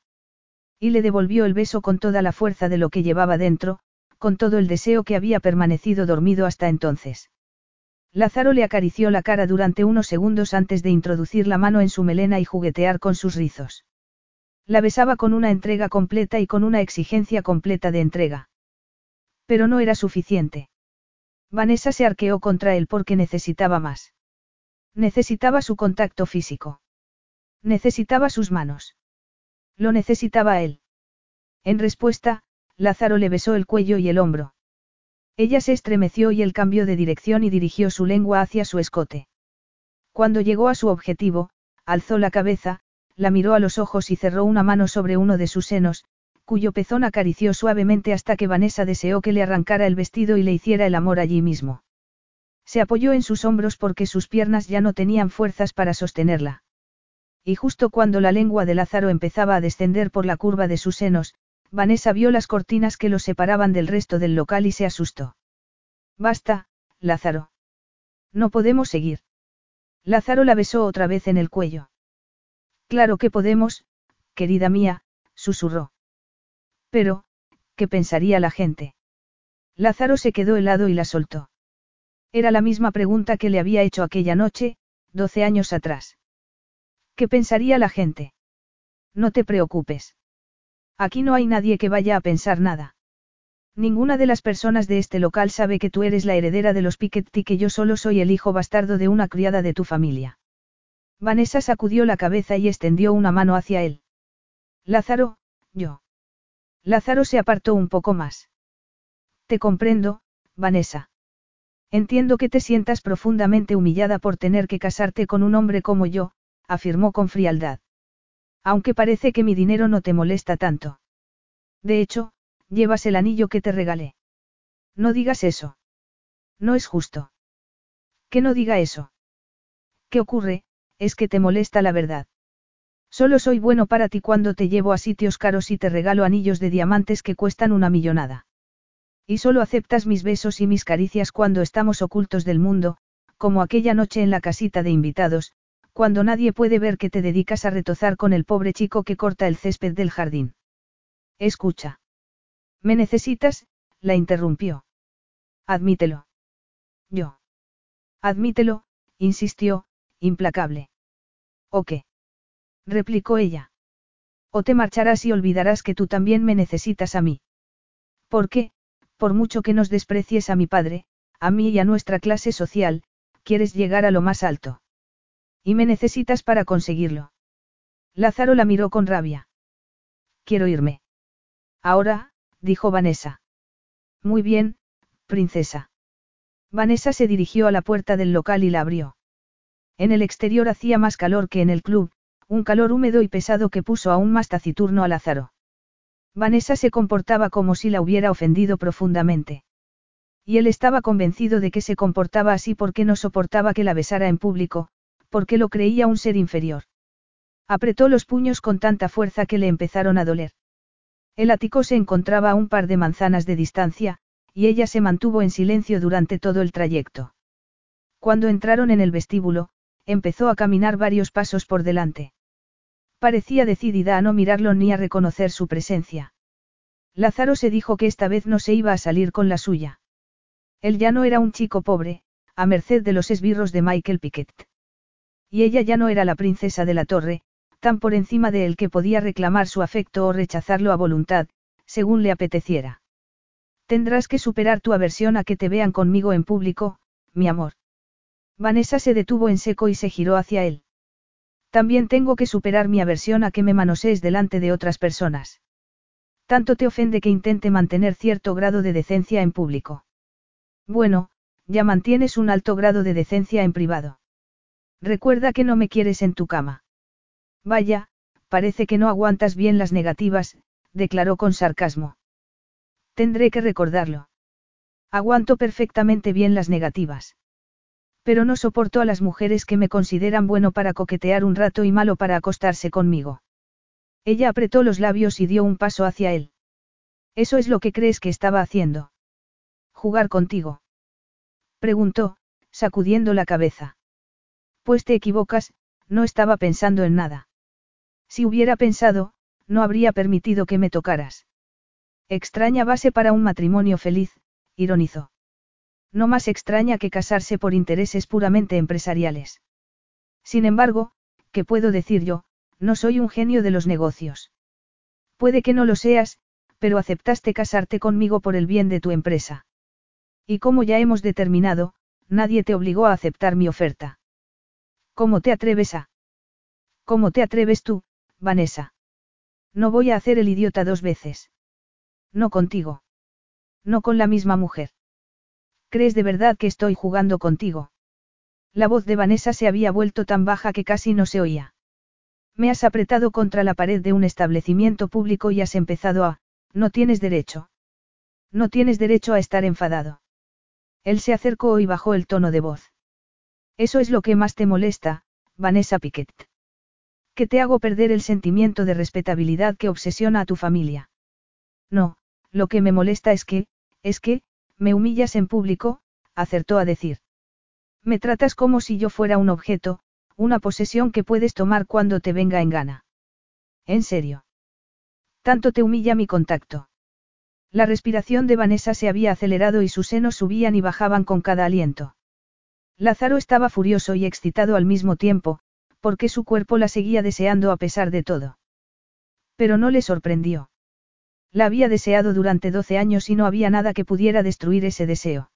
Y le devolvió el beso con toda la fuerza de lo que llevaba dentro, con todo el deseo que había permanecido dormido hasta entonces. Lázaro le acarició la cara durante unos segundos antes de introducir la mano en su melena y juguetear con sus rizos. La besaba con una entrega completa y con una exigencia completa de entrega. Pero no era suficiente. Vanessa se arqueó contra él porque necesitaba más. Necesitaba su contacto físico. Necesitaba sus manos. Lo necesitaba él. En respuesta, Lázaro le besó el cuello y el hombro. Ella se estremeció y él cambió de dirección y dirigió su lengua hacia su escote. Cuando llegó a su objetivo, alzó la cabeza, la miró a los ojos y cerró una mano sobre uno de sus senos, cuyo pezón acarició suavemente hasta que Vanessa deseó que le arrancara el vestido y le hiciera el amor allí mismo. Se apoyó en sus hombros porque sus piernas ya no tenían fuerzas para sostenerla. Y justo cuando la lengua de Lázaro empezaba a descender por la curva de sus senos, Vanessa vio las cortinas que los separaban del resto del local y se asustó. Basta, Lázaro. No podemos seguir. Lázaro la besó otra vez en el cuello. Claro que podemos, querida mía, susurró. Pero, ¿qué pensaría la gente? Lázaro se quedó helado y la soltó. Era la misma pregunta que le había hecho aquella noche, doce años atrás. ¿Qué pensaría la gente? No te preocupes. Aquí no hay nadie que vaya a pensar nada. Ninguna de las personas de este local sabe que tú eres la heredera de los Piketty y que yo solo soy el hijo bastardo de una criada de tu familia. Vanessa sacudió la cabeza y extendió una mano hacia él. Lázaro, yo. Lázaro se apartó un poco más. Te comprendo, Vanessa. Entiendo que te sientas profundamente humillada por tener que casarte con un hombre como yo, afirmó con frialdad. Aunque parece que mi dinero no te molesta tanto. De hecho, llevas el anillo que te regalé. No digas eso. No es justo. Que no diga eso. ¿Qué ocurre? Es que te molesta la verdad. Solo soy bueno para ti cuando te llevo a sitios caros y te regalo anillos de diamantes que cuestan una millonada. Y solo aceptas mis besos y mis caricias cuando estamos ocultos del mundo, como aquella noche en la casita de invitados, cuando nadie puede ver que te dedicas a retozar con el pobre chico que corta el césped del jardín. Escucha. ¿Me necesitas? la interrumpió. Admítelo. Yo. Admítelo, insistió, implacable. ¿O qué? Replicó ella. O te marcharás y olvidarás que tú también me necesitas a mí. ¿Por qué? Por mucho que nos desprecies a mi padre, a mí y a nuestra clase social, quieres llegar a lo más alto. Y me necesitas para conseguirlo. Lázaro la miró con rabia. Quiero irme. Ahora, dijo Vanessa. Muy bien, princesa. Vanessa se dirigió a la puerta del local y la abrió. En el exterior hacía más calor que en el club, un calor húmedo y pesado que puso aún más taciturno a Lázaro. Vanessa se comportaba como si la hubiera ofendido profundamente. Y él estaba convencido de que se comportaba así porque no soportaba que la besara en público, porque lo creía un ser inferior. Apretó los puños con tanta fuerza que le empezaron a doler. El ático se encontraba a un par de manzanas de distancia, y ella se mantuvo en silencio durante todo el trayecto. Cuando entraron en el vestíbulo, empezó a caminar varios pasos por delante. Parecía decidida a no mirarlo ni a reconocer su presencia. Lázaro se dijo que esta vez no se iba a salir con la suya. Él ya no era un chico pobre, a merced de los esbirros de Michael Piquet. Y ella ya no era la princesa de la torre, tan por encima de él que podía reclamar su afecto o rechazarlo a voluntad, según le apeteciera. Tendrás que superar tu aversión a que te vean conmigo en público, mi amor. Vanessa se detuvo en seco y se giró hacia él. También tengo que superar mi aversión a que me manosees delante de otras personas. Tanto te ofende que intente mantener cierto grado de decencia en público. Bueno, ya mantienes un alto grado de decencia en privado. Recuerda que no me quieres en tu cama. Vaya, parece que no aguantas bien las negativas, declaró con sarcasmo. Tendré que recordarlo. Aguanto perfectamente bien las negativas. Pero no soporto a las mujeres que me consideran bueno para coquetear un rato y malo para acostarse conmigo. Ella apretó los labios y dio un paso hacia él. ¿Eso es lo que crees que estaba haciendo? ¿Jugar contigo? Preguntó, sacudiendo la cabeza. Pues te equivocas, no estaba pensando en nada. Si hubiera pensado, no habría permitido que me tocaras. Extraña base para un matrimonio feliz, ironizó. No más extraña que casarse por intereses puramente empresariales. Sin embargo, ¿qué puedo decir yo? No soy un genio de los negocios. Puede que no lo seas, pero aceptaste casarte conmigo por el bien de tu empresa. Y como ya hemos determinado, nadie te obligó a aceptar mi oferta. ¿Cómo te atreves a? ¿Cómo te atreves tú, Vanessa? No voy a hacer el idiota dos veces. No contigo. No con la misma mujer. ¿Crees de verdad que estoy jugando contigo? La voz de Vanessa se había vuelto tan baja que casi no se oía. Me has apretado contra la pared de un establecimiento público y has empezado a, no tienes derecho. No tienes derecho a estar enfadado. Él se acercó y bajó el tono de voz. Eso es lo que más te molesta, Vanessa Piquet. Que te hago perder el sentimiento de respetabilidad que obsesiona a tu familia. No, lo que me molesta es que, es que, me humillas en público, acertó a decir. Me tratas como si yo fuera un objeto, una posesión que puedes tomar cuando te venga en gana. ¿En serio? Tanto te humilla mi contacto. La respiración de Vanessa se había acelerado y sus senos subían y bajaban con cada aliento. Lázaro estaba furioso y excitado al mismo tiempo, porque su cuerpo la seguía deseando a pesar de todo. Pero no le sorprendió. La había deseado durante doce años y no había nada que pudiera destruir ese deseo.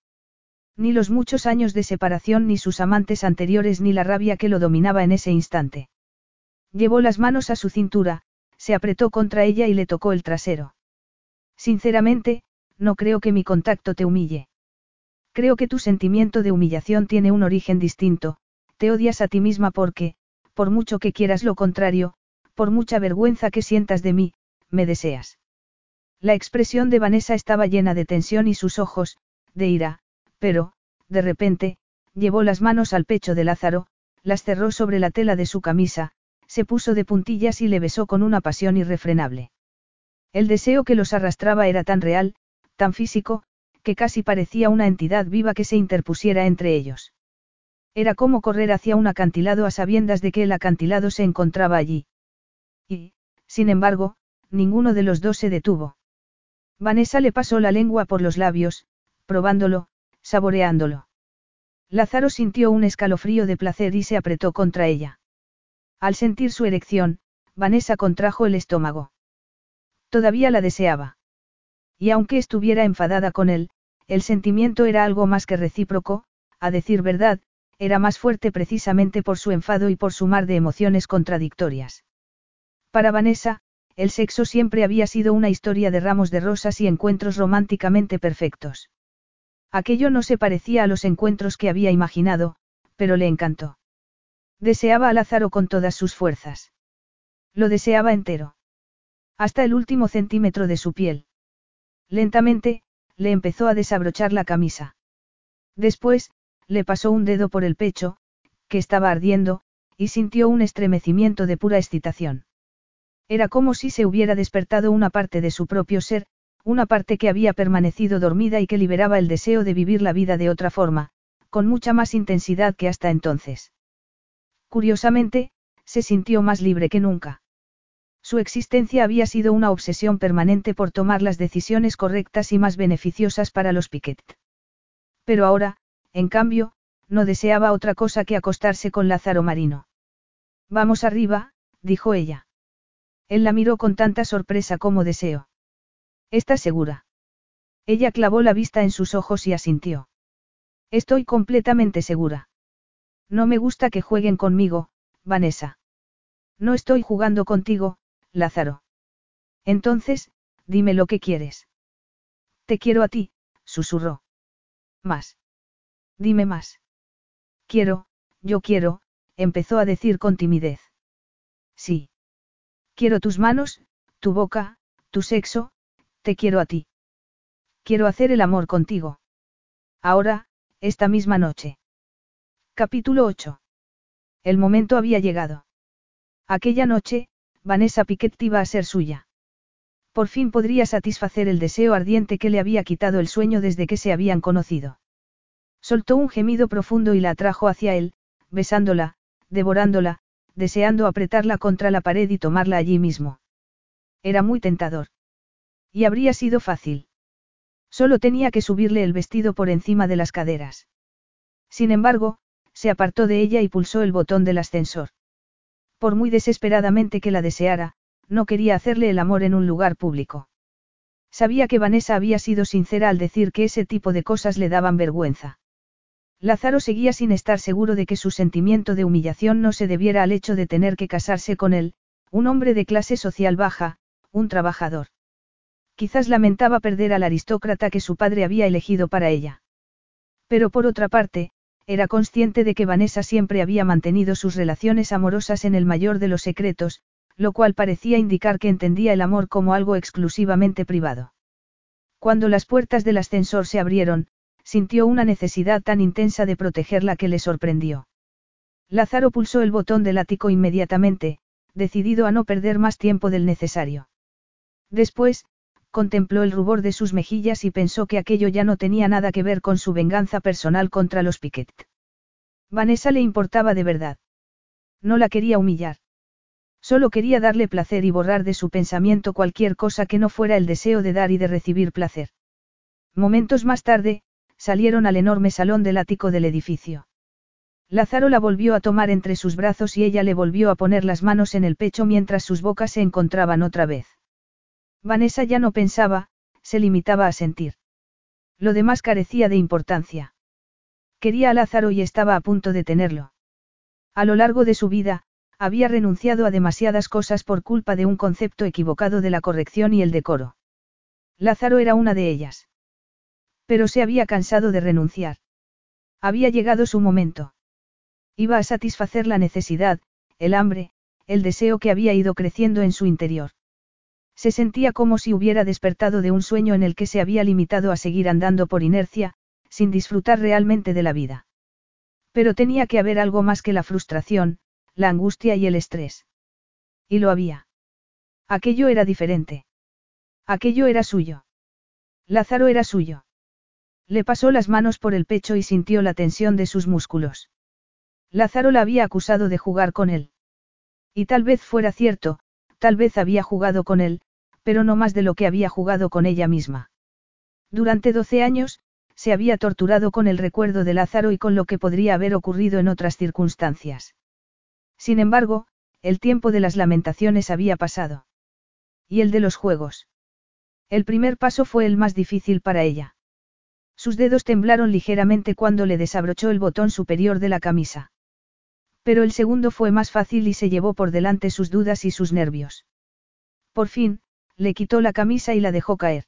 Ni los muchos años de separación ni sus amantes anteriores ni la rabia que lo dominaba en ese instante. Llevó las manos a su cintura, se apretó contra ella y le tocó el trasero. Sinceramente, no creo que mi contacto te humille. Creo que tu sentimiento de humillación tiene un origen distinto, te odias a ti misma porque, por mucho que quieras lo contrario, por mucha vergüenza que sientas de mí, me deseas. La expresión de Vanessa estaba llena de tensión y sus ojos, de ira, pero, de repente, llevó las manos al pecho de Lázaro, las cerró sobre la tela de su camisa, se puso de puntillas y le besó con una pasión irrefrenable. El deseo que los arrastraba era tan real, tan físico, que casi parecía una entidad viva que se interpusiera entre ellos. Era como correr hacia un acantilado a sabiendas de que el acantilado se encontraba allí. Y, sin embargo, ninguno de los dos se detuvo. Vanessa le pasó la lengua por los labios, probándolo, saboreándolo. Lázaro sintió un escalofrío de placer y se apretó contra ella. Al sentir su erección, Vanessa contrajo el estómago. Todavía la deseaba. Y aunque estuviera enfadada con él, el sentimiento era algo más que recíproco, a decir verdad, era más fuerte precisamente por su enfado y por su mar de emociones contradictorias. Para Vanessa, el sexo siempre había sido una historia de ramos de rosas y encuentros románticamente perfectos. Aquello no se parecía a los encuentros que había imaginado, pero le encantó. Deseaba a Lázaro con todas sus fuerzas. Lo deseaba entero. Hasta el último centímetro de su piel. Lentamente, le empezó a desabrochar la camisa. Después, le pasó un dedo por el pecho, que estaba ardiendo, y sintió un estremecimiento de pura excitación. Era como si se hubiera despertado una parte de su propio ser, una parte que había permanecido dormida y que liberaba el deseo de vivir la vida de otra forma, con mucha más intensidad que hasta entonces. Curiosamente, se sintió más libre que nunca. Su existencia había sido una obsesión permanente por tomar las decisiones correctas y más beneficiosas para los Piquet. Pero ahora, en cambio, no deseaba otra cosa que acostarse con Lázaro Marino. Vamos arriba, dijo ella. Él la miró con tanta sorpresa como deseo. ¿Estás segura? Ella clavó la vista en sus ojos y asintió. Estoy completamente segura. No me gusta que jueguen conmigo, Vanessa. No estoy jugando contigo, Lázaro. Entonces, dime lo que quieres. Te quiero a ti, susurró. Más. Dime más. Quiero, yo quiero, empezó a decir con timidez. Sí. Quiero tus manos, tu boca, tu sexo, te quiero a ti. Quiero hacer el amor contigo. Ahora, esta misma noche. Capítulo 8. El momento había llegado. Aquella noche, Vanessa Piquet iba a ser suya. Por fin podría satisfacer el deseo ardiente que le había quitado el sueño desde que se habían conocido. Soltó un gemido profundo y la atrajo hacia él, besándola, devorándola, deseando apretarla contra la pared y tomarla allí mismo. Era muy tentador. Y habría sido fácil. Solo tenía que subirle el vestido por encima de las caderas. Sin embargo, se apartó de ella y pulsó el botón del ascensor. Por muy desesperadamente que la deseara, no quería hacerle el amor en un lugar público. Sabía que Vanessa había sido sincera al decir que ese tipo de cosas le daban vergüenza. Lázaro seguía sin estar seguro de que su sentimiento de humillación no se debiera al hecho de tener que casarse con él, un hombre de clase social baja, un trabajador. Quizás lamentaba perder al aristócrata que su padre había elegido para ella. Pero por otra parte, era consciente de que Vanessa siempre había mantenido sus relaciones amorosas en el mayor de los secretos, lo cual parecía indicar que entendía el amor como algo exclusivamente privado. Cuando las puertas del ascensor se abrieron, sintió una necesidad tan intensa de protegerla que le sorprendió. Lázaro pulsó el botón del ático inmediatamente, decidido a no perder más tiempo del necesario. Después, contempló el rubor de sus mejillas y pensó que aquello ya no tenía nada que ver con su venganza personal contra los Piquet. Vanessa le importaba de verdad. No la quería humillar. Solo quería darle placer y borrar de su pensamiento cualquier cosa que no fuera el deseo de dar y de recibir placer. Momentos más tarde, salieron al enorme salón del ático del edificio. Lázaro la volvió a tomar entre sus brazos y ella le volvió a poner las manos en el pecho mientras sus bocas se encontraban otra vez. Vanessa ya no pensaba, se limitaba a sentir. Lo demás carecía de importancia. Quería a Lázaro y estaba a punto de tenerlo. A lo largo de su vida, había renunciado a demasiadas cosas por culpa de un concepto equivocado de la corrección y el decoro. Lázaro era una de ellas. Pero se había cansado de renunciar. Había llegado su momento. Iba a satisfacer la necesidad, el hambre, el deseo que había ido creciendo en su interior. Se sentía como si hubiera despertado de un sueño en el que se había limitado a seguir andando por inercia, sin disfrutar realmente de la vida. Pero tenía que haber algo más que la frustración, la angustia y el estrés. Y lo había. Aquello era diferente. Aquello era suyo. Lázaro era suyo. Le pasó las manos por el pecho y sintió la tensión de sus músculos. Lázaro la había acusado de jugar con él. Y tal vez fuera cierto, tal vez había jugado con él, pero no más de lo que había jugado con ella misma. Durante doce años, se había torturado con el recuerdo de Lázaro y con lo que podría haber ocurrido en otras circunstancias. Sin embargo, el tiempo de las lamentaciones había pasado. Y el de los juegos. El primer paso fue el más difícil para ella. Sus dedos temblaron ligeramente cuando le desabrochó el botón superior de la camisa. Pero el segundo fue más fácil y se llevó por delante sus dudas y sus nervios. Por fin, le quitó la camisa y la dejó caer.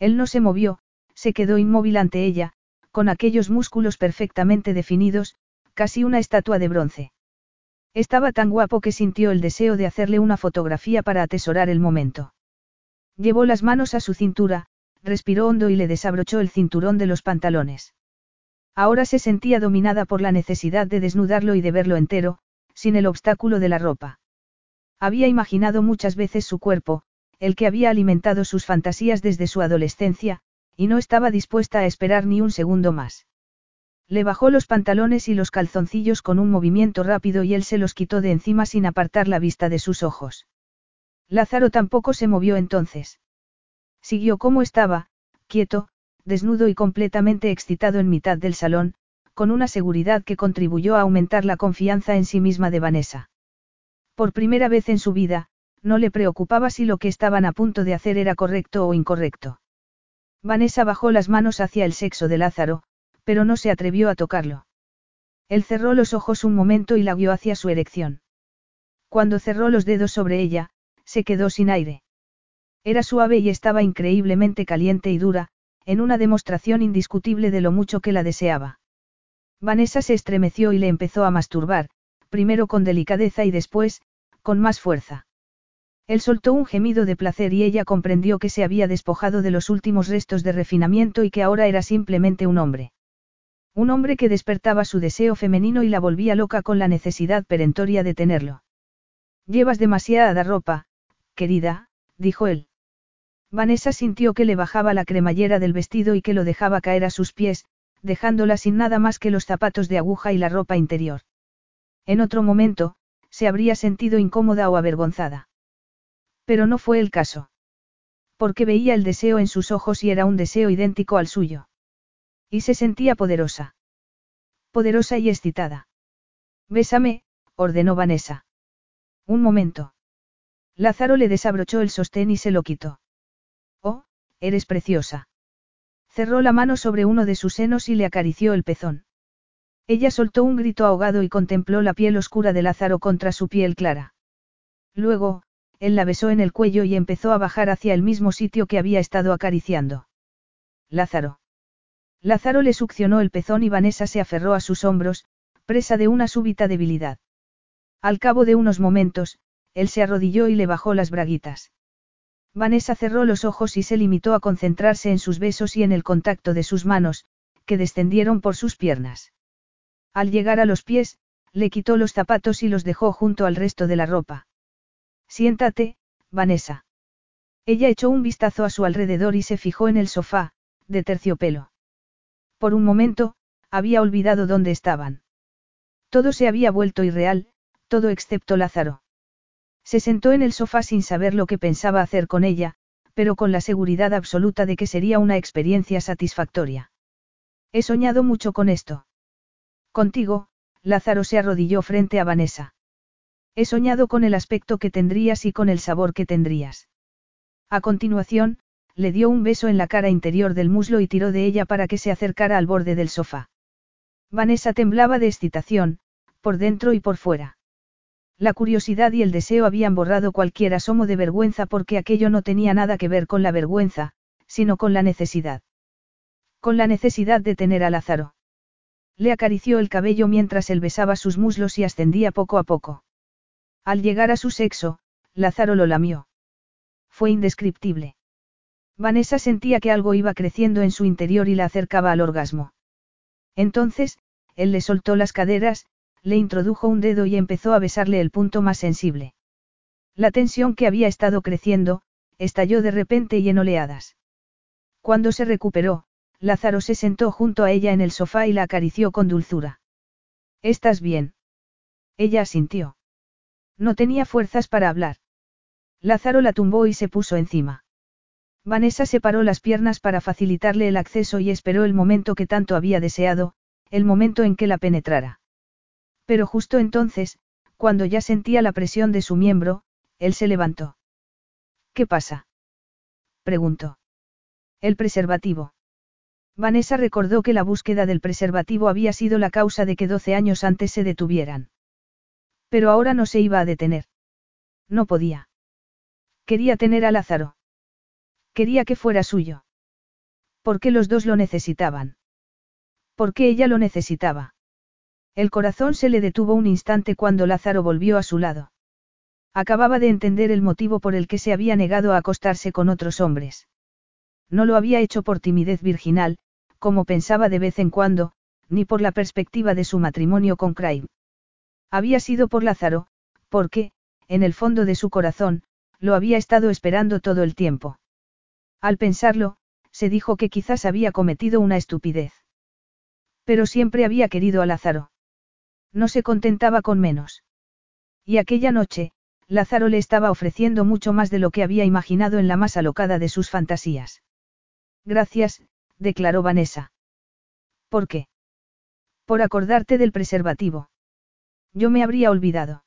Él no se movió, se quedó inmóvil ante ella, con aquellos músculos perfectamente definidos, casi una estatua de bronce. Estaba tan guapo que sintió el deseo de hacerle una fotografía para atesorar el momento. Llevó las manos a su cintura, respiró hondo y le desabrochó el cinturón de los pantalones. Ahora se sentía dominada por la necesidad de desnudarlo y de verlo entero, sin el obstáculo de la ropa. Había imaginado muchas veces su cuerpo, el que había alimentado sus fantasías desde su adolescencia, y no estaba dispuesta a esperar ni un segundo más. Le bajó los pantalones y los calzoncillos con un movimiento rápido y él se los quitó de encima sin apartar la vista de sus ojos. Lázaro tampoco se movió entonces. Siguió como estaba, quieto, desnudo y completamente excitado en mitad del salón, con una seguridad que contribuyó a aumentar la confianza en sí misma de Vanessa. Por primera vez en su vida, no le preocupaba si lo que estaban a punto de hacer era correcto o incorrecto. Vanessa bajó las manos hacia el sexo de Lázaro, pero no se atrevió a tocarlo. Él cerró los ojos un momento y la guió hacia su erección. Cuando cerró los dedos sobre ella, se quedó sin aire. Era suave y estaba increíblemente caliente y dura, en una demostración indiscutible de lo mucho que la deseaba. Vanessa se estremeció y le empezó a masturbar, primero con delicadeza y después, con más fuerza. Él soltó un gemido de placer y ella comprendió que se había despojado de los últimos restos de refinamiento y que ahora era simplemente un hombre. Un hombre que despertaba su deseo femenino y la volvía loca con la necesidad perentoria de tenerlo. Llevas demasiada ropa, querida, dijo él. Vanessa sintió que le bajaba la cremallera del vestido y que lo dejaba caer a sus pies, dejándola sin nada más que los zapatos de aguja y la ropa interior. En otro momento, se habría sentido incómoda o avergonzada. Pero no fue el caso. Porque veía el deseo en sus ojos y era un deseo idéntico al suyo. Y se sentía poderosa. Poderosa y excitada. Bésame, ordenó Vanessa. Un momento. Lázaro le desabrochó el sostén y se lo quitó. Eres preciosa. Cerró la mano sobre uno de sus senos y le acarició el pezón. Ella soltó un grito ahogado y contempló la piel oscura de Lázaro contra su piel clara. Luego, él la besó en el cuello y empezó a bajar hacia el mismo sitio que había estado acariciando. Lázaro. Lázaro le succionó el pezón y Vanessa se aferró a sus hombros, presa de una súbita debilidad. Al cabo de unos momentos, él se arrodilló y le bajó las braguitas. Vanessa cerró los ojos y se limitó a concentrarse en sus besos y en el contacto de sus manos, que descendieron por sus piernas. Al llegar a los pies, le quitó los zapatos y los dejó junto al resto de la ropa. Siéntate, Vanessa. Ella echó un vistazo a su alrededor y se fijó en el sofá, de terciopelo. Por un momento, había olvidado dónde estaban. Todo se había vuelto irreal, todo excepto Lázaro. Se sentó en el sofá sin saber lo que pensaba hacer con ella, pero con la seguridad absoluta de que sería una experiencia satisfactoria. He soñado mucho con esto. Contigo, Lázaro se arrodilló frente a Vanessa. He soñado con el aspecto que tendrías y con el sabor que tendrías. A continuación, le dio un beso en la cara interior del muslo y tiró de ella para que se acercara al borde del sofá. Vanessa temblaba de excitación, por dentro y por fuera. La curiosidad y el deseo habían borrado cualquier asomo de vergüenza porque aquello no tenía nada que ver con la vergüenza, sino con la necesidad. Con la necesidad de tener a Lázaro. Le acarició el cabello mientras él besaba sus muslos y ascendía poco a poco. Al llegar a su sexo, Lázaro lo lamió. Fue indescriptible. Vanessa sentía que algo iba creciendo en su interior y la acercaba al orgasmo. Entonces, él le soltó las caderas, le introdujo un dedo y empezó a besarle el punto más sensible. La tensión que había estado creciendo, estalló de repente y en oleadas. Cuando se recuperó, Lázaro se sentó junto a ella en el sofá y la acarició con dulzura. ¿Estás bien? Ella asintió. No tenía fuerzas para hablar. Lázaro la tumbó y se puso encima. Vanessa separó las piernas para facilitarle el acceso y esperó el momento que tanto había deseado, el momento en que la penetrara. Pero justo entonces, cuando ya sentía la presión de su miembro, él se levantó. ¿Qué pasa? preguntó. El preservativo. Vanessa recordó que la búsqueda del preservativo había sido la causa de que 12 años antes se detuvieran. Pero ahora no se iba a detener. No podía. Quería tener a Lázaro. Quería que fuera suyo. Porque los dos lo necesitaban. Porque ella lo necesitaba. El corazón se le detuvo un instante cuando Lázaro volvió a su lado. Acababa de entender el motivo por el que se había negado a acostarse con otros hombres. No lo había hecho por timidez virginal, como pensaba de vez en cuando, ni por la perspectiva de su matrimonio con Craig. Había sido por Lázaro, porque, en el fondo de su corazón, lo había estado esperando todo el tiempo. Al pensarlo, se dijo que quizás había cometido una estupidez. Pero siempre había querido a Lázaro. No se contentaba con menos. Y aquella noche, Lázaro le estaba ofreciendo mucho más de lo que había imaginado en la más alocada de sus fantasías. Gracias, declaró Vanessa. ¿Por qué? Por acordarte del preservativo. Yo me habría olvidado.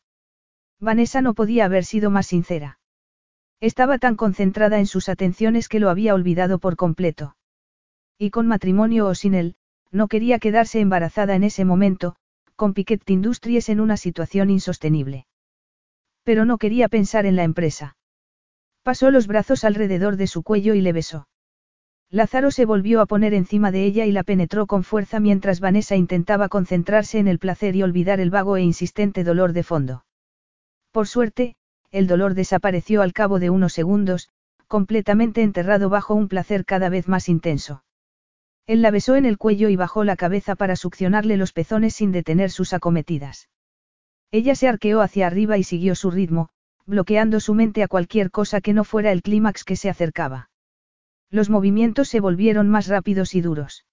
Vanessa no podía haber sido más sincera. Estaba tan concentrada en sus atenciones que lo había olvidado por completo. Y con matrimonio o sin él, no quería quedarse embarazada en ese momento, con Piquet Industries en una situación insostenible. Pero no quería pensar en la empresa. Pasó los brazos alrededor de su cuello y le besó. Lázaro se volvió a poner encima de ella y la penetró con fuerza mientras Vanessa intentaba concentrarse en el placer y olvidar el vago e insistente dolor de fondo. Por suerte, el dolor desapareció al cabo de unos segundos, completamente enterrado bajo un placer cada vez más intenso. Él la besó en el cuello y bajó la cabeza para succionarle los pezones sin detener sus acometidas. Ella se arqueó hacia arriba y siguió su ritmo, bloqueando su mente a cualquier cosa que no fuera el clímax que se acercaba. Los movimientos se volvieron más rápidos y duros.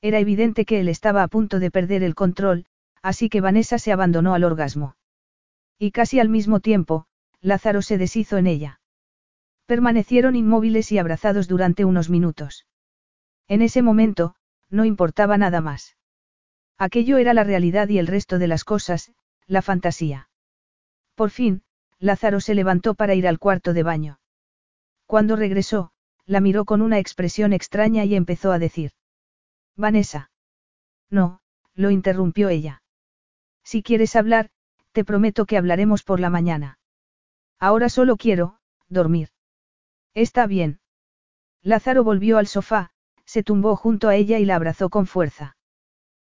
Era evidente que él estaba a punto de perder el control, así que Vanessa se abandonó al orgasmo. Y casi al mismo tiempo, Lázaro se deshizo en ella. Permanecieron inmóviles y abrazados durante unos minutos. En ese momento, no importaba nada más. Aquello era la realidad y el resto de las cosas, la fantasía. Por fin, Lázaro se levantó para ir al cuarto de baño. Cuando regresó, la miró con una expresión extraña y empezó a decir. Vanessa. No, lo interrumpió ella. Si quieres hablar, te prometo que hablaremos por la mañana. Ahora solo quiero, dormir. Está bien. Lázaro volvió al sofá, se tumbó junto a ella y la abrazó con fuerza.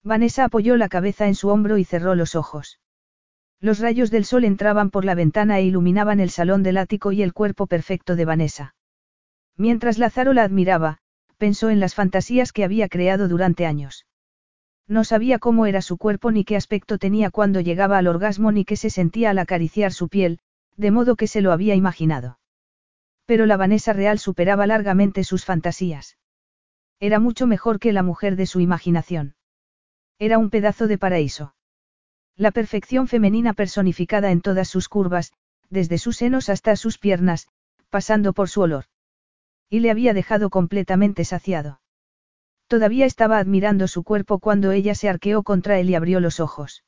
Vanessa apoyó la cabeza en su hombro y cerró los ojos. Los rayos del sol entraban por la ventana e iluminaban el salón del ático y el cuerpo perfecto de Vanessa. Mientras Lázaro la admiraba, pensó en las fantasías que había creado durante años. No sabía cómo era su cuerpo ni qué aspecto tenía cuando llegaba al orgasmo ni qué se sentía al acariciar su piel, de modo que se lo había imaginado. Pero la Vanessa real superaba largamente sus fantasías. Era mucho mejor que la mujer de su imaginación. Era un pedazo de paraíso. La perfección femenina personificada en todas sus curvas, desde sus senos hasta sus piernas, pasando por su olor. Y le había dejado completamente saciado. Todavía estaba admirando su cuerpo cuando ella se arqueó contra él y abrió los ojos.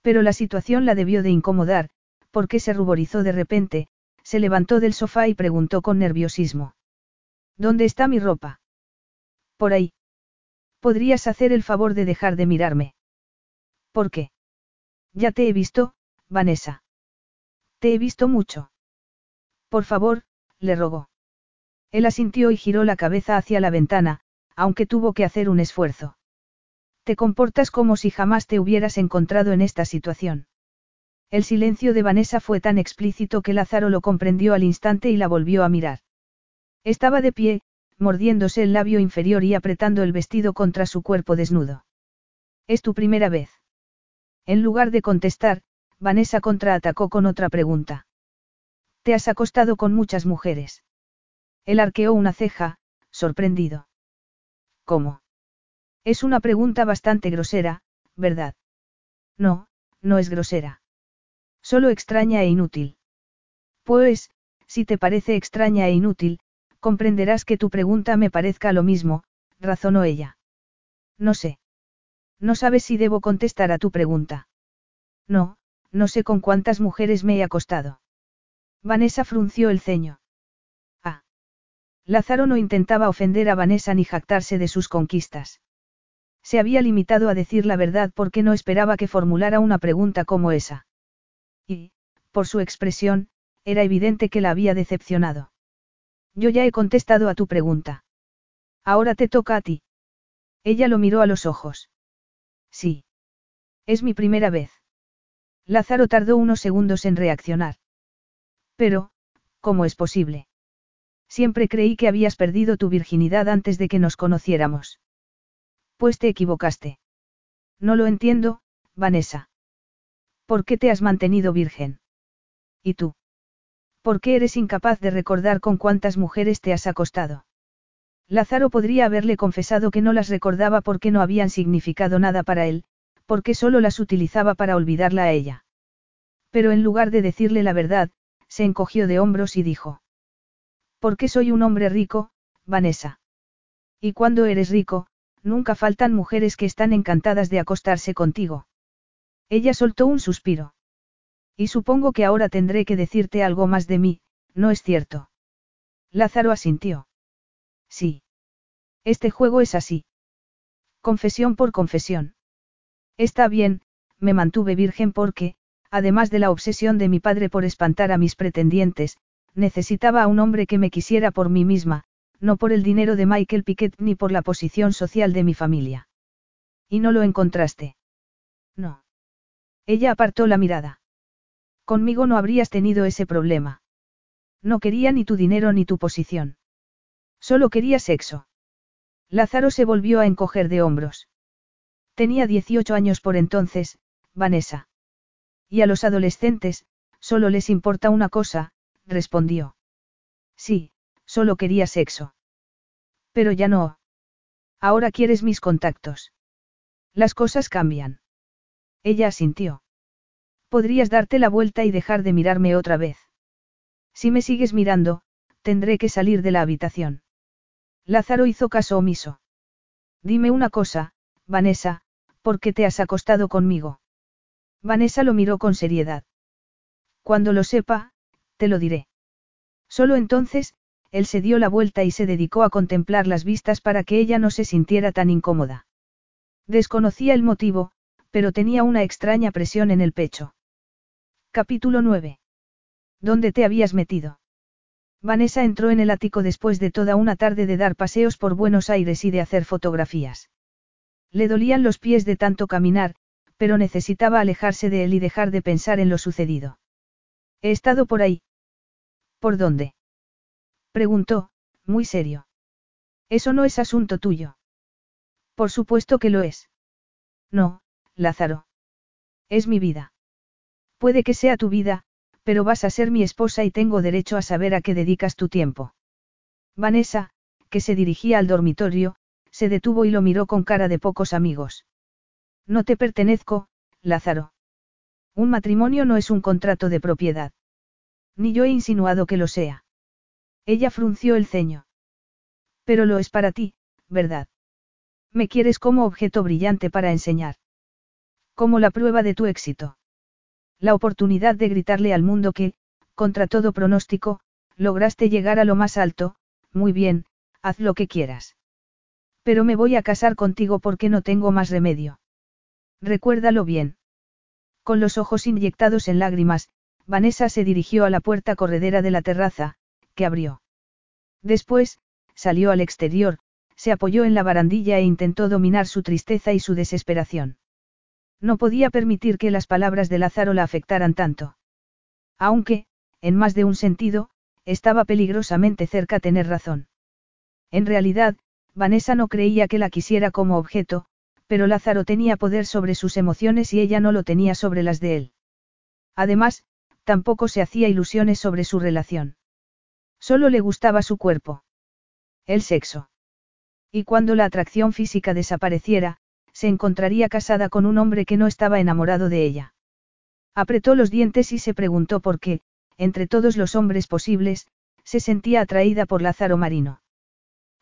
Pero la situación la debió de incomodar, porque se ruborizó de repente, se levantó del sofá y preguntó con nerviosismo. ¿Dónde está mi ropa? Por ahí. ¿Podrías hacer el favor de dejar de mirarme? ¿Por qué? Ya te he visto, Vanessa. Te he visto mucho. Por favor, le rogó. Él asintió y giró la cabeza hacia la ventana, aunque tuvo que hacer un esfuerzo. Te comportas como si jamás te hubieras encontrado en esta situación. El silencio de Vanessa fue tan explícito que Lázaro lo comprendió al instante y la volvió a mirar. Estaba de pie, mordiéndose el labio inferior y apretando el vestido contra su cuerpo desnudo. Es tu primera vez. En lugar de contestar, Vanessa contraatacó con otra pregunta. ¿Te has acostado con muchas mujeres? Él arqueó una ceja, sorprendido. ¿Cómo? Es una pregunta bastante grosera, ¿verdad? No, no es grosera. Solo extraña e inútil. Pues, si te parece extraña e inútil, comprenderás que tu pregunta me parezca lo mismo, razonó ella. No sé. No sabes si debo contestar a tu pregunta. No, no sé con cuántas mujeres me he acostado. Vanessa frunció el ceño. Ah. Lázaro no intentaba ofender a Vanessa ni jactarse de sus conquistas. Se había limitado a decir la verdad porque no esperaba que formulara una pregunta como esa. Y, por su expresión, era evidente que la había decepcionado. Yo ya he contestado a tu pregunta. Ahora te toca a ti. Ella lo miró a los ojos. Sí. Es mi primera vez. Lázaro tardó unos segundos en reaccionar. Pero, ¿cómo es posible? Siempre creí que habías perdido tu virginidad antes de que nos conociéramos. Pues te equivocaste. No lo entiendo, Vanessa. ¿Por qué te has mantenido virgen? ¿Y tú? ¿Por qué eres incapaz de recordar con cuántas mujeres te has acostado? Lázaro podría haberle confesado que no las recordaba porque no habían significado nada para él, porque solo las utilizaba para olvidarla a ella. Pero en lugar de decirle la verdad, se encogió de hombros y dijo. Porque soy un hombre rico, Vanessa. Y cuando eres rico, nunca faltan mujeres que están encantadas de acostarse contigo. Ella soltó un suspiro. Y supongo que ahora tendré que decirte algo más de mí, ¿no es cierto? Lázaro asintió. Sí. Este juego es así. Confesión por confesión. Está bien, me mantuve virgen porque, además de la obsesión de mi padre por espantar a mis pretendientes, necesitaba a un hombre que me quisiera por mí misma, no por el dinero de Michael Piquet ni por la posición social de mi familia. ¿Y no lo encontraste? No. Ella apartó la mirada. Conmigo no habrías tenido ese problema. No quería ni tu dinero ni tu posición. Solo quería sexo. Lázaro se volvió a encoger de hombros. Tenía 18 años por entonces, Vanessa. Y a los adolescentes, solo les importa una cosa, respondió. Sí, solo quería sexo. Pero ya no. Ahora quieres mis contactos. Las cosas cambian. Ella asintió. Podrías darte la vuelta y dejar de mirarme otra vez. Si me sigues mirando, tendré que salir de la habitación. Lázaro hizo caso omiso. Dime una cosa, Vanessa, ¿por qué te has acostado conmigo? Vanessa lo miró con seriedad. Cuando lo sepa, te lo diré. Solo entonces, él se dio la vuelta y se dedicó a contemplar las vistas para que ella no se sintiera tan incómoda. Desconocía el motivo, pero tenía una extraña presión en el pecho. Capítulo 9. ¿Dónde te habías metido? Vanessa entró en el ático después de toda una tarde de dar paseos por Buenos Aires y de hacer fotografías. Le dolían los pies de tanto caminar, pero necesitaba alejarse de él y dejar de pensar en lo sucedido. He estado por ahí. ¿Por dónde? Preguntó, muy serio. Eso no es asunto tuyo. Por supuesto que lo es. No, Lázaro. Es mi vida. Puede que sea tu vida, pero vas a ser mi esposa y tengo derecho a saber a qué dedicas tu tiempo. Vanessa, que se dirigía al dormitorio, se detuvo y lo miró con cara de pocos amigos. No te pertenezco, Lázaro. Un matrimonio no es un contrato de propiedad. Ni yo he insinuado que lo sea. Ella frunció el ceño. Pero lo es para ti, ¿verdad? Me quieres como objeto brillante para enseñar. Como la prueba de tu éxito. La oportunidad de gritarle al mundo que, contra todo pronóstico, lograste llegar a lo más alto, muy bien, haz lo que quieras. Pero me voy a casar contigo porque no tengo más remedio. Recuérdalo bien. Con los ojos inyectados en lágrimas, Vanessa se dirigió a la puerta corredera de la terraza, que abrió. Después, salió al exterior, se apoyó en la barandilla e intentó dominar su tristeza y su desesperación. No podía permitir que las palabras de Lázaro la afectaran tanto. Aunque, en más de un sentido, estaba peligrosamente cerca tener razón. En realidad, Vanessa no creía que la quisiera como objeto, pero Lázaro tenía poder sobre sus emociones y ella no lo tenía sobre las de él. Además, tampoco se hacía ilusiones sobre su relación. Solo le gustaba su cuerpo. El sexo. Y cuando la atracción física desapareciera, se encontraría casada con un hombre que no estaba enamorado de ella. Apretó los dientes y se preguntó por qué, entre todos los hombres posibles, se sentía atraída por Lázaro Marino.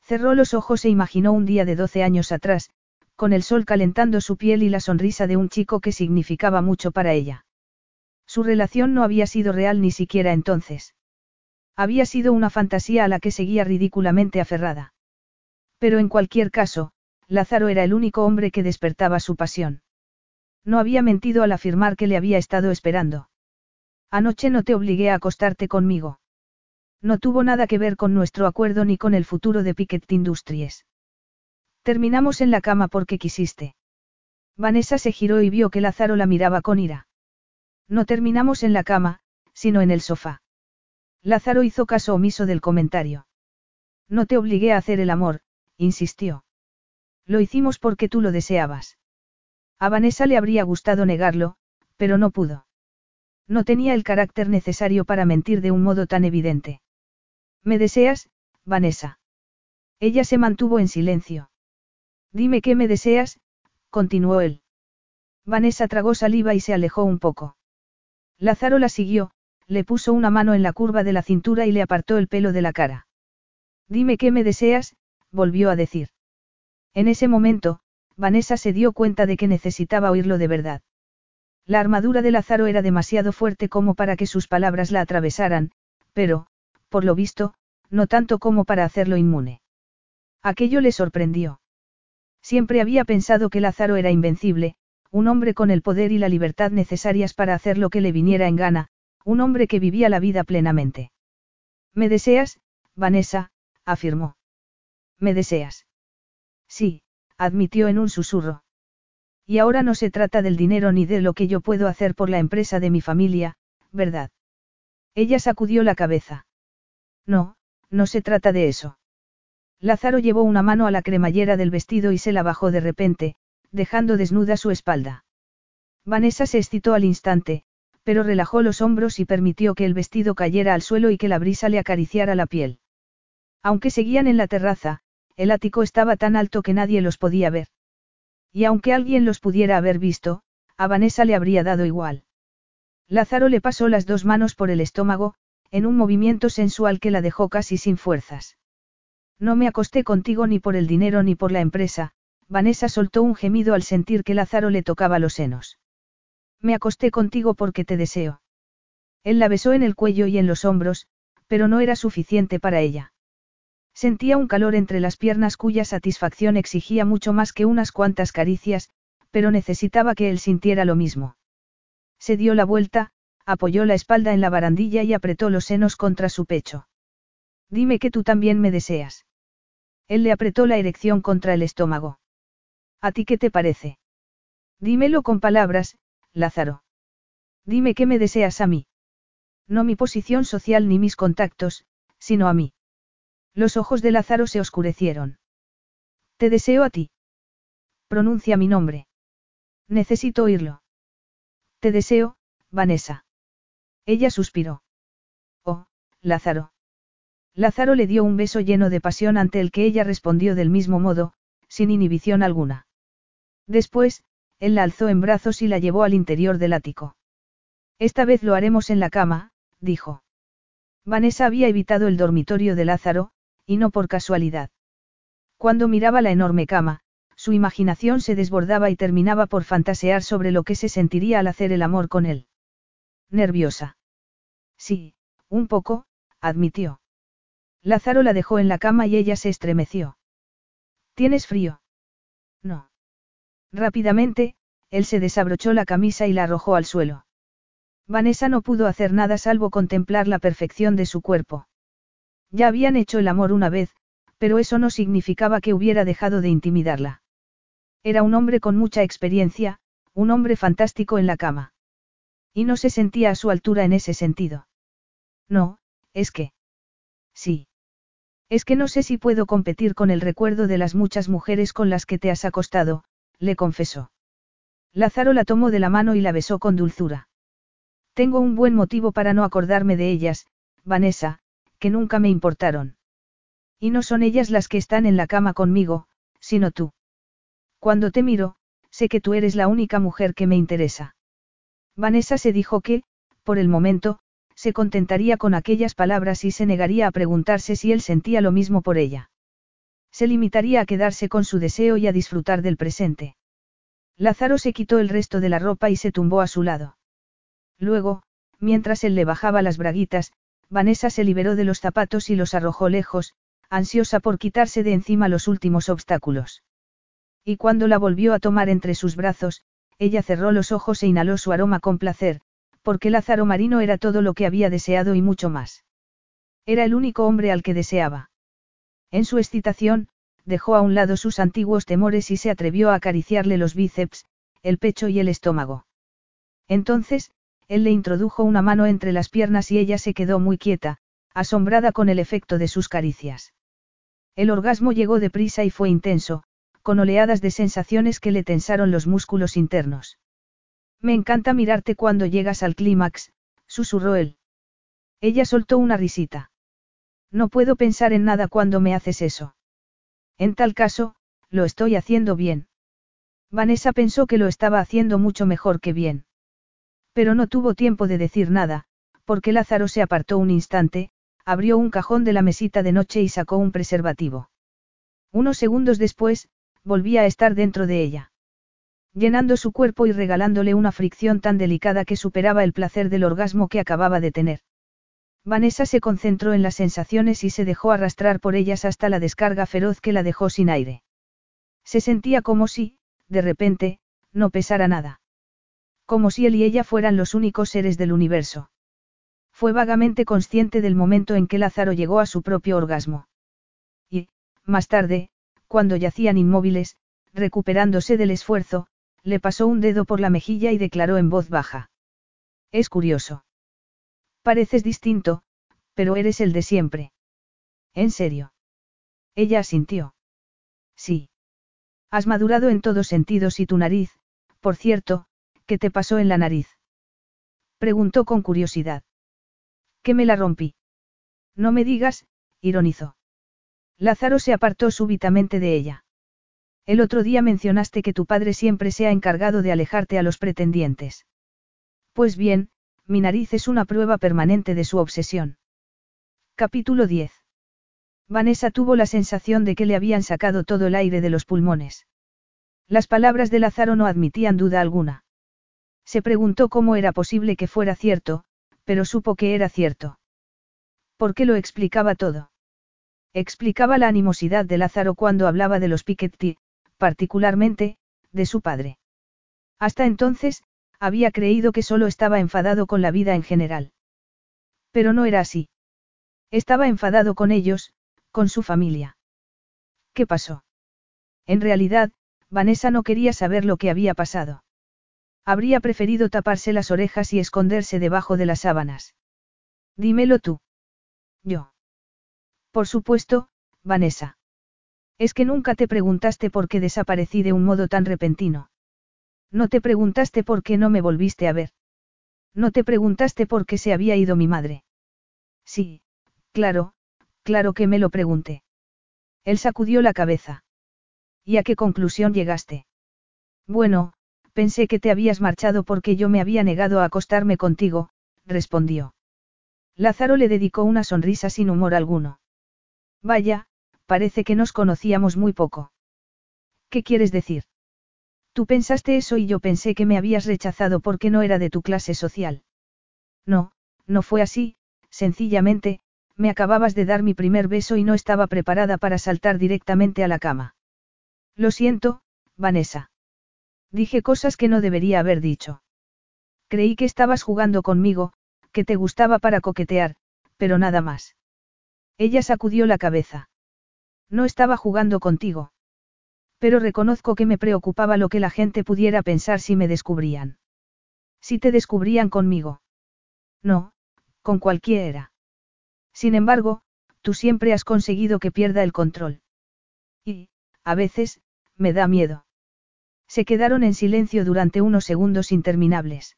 Cerró los ojos e imaginó un día de doce años atrás, con el sol calentando su piel y la sonrisa de un chico que significaba mucho para ella. Su relación no había sido real ni siquiera entonces. Había sido una fantasía a la que seguía ridículamente aferrada. Pero en cualquier caso, Lázaro era el único hombre que despertaba su pasión. No había mentido al afirmar que le había estado esperando. Anoche no te obligué a acostarte conmigo. No tuvo nada que ver con nuestro acuerdo ni con el futuro de Piquet Industries. Terminamos en la cama porque quisiste. Vanessa se giró y vio que Lázaro la miraba con ira. No terminamos en la cama, sino en el sofá. Lázaro hizo caso omiso del comentario. No te obligué a hacer el amor, insistió. Lo hicimos porque tú lo deseabas. A Vanessa le habría gustado negarlo, pero no pudo. No tenía el carácter necesario para mentir de un modo tan evidente. ¿Me deseas, Vanessa? Ella se mantuvo en silencio. Dime qué me deseas, continuó él. Vanessa tragó saliva y se alejó un poco. Lázaro la siguió, le puso una mano en la curva de la cintura y le apartó el pelo de la cara. Dime qué me deseas, volvió a decir. En ese momento, Vanessa se dio cuenta de que necesitaba oírlo de verdad. La armadura de Lázaro era demasiado fuerte como para que sus palabras la atravesaran, pero, por lo visto, no tanto como para hacerlo inmune. Aquello le sorprendió. Siempre había pensado que Lázaro era invencible, un hombre con el poder y la libertad necesarias para hacer lo que le viniera en gana, un hombre que vivía la vida plenamente. ¿Me deseas, Vanessa? afirmó. ¿Me deseas? Sí, admitió en un susurro. Y ahora no se trata del dinero ni de lo que yo puedo hacer por la empresa de mi familia, ¿verdad? Ella sacudió la cabeza. No, no se trata de eso. Lázaro llevó una mano a la cremallera del vestido y se la bajó de repente, dejando desnuda su espalda. Vanessa se excitó al instante, pero relajó los hombros y permitió que el vestido cayera al suelo y que la brisa le acariciara la piel. Aunque seguían en la terraza, el ático estaba tan alto que nadie los podía ver. Y aunque alguien los pudiera haber visto, a Vanessa le habría dado igual. Lázaro le pasó las dos manos por el estómago, en un movimiento sensual que la dejó casi sin fuerzas. No me acosté contigo ni por el dinero ni por la empresa, Vanessa soltó un gemido al sentir que Lázaro le tocaba los senos. Me acosté contigo porque te deseo. Él la besó en el cuello y en los hombros, pero no era suficiente para ella. Sentía un calor entre las piernas cuya satisfacción exigía mucho más que unas cuantas caricias, pero necesitaba que él sintiera lo mismo. Se dio la vuelta, apoyó la espalda en la barandilla y apretó los senos contra su pecho. Dime que tú también me deseas. Él le apretó la erección contra el estómago. ¿A ti qué te parece? Dímelo con palabras, Lázaro. Dime que me deseas a mí. No mi posición social ni mis contactos, sino a mí. Los ojos de Lázaro se oscurecieron. Te deseo a ti. Pronuncia mi nombre. Necesito oírlo. Te deseo, Vanessa. Ella suspiró. Oh, Lázaro. Lázaro le dio un beso lleno de pasión ante el que ella respondió del mismo modo, sin inhibición alguna. Después, él la alzó en brazos y la llevó al interior del ático. Esta vez lo haremos en la cama, dijo. Vanessa había evitado el dormitorio de Lázaro, y no por casualidad. Cuando miraba la enorme cama, su imaginación se desbordaba y terminaba por fantasear sobre lo que se sentiría al hacer el amor con él. Nerviosa. Sí, un poco, admitió. Lázaro la dejó en la cama y ella se estremeció. ¿Tienes frío? No. Rápidamente, él se desabrochó la camisa y la arrojó al suelo. Vanessa no pudo hacer nada salvo contemplar la perfección de su cuerpo. Ya habían hecho el amor una vez, pero eso no significaba que hubiera dejado de intimidarla. Era un hombre con mucha experiencia, un hombre fantástico en la cama. Y no se sentía a su altura en ese sentido. No, es que. Sí. Es que no sé si puedo competir con el recuerdo de las muchas mujeres con las que te has acostado, le confesó. Lázaro la tomó de la mano y la besó con dulzura. Tengo un buen motivo para no acordarme de ellas, Vanessa, que nunca me importaron. Y no son ellas las que están en la cama conmigo, sino tú. Cuando te miro, sé que tú eres la única mujer que me interesa. Vanessa se dijo que, por el momento, se contentaría con aquellas palabras y se negaría a preguntarse si él sentía lo mismo por ella. Se limitaría a quedarse con su deseo y a disfrutar del presente. Lázaro se quitó el resto de la ropa y se tumbó a su lado. Luego, mientras él le bajaba las braguitas, Vanessa se liberó de los zapatos y los arrojó lejos, ansiosa por quitarse de encima los últimos obstáculos. Y cuando la volvió a tomar entre sus brazos, ella cerró los ojos e inhaló su aroma con placer, porque Lázaro Marino era todo lo que había deseado y mucho más. Era el único hombre al que deseaba. En su excitación, dejó a un lado sus antiguos temores y se atrevió a acariciarle los bíceps, el pecho y el estómago. Entonces, él le introdujo una mano entre las piernas y ella se quedó muy quieta, asombrada con el efecto de sus caricias. El orgasmo llegó deprisa y fue intenso, con oleadas de sensaciones que le tensaron los músculos internos. Me encanta mirarte cuando llegas al clímax, Susurró él. Ella soltó una risita. No puedo pensar en nada cuando me haces eso. En tal caso, lo estoy haciendo bien. Vanessa pensó que lo estaba haciendo mucho mejor que bien. Pero no tuvo tiempo de decir nada, porque Lázaro se apartó un instante, abrió un cajón de la mesita de noche y sacó un preservativo. Unos segundos después, volvía a estar dentro de ella. Llenando su cuerpo y regalándole una fricción tan delicada que superaba el placer del orgasmo que acababa de tener. Vanessa se concentró en las sensaciones y se dejó arrastrar por ellas hasta la descarga feroz que la dejó sin aire. Se sentía como si, de repente, no pesara nada. Como si él y ella fueran los únicos seres del universo. Fue vagamente consciente del momento en que Lázaro llegó a su propio orgasmo. Y, más tarde, cuando yacían inmóviles, recuperándose del esfuerzo, le pasó un dedo por la mejilla y declaró en voz baja. Es curioso. Pareces distinto, pero eres el de siempre. ¿En serio? Ella asintió. Sí. Has madurado en todos sentidos y tu nariz, por cierto, ¿qué te pasó en la nariz? Preguntó con curiosidad. ¿Qué me la rompí? No me digas, ironizó. Lázaro se apartó súbitamente de ella. El otro día mencionaste que tu padre siempre se ha encargado de alejarte a los pretendientes. Pues bien, mi nariz es una prueba permanente de su obsesión. Capítulo 10. Vanessa tuvo la sensación de que le habían sacado todo el aire de los pulmones. Las palabras de Lázaro no admitían duda alguna. Se preguntó cómo era posible que fuera cierto, pero supo que era cierto. ¿Por qué lo explicaba todo? Explicaba la animosidad de Lázaro cuando hablaba de los Piketty, particularmente, de su padre. Hasta entonces, había creído que solo estaba enfadado con la vida en general. Pero no era así. Estaba enfadado con ellos, con su familia. ¿Qué pasó? En realidad, Vanessa no quería saber lo que había pasado. Habría preferido taparse las orejas y esconderse debajo de las sábanas. Dímelo tú. Yo. Por supuesto, Vanessa. Es que nunca te preguntaste por qué desaparecí de un modo tan repentino. No te preguntaste por qué no me volviste a ver. No te preguntaste por qué se había ido mi madre. Sí, claro, Claro que me lo pregunté. Él sacudió la cabeza. ¿Y a qué conclusión llegaste? Bueno, pensé que te habías marchado porque yo me había negado a acostarme contigo, respondió. Lázaro le dedicó una sonrisa sin humor alguno. Vaya, parece que nos conocíamos muy poco. ¿Qué quieres decir? Tú pensaste eso y yo pensé que me habías rechazado porque no era de tu clase social. No, no fue así, sencillamente, me acababas de dar mi primer beso y no estaba preparada para saltar directamente a la cama. Lo siento, Vanessa. Dije cosas que no debería haber dicho. Creí que estabas jugando conmigo, que te gustaba para coquetear, pero nada más. Ella sacudió la cabeza. No estaba jugando contigo. Pero reconozco que me preocupaba lo que la gente pudiera pensar si me descubrían. Si te descubrían conmigo. No, con cualquiera. Sin embargo, tú siempre has conseguido que pierda el control. Y, a veces, me da miedo. Se quedaron en silencio durante unos segundos interminables.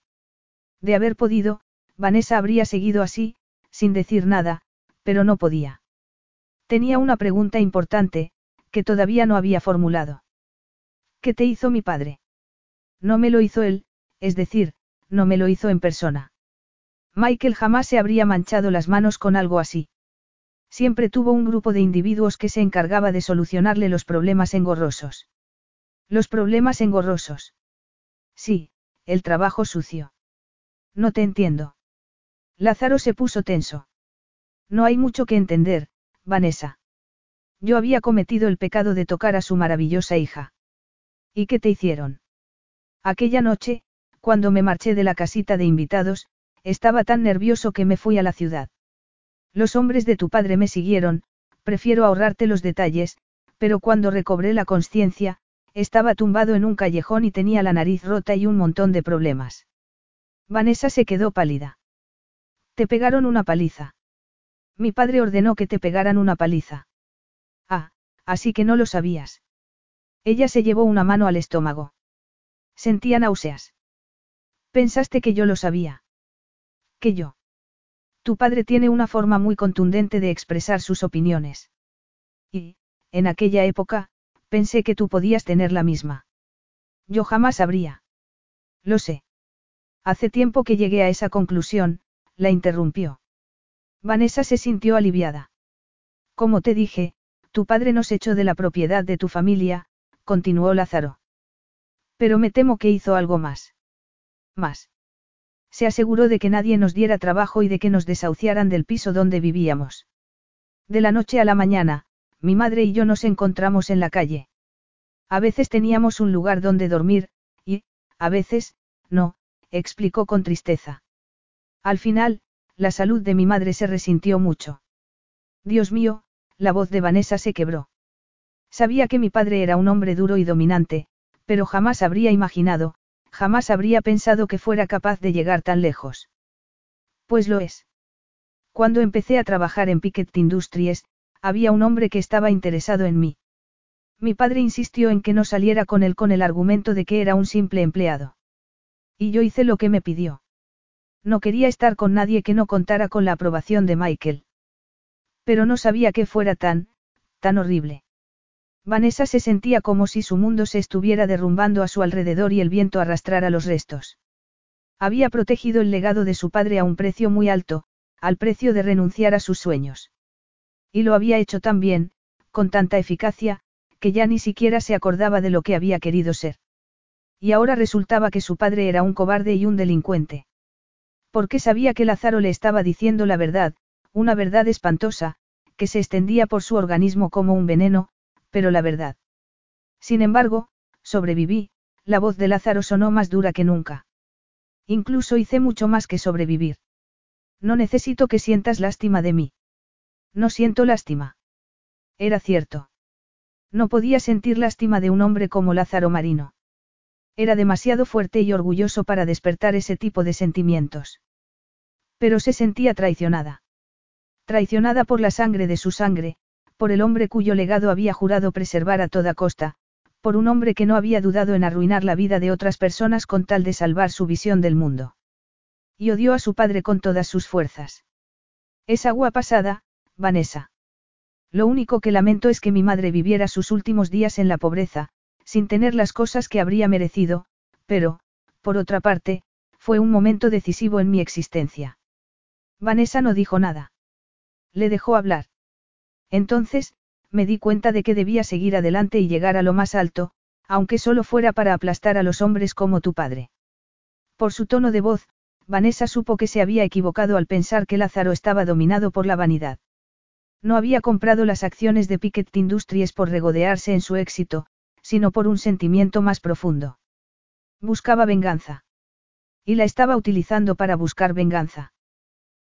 De haber podido, Vanessa habría seguido así, sin decir nada, pero no podía. Tenía una pregunta importante, que todavía no había formulado. ¿Qué te hizo mi padre? No me lo hizo él, es decir, no me lo hizo en persona. Michael jamás se habría manchado las manos con algo así. Siempre tuvo un grupo de individuos que se encargaba de solucionarle los problemas engorrosos. Los problemas engorrosos. Sí, el trabajo sucio. No te entiendo. Lázaro se puso tenso. No hay mucho que entender, Vanessa. Yo había cometido el pecado de tocar a su maravillosa hija. ¿Y qué te hicieron? Aquella noche, cuando me marché de la casita de invitados, estaba tan nervioso que me fui a la ciudad. Los hombres de tu padre me siguieron, prefiero ahorrarte los detalles, pero cuando recobré la conciencia, estaba tumbado en un callejón y tenía la nariz rota y un montón de problemas. Vanessa se quedó pálida. Te pegaron una paliza. Mi padre ordenó que te pegaran una paliza. Ah, así que no lo sabías. Ella se llevó una mano al estómago. Sentía náuseas. Pensaste que yo lo sabía. Que yo. Tu padre tiene una forma muy contundente de expresar sus opiniones. Y, en aquella época, pensé que tú podías tener la misma. Yo jamás habría. Lo sé. Hace tiempo que llegué a esa conclusión, la interrumpió. Vanessa se sintió aliviada. Como te dije, tu padre nos echó de la propiedad de tu familia, continuó Lázaro. Pero me temo que hizo algo más. Más. Se aseguró de que nadie nos diera trabajo y de que nos desahuciaran del piso donde vivíamos. De la noche a la mañana, mi madre y yo nos encontramos en la calle. A veces teníamos un lugar donde dormir, y, a veces, no, explicó con tristeza. Al final, la salud de mi madre se resintió mucho. Dios mío, la voz de Vanessa se quebró. Sabía que mi padre era un hombre duro y dominante, pero jamás habría imaginado, jamás habría pensado que fuera capaz de llegar tan lejos. Pues lo es. Cuando empecé a trabajar en Piquet Industries, había un hombre que estaba interesado en mí. Mi padre insistió en que no saliera con él con el argumento de que era un simple empleado. Y yo hice lo que me pidió. No quería estar con nadie que no contara con la aprobación de Michael. Pero no sabía que fuera tan, tan horrible. Vanessa se sentía como si su mundo se estuviera derrumbando a su alrededor y el viento arrastrara los restos. Había protegido el legado de su padre a un precio muy alto, al precio de renunciar a sus sueños. Y lo había hecho tan bien, con tanta eficacia, que ya ni siquiera se acordaba de lo que había querido ser. Y ahora resultaba que su padre era un cobarde y un delincuente. Porque sabía que Lázaro le estaba diciendo la verdad, una verdad espantosa, que se extendía por su organismo como un veneno, pero la verdad. Sin embargo, sobreviví, la voz de Lázaro sonó más dura que nunca. Incluso hice mucho más que sobrevivir. No necesito que sientas lástima de mí. No siento lástima. Era cierto. No podía sentir lástima de un hombre como Lázaro Marino. Era demasiado fuerte y orgulloso para despertar ese tipo de sentimientos. Pero se sentía traicionada. Traicionada por la sangre de su sangre, por el hombre cuyo legado había jurado preservar a toda costa, por un hombre que no había dudado en arruinar la vida de otras personas con tal de salvar su visión del mundo. Y odió a su padre con todas sus fuerzas. Es agua pasada, Vanessa. Lo único que lamento es que mi madre viviera sus últimos días en la pobreza, sin tener las cosas que habría merecido, pero, por otra parte, fue un momento decisivo en mi existencia. Vanessa no dijo nada. Le dejó hablar. Entonces, me di cuenta de que debía seguir adelante y llegar a lo más alto, aunque solo fuera para aplastar a los hombres como tu padre. Por su tono de voz, Vanessa supo que se había equivocado al pensar que Lázaro estaba dominado por la vanidad. No había comprado las acciones de Piquet Industries por regodearse en su éxito, sino por un sentimiento más profundo. Buscaba venganza. Y la estaba utilizando para buscar venganza.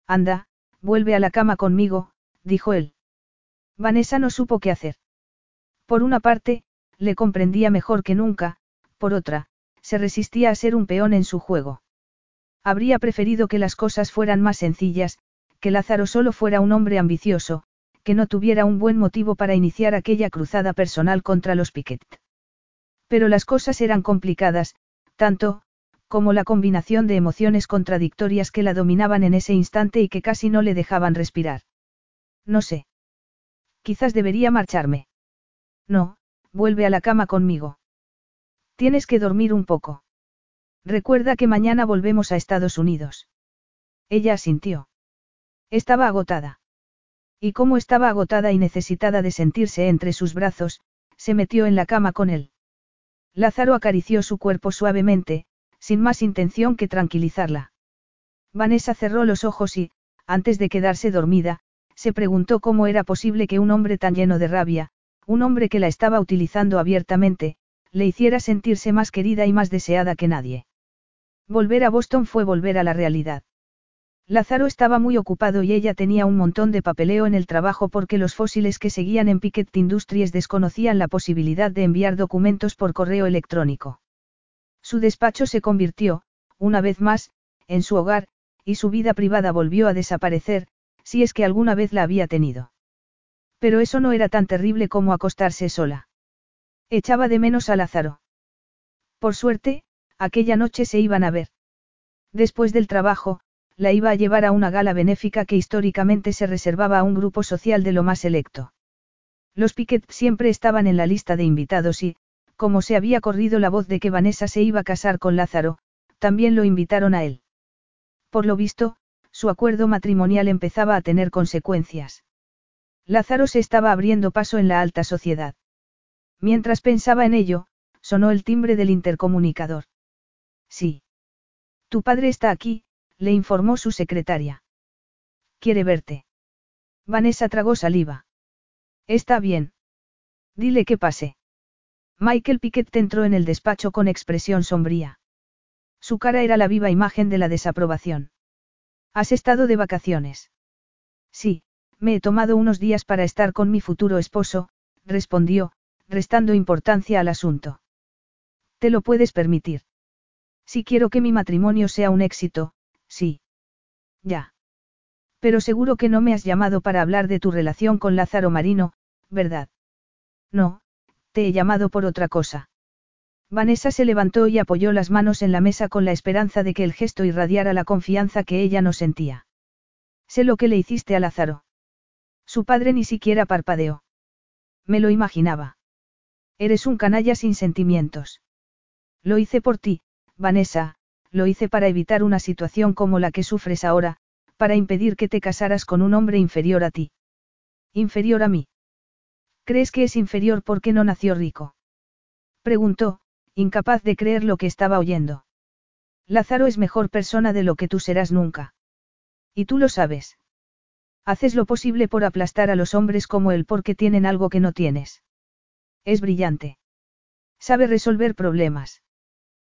Anda, Vuelve a la cama conmigo, dijo él. Vanessa no supo qué hacer. Por una parte, le comprendía mejor que nunca, por otra, se resistía a ser un peón en su juego. Habría preferido que las cosas fueran más sencillas, que Lázaro solo fuera un hombre ambicioso, que no tuviera un buen motivo para iniciar aquella cruzada personal contra los Piquet. Pero las cosas eran complicadas, tanto, como la combinación de emociones contradictorias que la dominaban en ese instante y que casi no le dejaban respirar. No sé. Quizás debería marcharme. No, vuelve a la cama conmigo. Tienes que dormir un poco. Recuerda que mañana volvemos a Estados Unidos. Ella asintió. Estaba agotada. Y como estaba agotada y necesitada de sentirse entre sus brazos, se metió en la cama con él. Lázaro acarició su cuerpo suavemente, sin más intención que tranquilizarla. Vanessa cerró los ojos y, antes de quedarse dormida, se preguntó cómo era posible que un hombre tan lleno de rabia, un hombre que la estaba utilizando abiertamente, le hiciera sentirse más querida y más deseada que nadie. Volver a Boston fue volver a la realidad. Lázaro estaba muy ocupado y ella tenía un montón de papeleo en el trabajo porque los fósiles que seguían en Piquet Industries desconocían la posibilidad de enviar documentos por correo electrónico. Su despacho se convirtió, una vez más, en su hogar, y su vida privada volvió a desaparecer, si es que alguna vez la había tenido. Pero eso no era tan terrible como acostarse sola. Echaba de menos a Lázaro. Por suerte, aquella noche se iban a ver. Después del trabajo, la iba a llevar a una gala benéfica que históricamente se reservaba a un grupo social de lo más selecto. Los Piquet siempre estaban en la lista de invitados y, como se había corrido la voz de que Vanessa se iba a casar con Lázaro, también lo invitaron a él. Por lo visto, su acuerdo matrimonial empezaba a tener consecuencias. Lázaro se estaba abriendo paso en la alta sociedad. Mientras pensaba en ello, sonó el timbre del intercomunicador. Sí. Tu padre está aquí, le informó su secretaria. Quiere verte. Vanessa tragó saliva. Está bien. Dile que pase. Michael Piquet entró en el despacho con expresión sombría. Su cara era la viva imagen de la desaprobación. ¿Has estado de vacaciones? Sí, me he tomado unos días para estar con mi futuro esposo, respondió, restando importancia al asunto. Te lo puedes permitir. Si quiero que mi matrimonio sea un éxito, sí. Ya. Pero seguro que no me has llamado para hablar de tu relación con Lázaro Marino, ¿verdad? No, te he llamado por otra cosa. Vanessa se levantó y apoyó las manos en la mesa con la esperanza de que el gesto irradiara la confianza que ella no sentía. Sé lo que le hiciste a Lázaro. Su padre ni siquiera parpadeó. Me lo imaginaba. Eres un canalla sin sentimientos. Lo hice por ti, Vanessa, lo hice para evitar una situación como la que sufres ahora, para impedir que te casaras con un hombre inferior a ti. Inferior a mí. ¿Crees que es inferior porque no nació rico? Preguntó, incapaz de creer lo que estaba oyendo. Lázaro es mejor persona de lo que tú serás nunca. Y tú lo sabes. Haces lo posible por aplastar a los hombres como él porque tienen algo que no tienes. Es brillante. Sabe resolver problemas.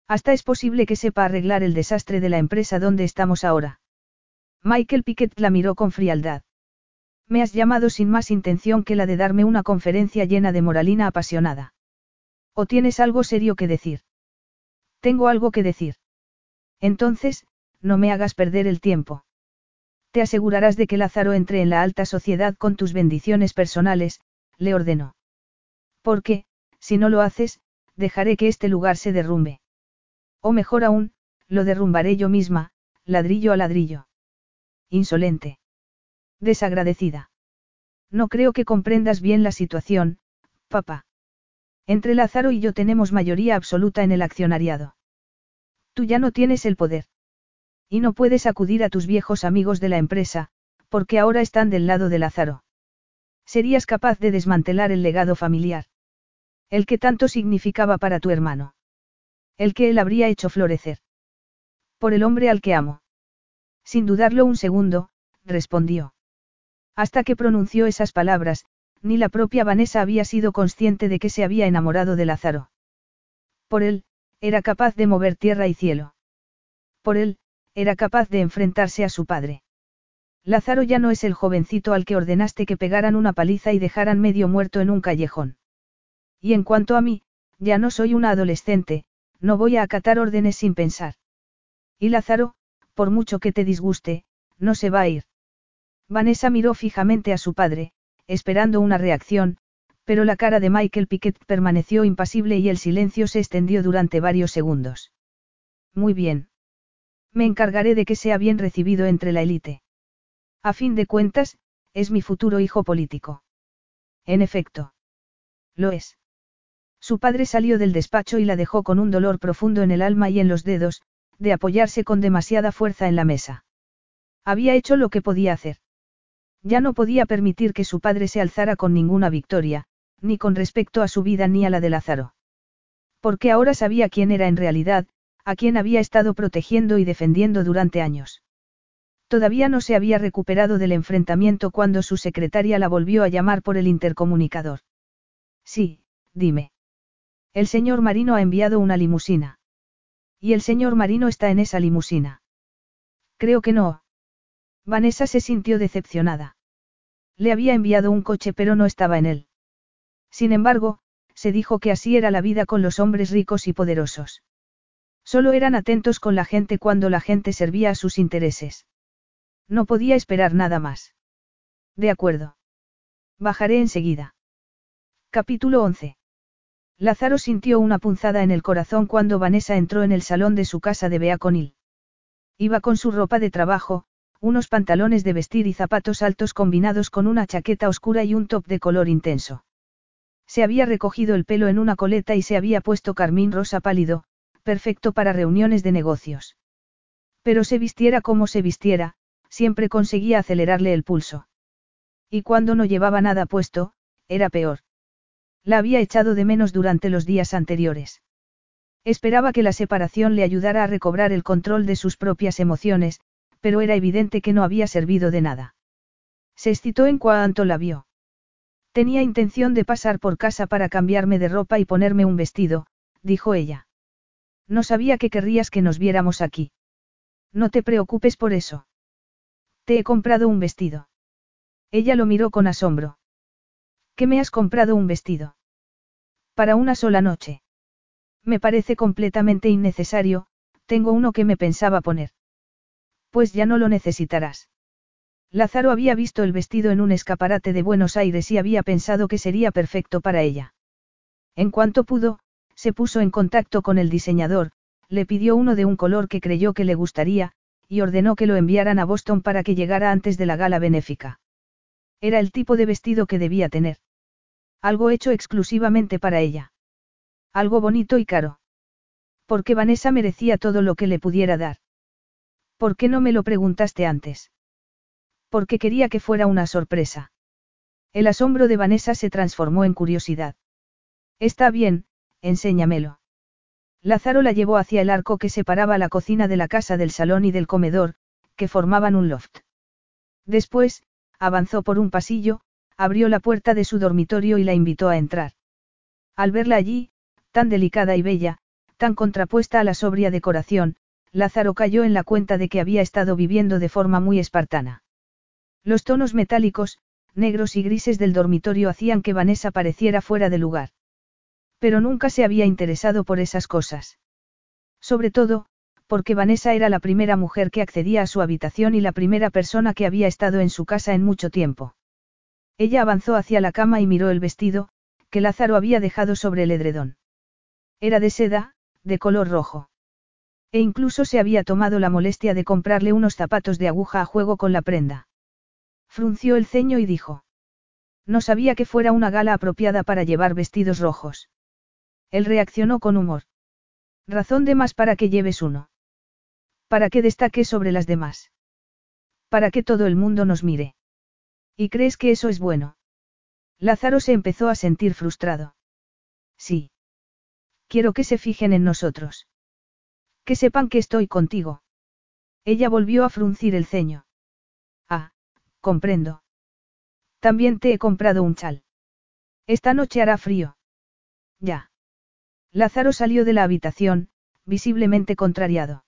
Hasta es posible que sepa arreglar el desastre de la empresa donde estamos ahora. Michael Piquet la miró con frialdad. Me has llamado sin más intención que la de darme una conferencia llena de moralina apasionada. ¿O tienes algo serio que decir? Tengo algo que decir. Entonces, no me hagas perder el tiempo. Te asegurarás de que Lázaro entre en la alta sociedad con tus bendiciones personales, le ordenó. Porque, si no lo haces, dejaré que este lugar se derrumbe. O mejor aún, lo derrumbaré yo misma, ladrillo a ladrillo. Insolente. Desagradecida. No creo que comprendas bien la situación, papá. Entre Lázaro y yo tenemos mayoría absoluta en el accionariado. Tú ya no tienes el poder. Y no puedes acudir a tus viejos amigos de la empresa, porque ahora están del lado de Lázaro. Serías capaz de desmantelar el legado familiar. El que tanto significaba para tu hermano. El que él habría hecho florecer. Por el hombre al que amo. Sin dudarlo un segundo, respondió. Hasta que pronunció esas palabras, ni la propia Vanessa había sido consciente de que se había enamorado de Lázaro. Por él, era capaz de mover tierra y cielo. Por él, era capaz de enfrentarse a su padre. Lázaro ya no es el jovencito al que ordenaste que pegaran una paliza y dejaran medio muerto en un callejón. Y en cuanto a mí, ya no soy una adolescente, no voy a acatar órdenes sin pensar. Y Lázaro, por mucho que te disguste, no se va a ir. Vanessa miró fijamente a su padre, esperando una reacción, pero la cara de Michael Piquet permaneció impasible y el silencio se extendió durante varios segundos. Muy bien. Me encargaré de que sea bien recibido entre la élite. A fin de cuentas, es mi futuro hijo político. En efecto. Lo es. Su padre salió del despacho y la dejó con un dolor profundo en el alma y en los dedos, de apoyarse con demasiada fuerza en la mesa. Había hecho lo que podía hacer. Ya no podía permitir que su padre se alzara con ninguna victoria, ni con respecto a su vida ni a la de Lázaro. Porque ahora sabía quién era en realidad, a quién había estado protegiendo y defendiendo durante años. Todavía no se había recuperado del enfrentamiento cuando su secretaria la volvió a llamar por el intercomunicador. Sí, dime. El señor Marino ha enviado una limusina. Y el señor Marino está en esa limusina. Creo que no. Vanessa se sintió decepcionada. Le había enviado un coche pero no estaba en él. Sin embargo, se dijo que así era la vida con los hombres ricos y poderosos. Solo eran atentos con la gente cuando la gente servía a sus intereses. No podía esperar nada más. De acuerdo. Bajaré enseguida. Capítulo 11. Lázaro sintió una punzada en el corazón cuando Vanessa entró en el salón de su casa de Beaconil. Iba con su ropa de trabajo, unos pantalones de vestir y zapatos altos combinados con una chaqueta oscura y un top de color intenso. Se había recogido el pelo en una coleta y se había puesto carmín rosa pálido, perfecto para reuniones de negocios. Pero se vistiera como se vistiera, siempre conseguía acelerarle el pulso. Y cuando no llevaba nada puesto, era peor. La había echado de menos durante los días anteriores. Esperaba que la separación le ayudara a recobrar el control de sus propias emociones, pero era evidente que no había servido de nada. Se excitó en cuanto la vio. Tenía intención de pasar por casa para cambiarme de ropa y ponerme un vestido, dijo ella. No sabía que querrías que nos viéramos aquí. No te preocupes por eso. Te he comprado un vestido. Ella lo miró con asombro. ¿Qué me has comprado un vestido? Para una sola noche. Me parece completamente innecesario, tengo uno que me pensaba poner. Pues ya no lo necesitarás. Lázaro había visto el vestido en un escaparate de Buenos Aires y había pensado que sería perfecto para ella. En cuanto pudo, se puso en contacto con el diseñador, le pidió uno de un color que creyó que le gustaría, y ordenó que lo enviaran a Boston para que llegara antes de la gala benéfica. Era el tipo de vestido que debía tener. Algo hecho exclusivamente para ella. Algo bonito y caro. Porque Vanessa merecía todo lo que le pudiera dar. ¿Por qué no me lo preguntaste antes? Porque quería que fuera una sorpresa. El asombro de Vanessa se transformó en curiosidad. Está bien, enséñamelo. Lázaro la llevó hacia el arco que separaba la cocina de la casa del salón y del comedor, que formaban un loft. Después, avanzó por un pasillo, abrió la puerta de su dormitorio y la invitó a entrar. Al verla allí, tan delicada y bella, tan contrapuesta a la sobria decoración, Lázaro cayó en la cuenta de que había estado viviendo de forma muy espartana. Los tonos metálicos, negros y grises del dormitorio hacían que Vanessa pareciera fuera de lugar. Pero nunca se había interesado por esas cosas. Sobre todo, porque Vanessa era la primera mujer que accedía a su habitación y la primera persona que había estado en su casa en mucho tiempo. Ella avanzó hacia la cama y miró el vestido, que Lázaro había dejado sobre el edredón. Era de seda, de color rojo. E incluso se había tomado la molestia de comprarle unos zapatos de aguja a juego con la prenda. Frunció el ceño y dijo. No sabía que fuera una gala apropiada para llevar vestidos rojos. Él reaccionó con humor. Razón de más para que lleves uno. Para que destaque sobre las demás. Para que todo el mundo nos mire. ¿Y crees que eso es bueno? Lázaro se empezó a sentir frustrado. Sí. Quiero que se fijen en nosotros. Que sepan que estoy contigo. Ella volvió a fruncir el ceño. Ah, comprendo. También te he comprado un chal. Esta noche hará frío. Ya. Lázaro salió de la habitación, visiblemente contrariado.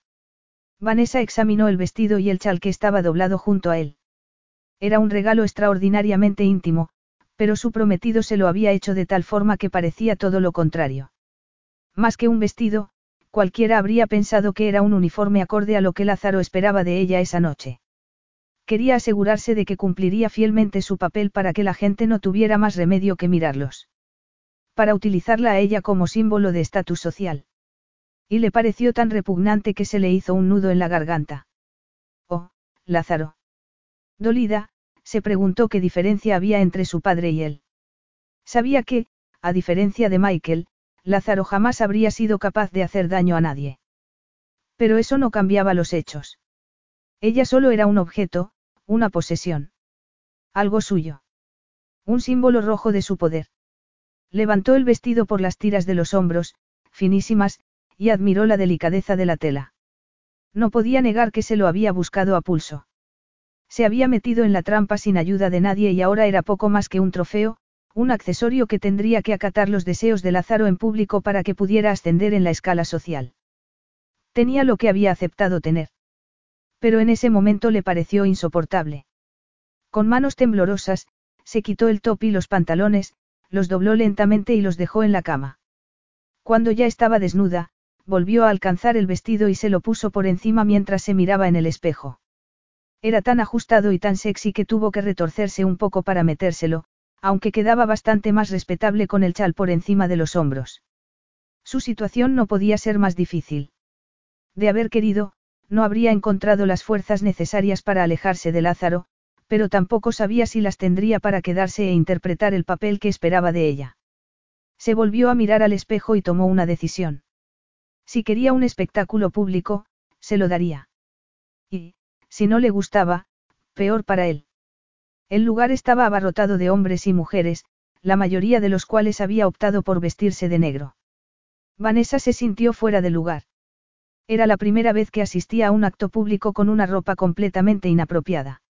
Vanessa examinó el vestido y el chal que estaba doblado junto a él. Era un regalo extraordinariamente íntimo, pero su prometido se lo había hecho de tal forma que parecía todo lo contrario. Más que un vestido, cualquiera habría pensado que era un uniforme acorde a lo que Lázaro esperaba de ella esa noche. Quería asegurarse de que cumpliría fielmente su papel para que la gente no tuviera más remedio que mirarlos para utilizarla a ella como símbolo de estatus social. Y le pareció tan repugnante que se le hizo un nudo en la garganta. Oh, Lázaro. Dolida, se preguntó qué diferencia había entre su padre y él. Sabía que, a diferencia de Michael, Lázaro jamás habría sido capaz de hacer daño a nadie. Pero eso no cambiaba los hechos. Ella solo era un objeto, una posesión. Algo suyo. Un símbolo rojo de su poder. Levantó el vestido por las tiras de los hombros, finísimas, y admiró la delicadeza de la tela. No podía negar que se lo había buscado a pulso. Se había metido en la trampa sin ayuda de nadie y ahora era poco más que un trofeo, un accesorio que tendría que acatar los deseos de Lázaro en público para que pudiera ascender en la escala social. Tenía lo que había aceptado tener. Pero en ese momento le pareció insoportable. Con manos temblorosas, se quitó el top y los pantalones, los dobló lentamente y los dejó en la cama. Cuando ya estaba desnuda, volvió a alcanzar el vestido y se lo puso por encima mientras se miraba en el espejo. Era tan ajustado y tan sexy que tuvo que retorcerse un poco para metérselo, aunque quedaba bastante más respetable con el chal por encima de los hombros. Su situación no podía ser más difícil. De haber querido, no habría encontrado las fuerzas necesarias para alejarse de Lázaro, pero tampoco sabía si las tendría para quedarse e interpretar el papel que esperaba de ella. Se volvió a mirar al espejo y tomó una decisión. Si quería un espectáculo público, se lo daría. Y, si no le gustaba, peor para él. El lugar estaba abarrotado de hombres y mujeres, la mayoría de los cuales había optado por vestirse de negro. Vanessa se sintió fuera de lugar. Era la primera vez que asistía a un acto público con una ropa completamente inapropiada.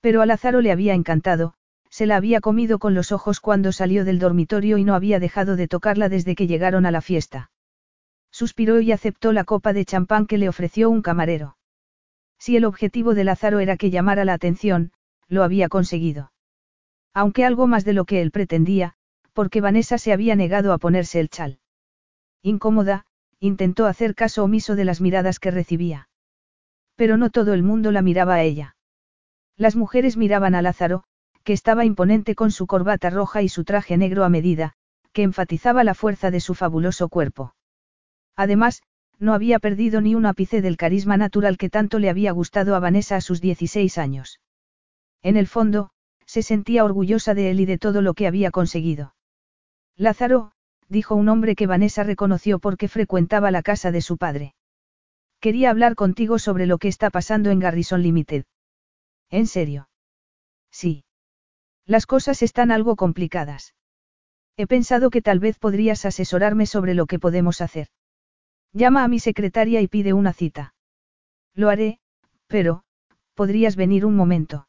Pero a Lázaro le había encantado, se la había comido con los ojos cuando salió del dormitorio y no había dejado de tocarla desde que llegaron a la fiesta. Suspiró y aceptó la copa de champán que le ofreció un camarero. Si el objetivo de Lázaro era que llamara la atención, lo había conseguido. Aunque algo más de lo que él pretendía, porque Vanessa se había negado a ponerse el chal. Incómoda, intentó hacer caso omiso de las miradas que recibía. Pero no todo el mundo la miraba a ella. Las mujeres miraban a Lázaro, que estaba imponente con su corbata roja y su traje negro a medida, que enfatizaba la fuerza de su fabuloso cuerpo. Además, no había perdido ni un ápice del carisma natural que tanto le había gustado a Vanessa a sus 16 años. En el fondo, se sentía orgullosa de él y de todo lo que había conseguido. Lázaro, dijo un hombre que Vanessa reconoció porque frecuentaba la casa de su padre. Quería hablar contigo sobre lo que está pasando en Garrison Limited. ¿En serio? Sí. Las cosas están algo complicadas. He pensado que tal vez podrías asesorarme sobre lo que podemos hacer. Llama a mi secretaria y pide una cita. Lo haré, pero, podrías venir un momento.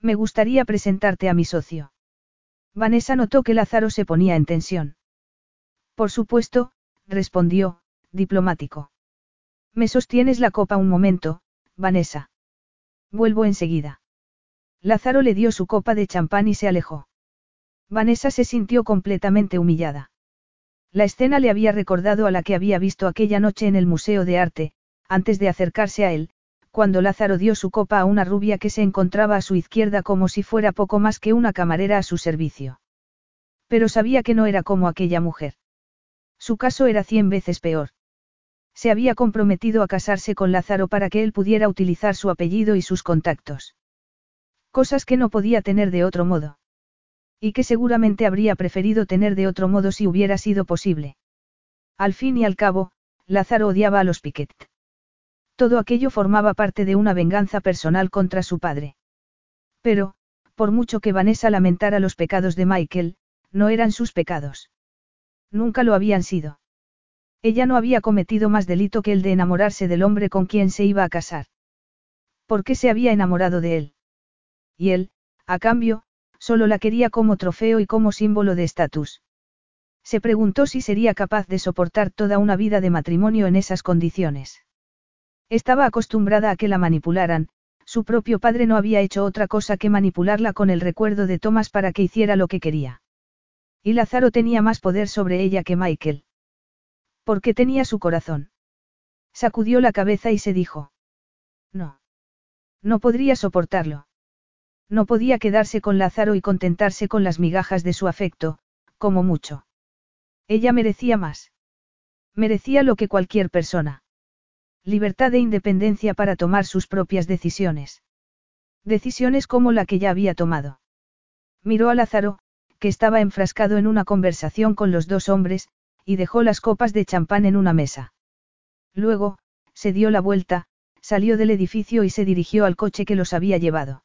Me gustaría presentarte a mi socio. Vanessa notó que Lázaro se ponía en tensión. Por supuesto, respondió, diplomático. Me sostienes la copa un momento, Vanessa. Vuelvo enseguida. Lázaro le dio su copa de champán y se alejó. Vanessa se sintió completamente humillada. La escena le había recordado a la que había visto aquella noche en el Museo de Arte, antes de acercarse a él, cuando Lázaro dio su copa a una rubia que se encontraba a su izquierda como si fuera poco más que una camarera a su servicio. Pero sabía que no era como aquella mujer. Su caso era cien veces peor. Se había comprometido a casarse con Lázaro para que él pudiera utilizar su apellido y sus contactos. Cosas que no podía tener de otro modo. Y que seguramente habría preferido tener de otro modo si hubiera sido posible. Al fin y al cabo, Lázaro odiaba a los Piquet. Todo aquello formaba parte de una venganza personal contra su padre. Pero, por mucho que Vanessa lamentara los pecados de Michael, no eran sus pecados. Nunca lo habían sido. Ella no había cometido más delito que el de enamorarse del hombre con quien se iba a casar. ¿Por qué se había enamorado de él? Y él, a cambio, solo la quería como trofeo y como símbolo de estatus. Se preguntó si sería capaz de soportar toda una vida de matrimonio en esas condiciones. Estaba acostumbrada a que la manipularan, su propio padre no había hecho otra cosa que manipularla con el recuerdo de Thomas para que hiciera lo que quería. Y Lázaro tenía más poder sobre ella que Michael. Porque tenía su corazón. Sacudió la cabeza y se dijo. No. No podría soportarlo. No podía quedarse con Lázaro y contentarse con las migajas de su afecto, como mucho. Ella merecía más. Merecía lo que cualquier persona. Libertad e independencia para tomar sus propias decisiones. Decisiones como la que ya había tomado. Miró a Lázaro, que estaba enfrascado en una conversación con los dos hombres, y dejó las copas de champán en una mesa. Luego, se dio la vuelta, salió del edificio y se dirigió al coche que los había llevado.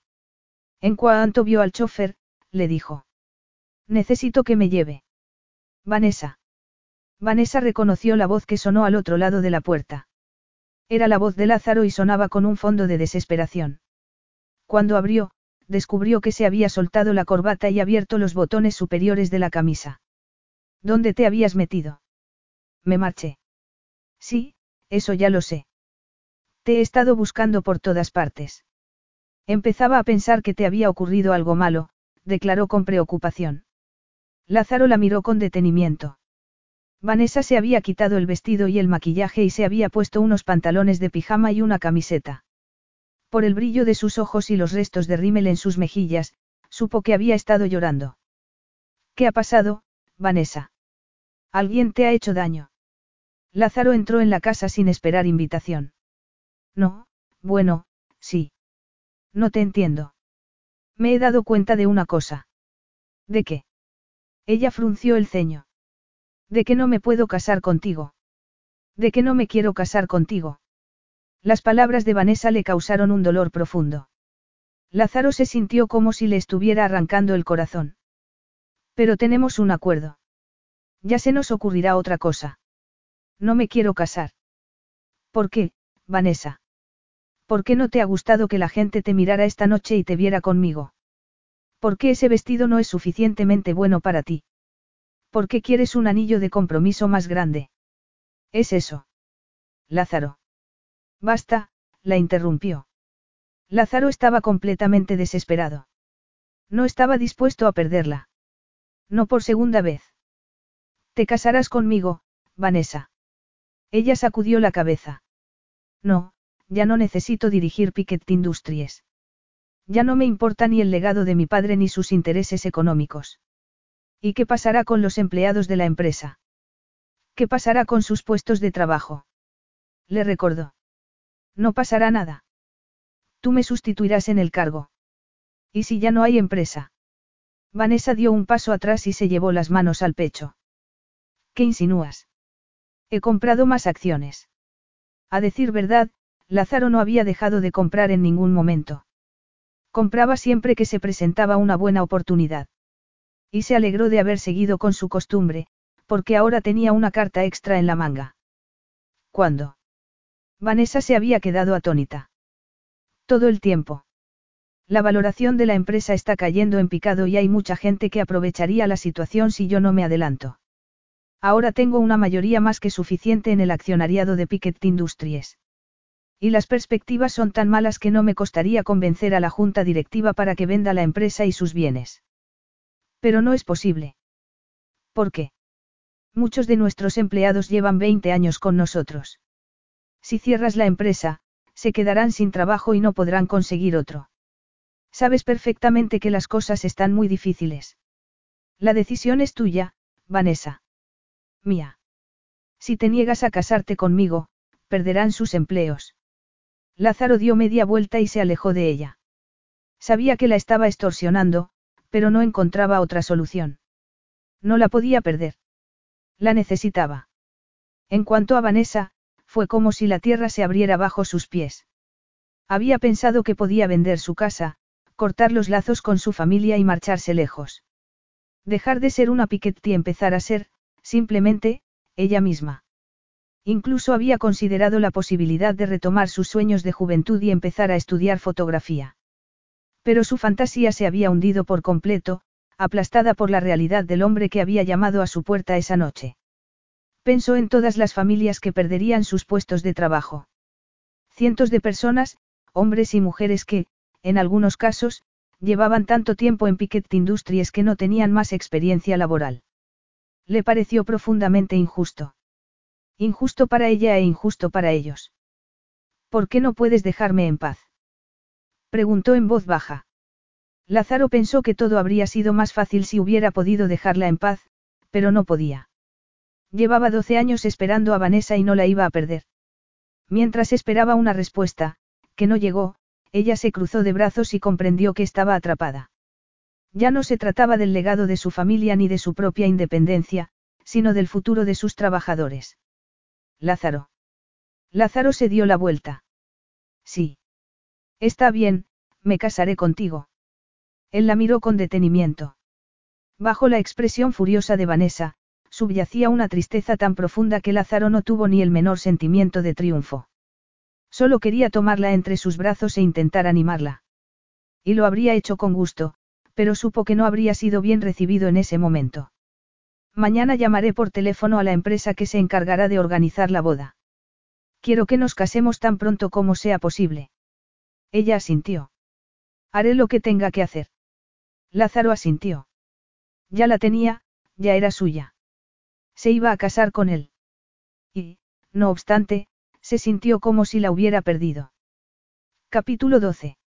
En cuanto vio al chofer, le dijo. Necesito que me lleve. Vanessa. Vanessa reconoció la voz que sonó al otro lado de la puerta. Era la voz de Lázaro y sonaba con un fondo de desesperación. Cuando abrió, descubrió que se había soltado la corbata y abierto los botones superiores de la camisa. ¿Dónde te habías metido? Me marché. Sí, eso ya lo sé. Te he estado buscando por todas partes. Empezaba a pensar que te había ocurrido algo malo, declaró con preocupación. Lázaro la miró con detenimiento. Vanessa se había quitado el vestido y el maquillaje y se había puesto unos pantalones de pijama y una camiseta. Por el brillo de sus ojos y los restos de rímel en sus mejillas, supo que había estado llorando. ¿Qué ha pasado, Vanessa? ¿Alguien te ha hecho daño? Lázaro entró en la casa sin esperar invitación. No, bueno, sí. No te entiendo. Me he dado cuenta de una cosa. ¿De qué? Ella frunció el ceño. De que no me puedo casar contigo. De que no me quiero casar contigo. Las palabras de Vanessa le causaron un dolor profundo. Lázaro se sintió como si le estuviera arrancando el corazón. Pero tenemos un acuerdo. Ya se nos ocurrirá otra cosa. No me quiero casar. ¿Por qué, Vanessa? ¿Por qué no te ha gustado que la gente te mirara esta noche y te viera conmigo? ¿Por qué ese vestido no es suficientemente bueno para ti? ¿Por qué quieres un anillo de compromiso más grande? Es eso. Lázaro. Basta, la interrumpió. Lázaro estaba completamente desesperado. No estaba dispuesto a perderla. No por segunda vez. Te casarás conmigo, Vanessa. Ella sacudió la cabeza. No, ya no necesito dirigir Piquet Industries. Ya no me importa ni el legado de mi padre ni sus intereses económicos. ¿Y qué pasará con los empleados de la empresa? ¿Qué pasará con sus puestos de trabajo? Le recordó. No pasará nada. Tú me sustituirás en el cargo. ¿Y si ya no hay empresa? Vanessa dio un paso atrás y se llevó las manos al pecho. ¿Qué insinúas? He comprado más acciones. A decir verdad, Lázaro no había dejado de comprar en ningún momento. Compraba siempre que se presentaba una buena oportunidad. Y se alegró de haber seguido con su costumbre, porque ahora tenía una carta extra en la manga. ¿Cuándo? Vanessa se había quedado atónita. Todo el tiempo. La valoración de la empresa está cayendo en picado y hay mucha gente que aprovecharía la situación si yo no me adelanto. Ahora tengo una mayoría más que suficiente en el accionariado de Piquet Industries. Y las perspectivas son tan malas que no me costaría convencer a la junta directiva para que venda la empresa y sus bienes. Pero no es posible. ¿Por qué? Muchos de nuestros empleados llevan 20 años con nosotros. Si cierras la empresa, se quedarán sin trabajo y no podrán conseguir otro. Sabes perfectamente que las cosas están muy difíciles. La decisión es tuya, Vanessa. Mía. Si te niegas a casarte conmigo, perderán sus empleos. Lázaro dio media vuelta y se alejó de ella. Sabía que la estaba extorsionando, pero no encontraba otra solución. No la podía perder. La necesitaba. En cuanto a Vanessa, fue como si la tierra se abriera bajo sus pies. Había pensado que podía vender su casa, cortar los lazos con su familia y marcharse lejos. Dejar de ser una Piketty y empezar a ser, simplemente, ella misma. Incluso había considerado la posibilidad de retomar sus sueños de juventud y empezar a estudiar fotografía. Pero su fantasía se había hundido por completo, aplastada por la realidad del hombre que había llamado a su puerta esa noche. Pensó en todas las familias que perderían sus puestos de trabajo. Cientos de personas, hombres y mujeres que, en algunos casos, llevaban tanto tiempo en Piquet Industries que no tenían más experiencia laboral. Le pareció profundamente injusto. Injusto para ella e injusto para ellos. ¿Por qué no puedes dejarme en paz? Preguntó en voz baja. Lázaro pensó que todo habría sido más fácil si hubiera podido dejarla en paz, pero no podía. Llevaba doce años esperando a Vanessa y no la iba a perder. Mientras esperaba una respuesta, que no llegó, ella se cruzó de brazos y comprendió que estaba atrapada. Ya no se trataba del legado de su familia ni de su propia independencia, sino del futuro de sus trabajadores. Lázaro. Lázaro se dio la vuelta. Sí. Está bien, me casaré contigo. Él la miró con detenimiento. Bajo la expresión furiosa de Vanessa, subyacía una tristeza tan profunda que Lázaro no tuvo ni el menor sentimiento de triunfo. Solo quería tomarla entre sus brazos e intentar animarla. Y lo habría hecho con gusto, pero supo que no habría sido bien recibido en ese momento. Mañana llamaré por teléfono a la empresa que se encargará de organizar la boda. Quiero que nos casemos tan pronto como sea posible. Ella asintió. Haré lo que tenga que hacer. Lázaro asintió. Ya la tenía, ya era suya. Se iba a casar con él. Y, no obstante, se sintió como si la hubiera perdido. Capítulo 12.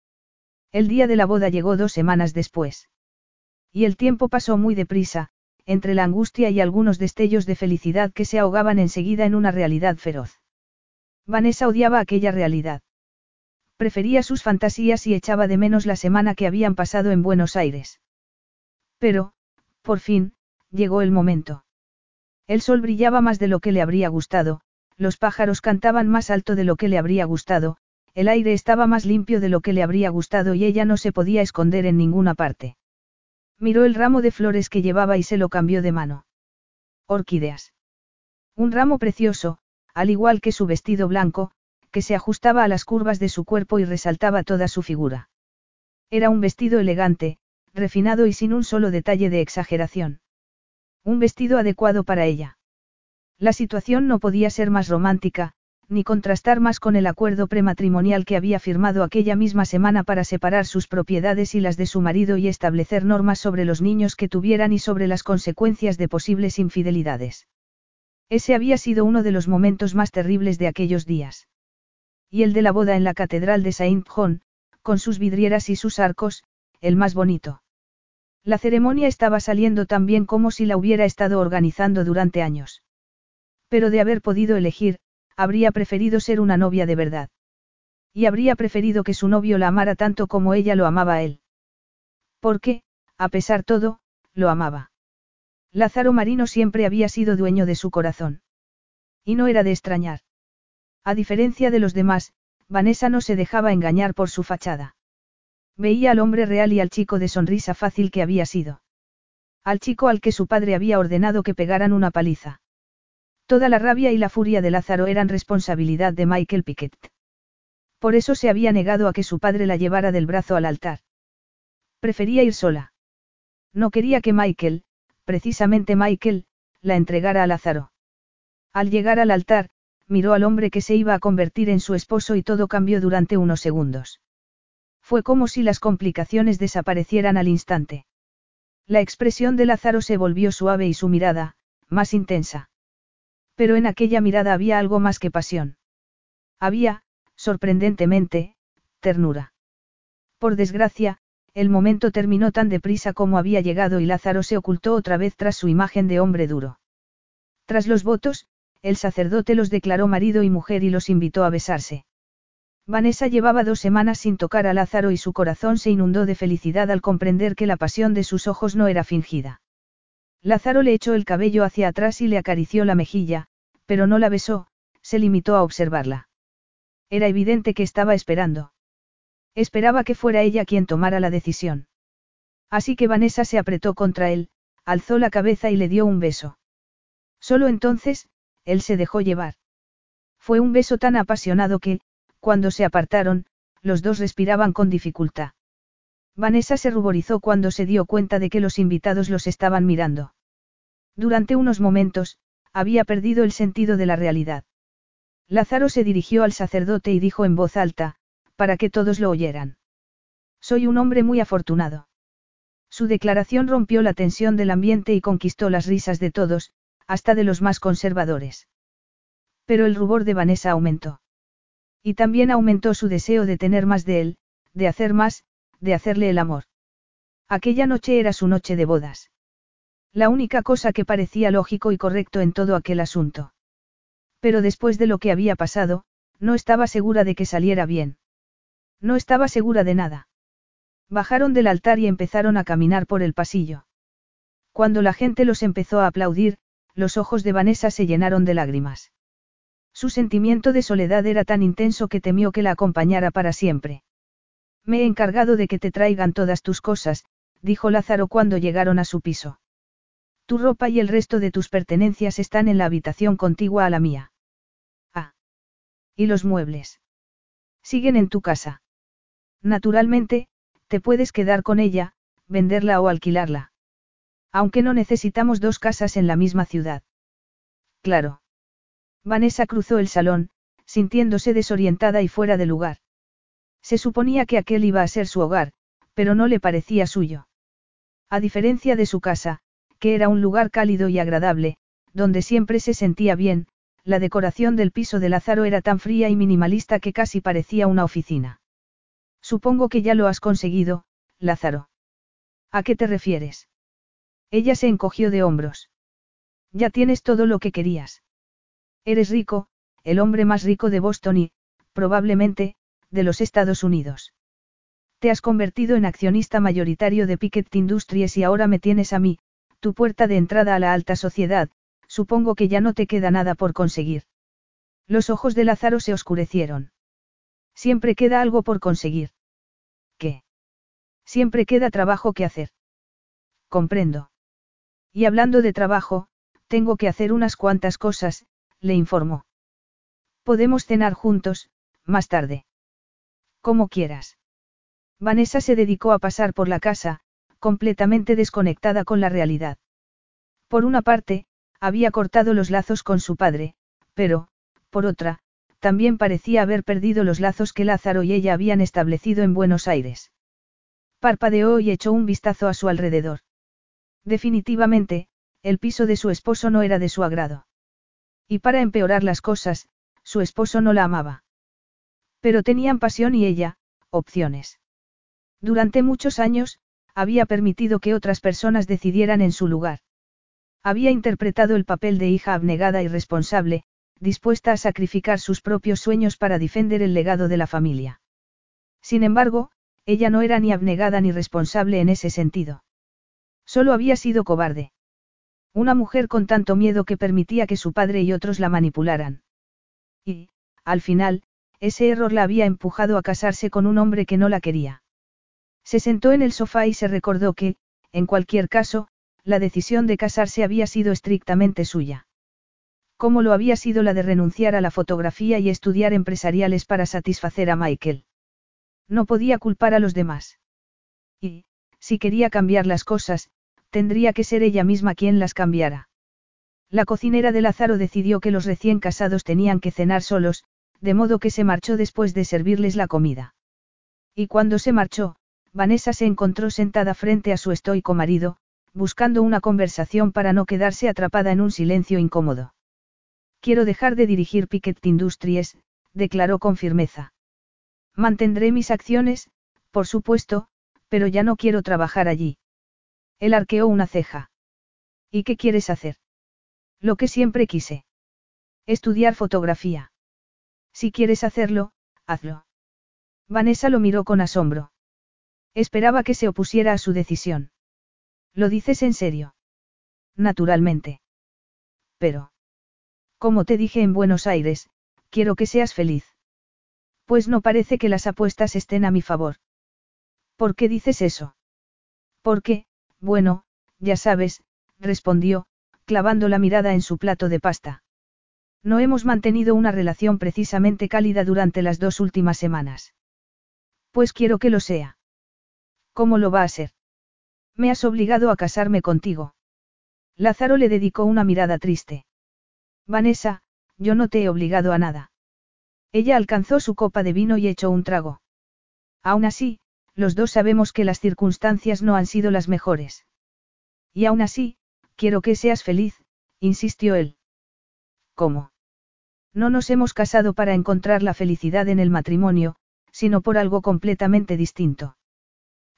El día de la boda llegó dos semanas después. Y el tiempo pasó muy deprisa, entre la angustia y algunos destellos de felicidad que se ahogaban enseguida en una realidad feroz. Vanessa odiaba aquella realidad. Prefería sus fantasías y echaba de menos la semana que habían pasado en Buenos Aires. Pero, por fin, llegó el momento. El sol brillaba más de lo que le habría gustado, los pájaros cantaban más alto de lo que le habría gustado, el aire estaba más limpio de lo que le habría gustado y ella no se podía esconder en ninguna parte. Miró el ramo de flores que llevaba y se lo cambió de mano. Orquídeas. Un ramo precioso, al igual que su vestido blanco, que se ajustaba a las curvas de su cuerpo y resaltaba toda su figura. Era un vestido elegante, refinado y sin un solo detalle de exageración. Un vestido adecuado para ella. La situación no podía ser más romántica, ni contrastar más con el acuerdo prematrimonial que había firmado aquella misma semana para separar sus propiedades y las de su marido y establecer normas sobre los niños que tuvieran y sobre las consecuencias de posibles infidelidades. Ese había sido uno de los momentos más terribles de aquellos días y el de la boda en la Catedral de Saint-John, con sus vidrieras y sus arcos, el más bonito. La ceremonia estaba saliendo tan bien como si la hubiera estado organizando durante años. Pero de haber podido elegir, habría preferido ser una novia de verdad. Y habría preferido que su novio la amara tanto como ella lo amaba a él. Porque, a pesar todo, lo amaba. Lázaro Marino siempre había sido dueño de su corazón. Y no era de extrañar. A diferencia de los demás, Vanessa no se dejaba engañar por su fachada. Veía al hombre real y al chico de sonrisa fácil que había sido. Al chico al que su padre había ordenado que pegaran una paliza. Toda la rabia y la furia de Lázaro eran responsabilidad de Michael Piquet. Por eso se había negado a que su padre la llevara del brazo al altar. Prefería ir sola. No quería que Michael, precisamente Michael, la entregara a Lázaro. Al llegar al altar, miró al hombre que se iba a convertir en su esposo y todo cambió durante unos segundos. Fue como si las complicaciones desaparecieran al instante. La expresión de Lázaro se volvió suave y su mirada, más intensa. Pero en aquella mirada había algo más que pasión. Había, sorprendentemente, ternura. Por desgracia, el momento terminó tan deprisa como había llegado y Lázaro se ocultó otra vez tras su imagen de hombre duro. Tras los votos, el sacerdote los declaró marido y mujer y los invitó a besarse. Vanessa llevaba dos semanas sin tocar a Lázaro y su corazón se inundó de felicidad al comprender que la pasión de sus ojos no era fingida. Lázaro le echó el cabello hacia atrás y le acarició la mejilla, pero no la besó, se limitó a observarla. Era evidente que estaba esperando. Esperaba que fuera ella quien tomara la decisión. Así que Vanessa se apretó contra él, alzó la cabeza y le dio un beso. Solo entonces, él se dejó llevar. Fue un beso tan apasionado que, cuando se apartaron, los dos respiraban con dificultad. Vanessa se ruborizó cuando se dio cuenta de que los invitados los estaban mirando. Durante unos momentos, había perdido el sentido de la realidad. Lázaro se dirigió al sacerdote y dijo en voz alta, para que todos lo oyeran. Soy un hombre muy afortunado. Su declaración rompió la tensión del ambiente y conquistó las risas de todos, hasta de los más conservadores. Pero el rubor de Vanessa aumentó. Y también aumentó su deseo de tener más de él, de hacer más, de hacerle el amor. Aquella noche era su noche de bodas. La única cosa que parecía lógico y correcto en todo aquel asunto. Pero después de lo que había pasado, no estaba segura de que saliera bien. No estaba segura de nada. Bajaron del altar y empezaron a caminar por el pasillo. Cuando la gente los empezó a aplaudir, los ojos de Vanessa se llenaron de lágrimas. Su sentimiento de soledad era tan intenso que temió que la acompañara para siempre. Me he encargado de que te traigan todas tus cosas, dijo Lázaro cuando llegaron a su piso. Tu ropa y el resto de tus pertenencias están en la habitación contigua a la mía. Ah. ¿Y los muebles? Siguen en tu casa. Naturalmente, te puedes quedar con ella, venderla o alquilarla. Aunque no necesitamos dos casas en la misma ciudad. Claro. Vanessa cruzó el salón, sintiéndose desorientada y fuera de lugar. Se suponía que aquel iba a ser su hogar, pero no le parecía suyo. A diferencia de su casa, que era un lugar cálido y agradable, donde siempre se sentía bien, la decoración del piso de Lázaro era tan fría y minimalista que casi parecía una oficina. Supongo que ya lo has conseguido, Lázaro. ¿A qué te refieres? Ella se encogió de hombros. Ya tienes todo lo que querías. Eres rico, el hombre más rico de Boston y, probablemente, de los Estados Unidos. Te has convertido en accionista mayoritario de Pickett Industries y ahora me tienes a mí, tu puerta de entrada a la alta sociedad, supongo que ya no te queda nada por conseguir. Los ojos de Lázaro se oscurecieron. Siempre queda algo por conseguir. ¿Qué? Siempre queda trabajo que hacer. Comprendo. Y hablando de trabajo, tengo que hacer unas cuantas cosas, le informó. Podemos cenar juntos, más tarde. Como quieras. Vanessa se dedicó a pasar por la casa, completamente desconectada con la realidad. Por una parte, había cortado los lazos con su padre, pero, por otra, también parecía haber perdido los lazos que Lázaro y ella habían establecido en Buenos Aires. Parpadeó y echó un vistazo a su alrededor. Definitivamente, el piso de su esposo no era de su agrado. Y para empeorar las cosas, su esposo no la amaba. Pero tenían pasión y ella, opciones. Durante muchos años, había permitido que otras personas decidieran en su lugar. Había interpretado el papel de hija abnegada y responsable, dispuesta a sacrificar sus propios sueños para defender el legado de la familia. Sin embargo, ella no era ni abnegada ni responsable en ese sentido. Solo había sido cobarde. Una mujer con tanto miedo que permitía que su padre y otros la manipularan. Y, al final, ese error la había empujado a casarse con un hombre que no la quería. Se sentó en el sofá y se recordó que, en cualquier caso, la decisión de casarse había sido estrictamente suya. Como lo había sido la de renunciar a la fotografía y estudiar empresariales para satisfacer a Michael. No podía culpar a los demás. Y, si quería cambiar las cosas, tendría que ser ella misma quien las cambiara. La cocinera de Lázaro decidió que los recién casados tenían que cenar solos, de modo que se marchó después de servirles la comida. Y cuando se marchó, Vanessa se encontró sentada frente a su estoico marido, buscando una conversación para no quedarse atrapada en un silencio incómodo. Quiero dejar de dirigir Piquet Industries, declaró con firmeza. Mantendré mis acciones, por supuesto, pero ya no quiero trabajar allí. Él arqueó una ceja. ¿Y qué quieres hacer? Lo que siempre quise. Estudiar fotografía. Si quieres hacerlo, hazlo. Vanessa lo miró con asombro. Esperaba que se opusiera a su decisión. ¿Lo dices en serio? Naturalmente. Pero. Como te dije en Buenos Aires, quiero que seas feliz. Pues no parece que las apuestas estén a mi favor. ¿Por qué dices eso? Porque, bueno, ya sabes, respondió, clavando la mirada en su plato de pasta. No hemos mantenido una relación precisamente cálida durante las dos últimas semanas. Pues quiero que lo sea. ¿Cómo lo va a ser? Me has obligado a casarme contigo. Lázaro le dedicó una mirada triste. Vanessa, yo no te he obligado a nada. Ella alcanzó su copa de vino y echó un trago. Aún así, los dos sabemos que las circunstancias no han sido las mejores. Y aún así, quiero que seas feliz, insistió él. ¿Cómo? No nos hemos casado para encontrar la felicidad en el matrimonio, sino por algo completamente distinto.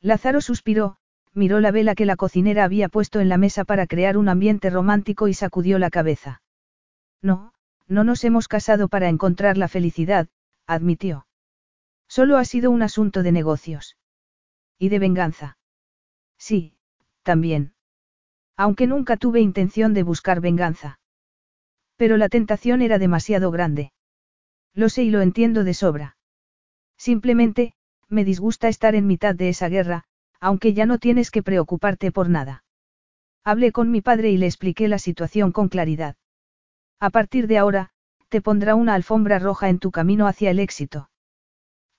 Lázaro suspiró, miró la vela que la cocinera había puesto en la mesa para crear un ambiente romántico y sacudió la cabeza. No, no nos hemos casado para encontrar la felicidad, admitió. Solo ha sido un asunto de negocios. Y de venganza. Sí, también. Aunque nunca tuve intención de buscar venganza. Pero la tentación era demasiado grande. Lo sé y lo entiendo de sobra. Simplemente, me disgusta estar en mitad de esa guerra, aunque ya no tienes que preocuparte por nada. Hablé con mi padre y le expliqué la situación con claridad. A partir de ahora, te pondrá una alfombra roja en tu camino hacia el éxito.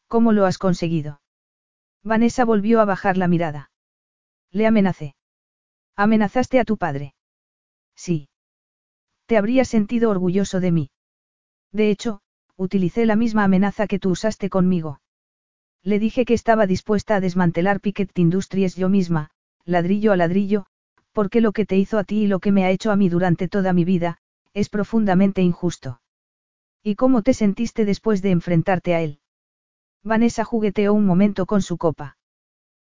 ¿Cómo lo has conseguido? Vanessa volvió a bajar la mirada. Le amenacé. ¿Amenazaste a tu padre? Sí. Te sentido orgulloso de mí. De hecho, utilicé la misma amenaza que tú usaste conmigo. Le dije que estaba dispuesta a desmantelar Piquet Industries yo misma, ladrillo a ladrillo, porque lo que te hizo a ti y lo que me ha hecho a mí durante toda mi vida, es profundamente injusto. ¿Y cómo te sentiste después de enfrentarte a él? Vanessa jugueteó un momento con su copa.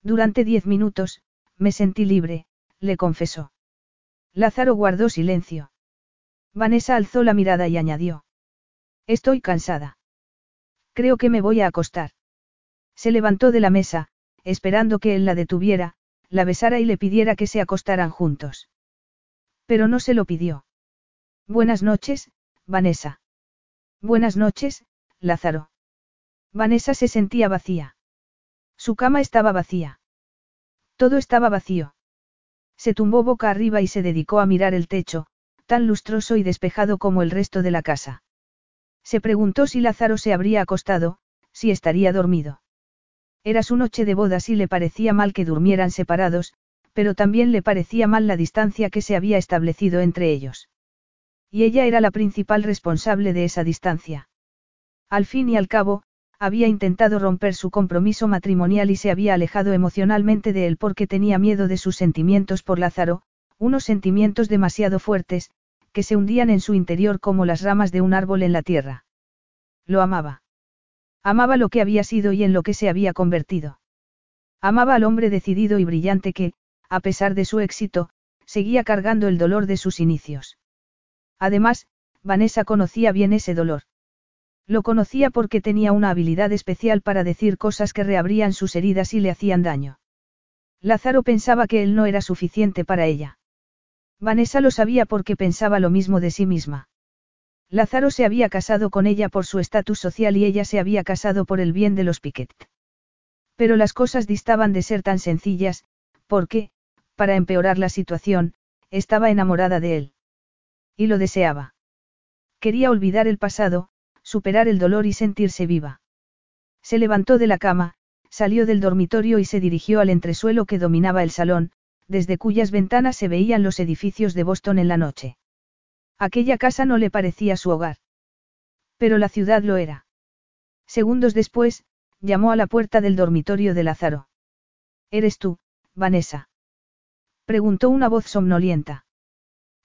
Durante diez minutos, me sentí libre, le confesó. Lázaro guardó silencio. Vanessa alzó la mirada y añadió. Estoy cansada. Creo que me voy a acostar. Se levantó de la mesa, esperando que él la detuviera, la besara y le pidiera que se acostaran juntos. Pero no se lo pidió. Buenas noches, Vanessa. Buenas noches, Lázaro. Vanessa se sentía vacía. Su cama estaba vacía. Todo estaba vacío. Se tumbó boca arriba y se dedicó a mirar el techo, tan lustroso y despejado como el resto de la casa. Se preguntó si Lázaro se habría acostado, si estaría dormido. Era su noche de bodas y le parecía mal que durmieran separados, pero también le parecía mal la distancia que se había establecido entre ellos. Y ella era la principal responsable de esa distancia. Al fin y al cabo, había intentado romper su compromiso matrimonial y se había alejado emocionalmente de él porque tenía miedo de sus sentimientos por Lázaro, unos sentimientos demasiado fuertes, que se hundían en su interior como las ramas de un árbol en la tierra. Lo amaba. Amaba lo que había sido y en lo que se había convertido. Amaba al hombre decidido y brillante que, a pesar de su éxito, seguía cargando el dolor de sus inicios. Además, Vanessa conocía bien ese dolor. Lo conocía porque tenía una habilidad especial para decir cosas que reabrían sus heridas y le hacían daño. Lázaro pensaba que él no era suficiente para ella. Vanessa lo sabía porque pensaba lo mismo de sí misma. Lázaro se había casado con ella por su estatus social y ella se había casado por el bien de los Piquet. Pero las cosas distaban de ser tan sencillas, porque, para empeorar la situación, estaba enamorada de él. Y lo deseaba. Quería olvidar el pasado, superar el dolor y sentirse viva. Se levantó de la cama, salió del dormitorio y se dirigió al entresuelo que dominaba el salón, desde cuyas ventanas se veían los edificios de Boston en la noche. Aquella casa no le parecía su hogar. Pero la ciudad lo era. Segundos después, llamó a la puerta del dormitorio de Lázaro. ¿Eres tú, Vanessa? Preguntó una voz somnolienta.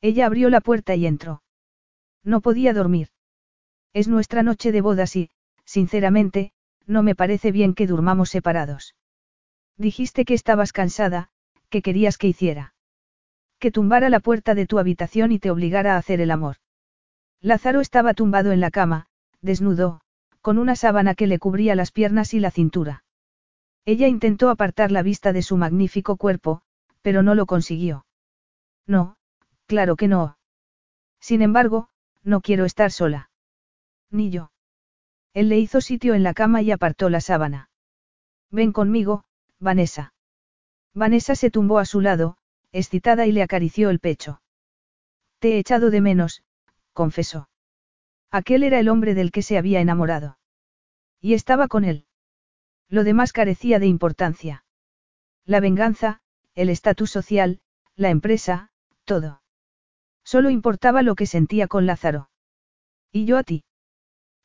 Ella abrió la puerta y entró. No podía dormir. Es nuestra noche de bodas y, sinceramente, no me parece bien que durmamos separados. Dijiste que estabas cansada, que querías que hiciera que tumbara la puerta de tu habitación y te obligara a hacer el amor. Lázaro estaba tumbado en la cama, desnudo, con una sábana que le cubría las piernas y la cintura. Ella intentó apartar la vista de su magnífico cuerpo, pero no lo consiguió. No, claro que no. Sin embargo, no quiero estar sola. Ni yo. Él le hizo sitio en la cama y apartó la sábana. Ven conmigo, Vanessa. Vanessa se tumbó a su lado, excitada y le acarició el pecho. Te he echado de menos, confesó. Aquel era el hombre del que se había enamorado. Y estaba con él. Lo demás carecía de importancia. La venganza, el estatus social, la empresa, todo. Solo importaba lo que sentía con Lázaro. ¿Y yo a ti?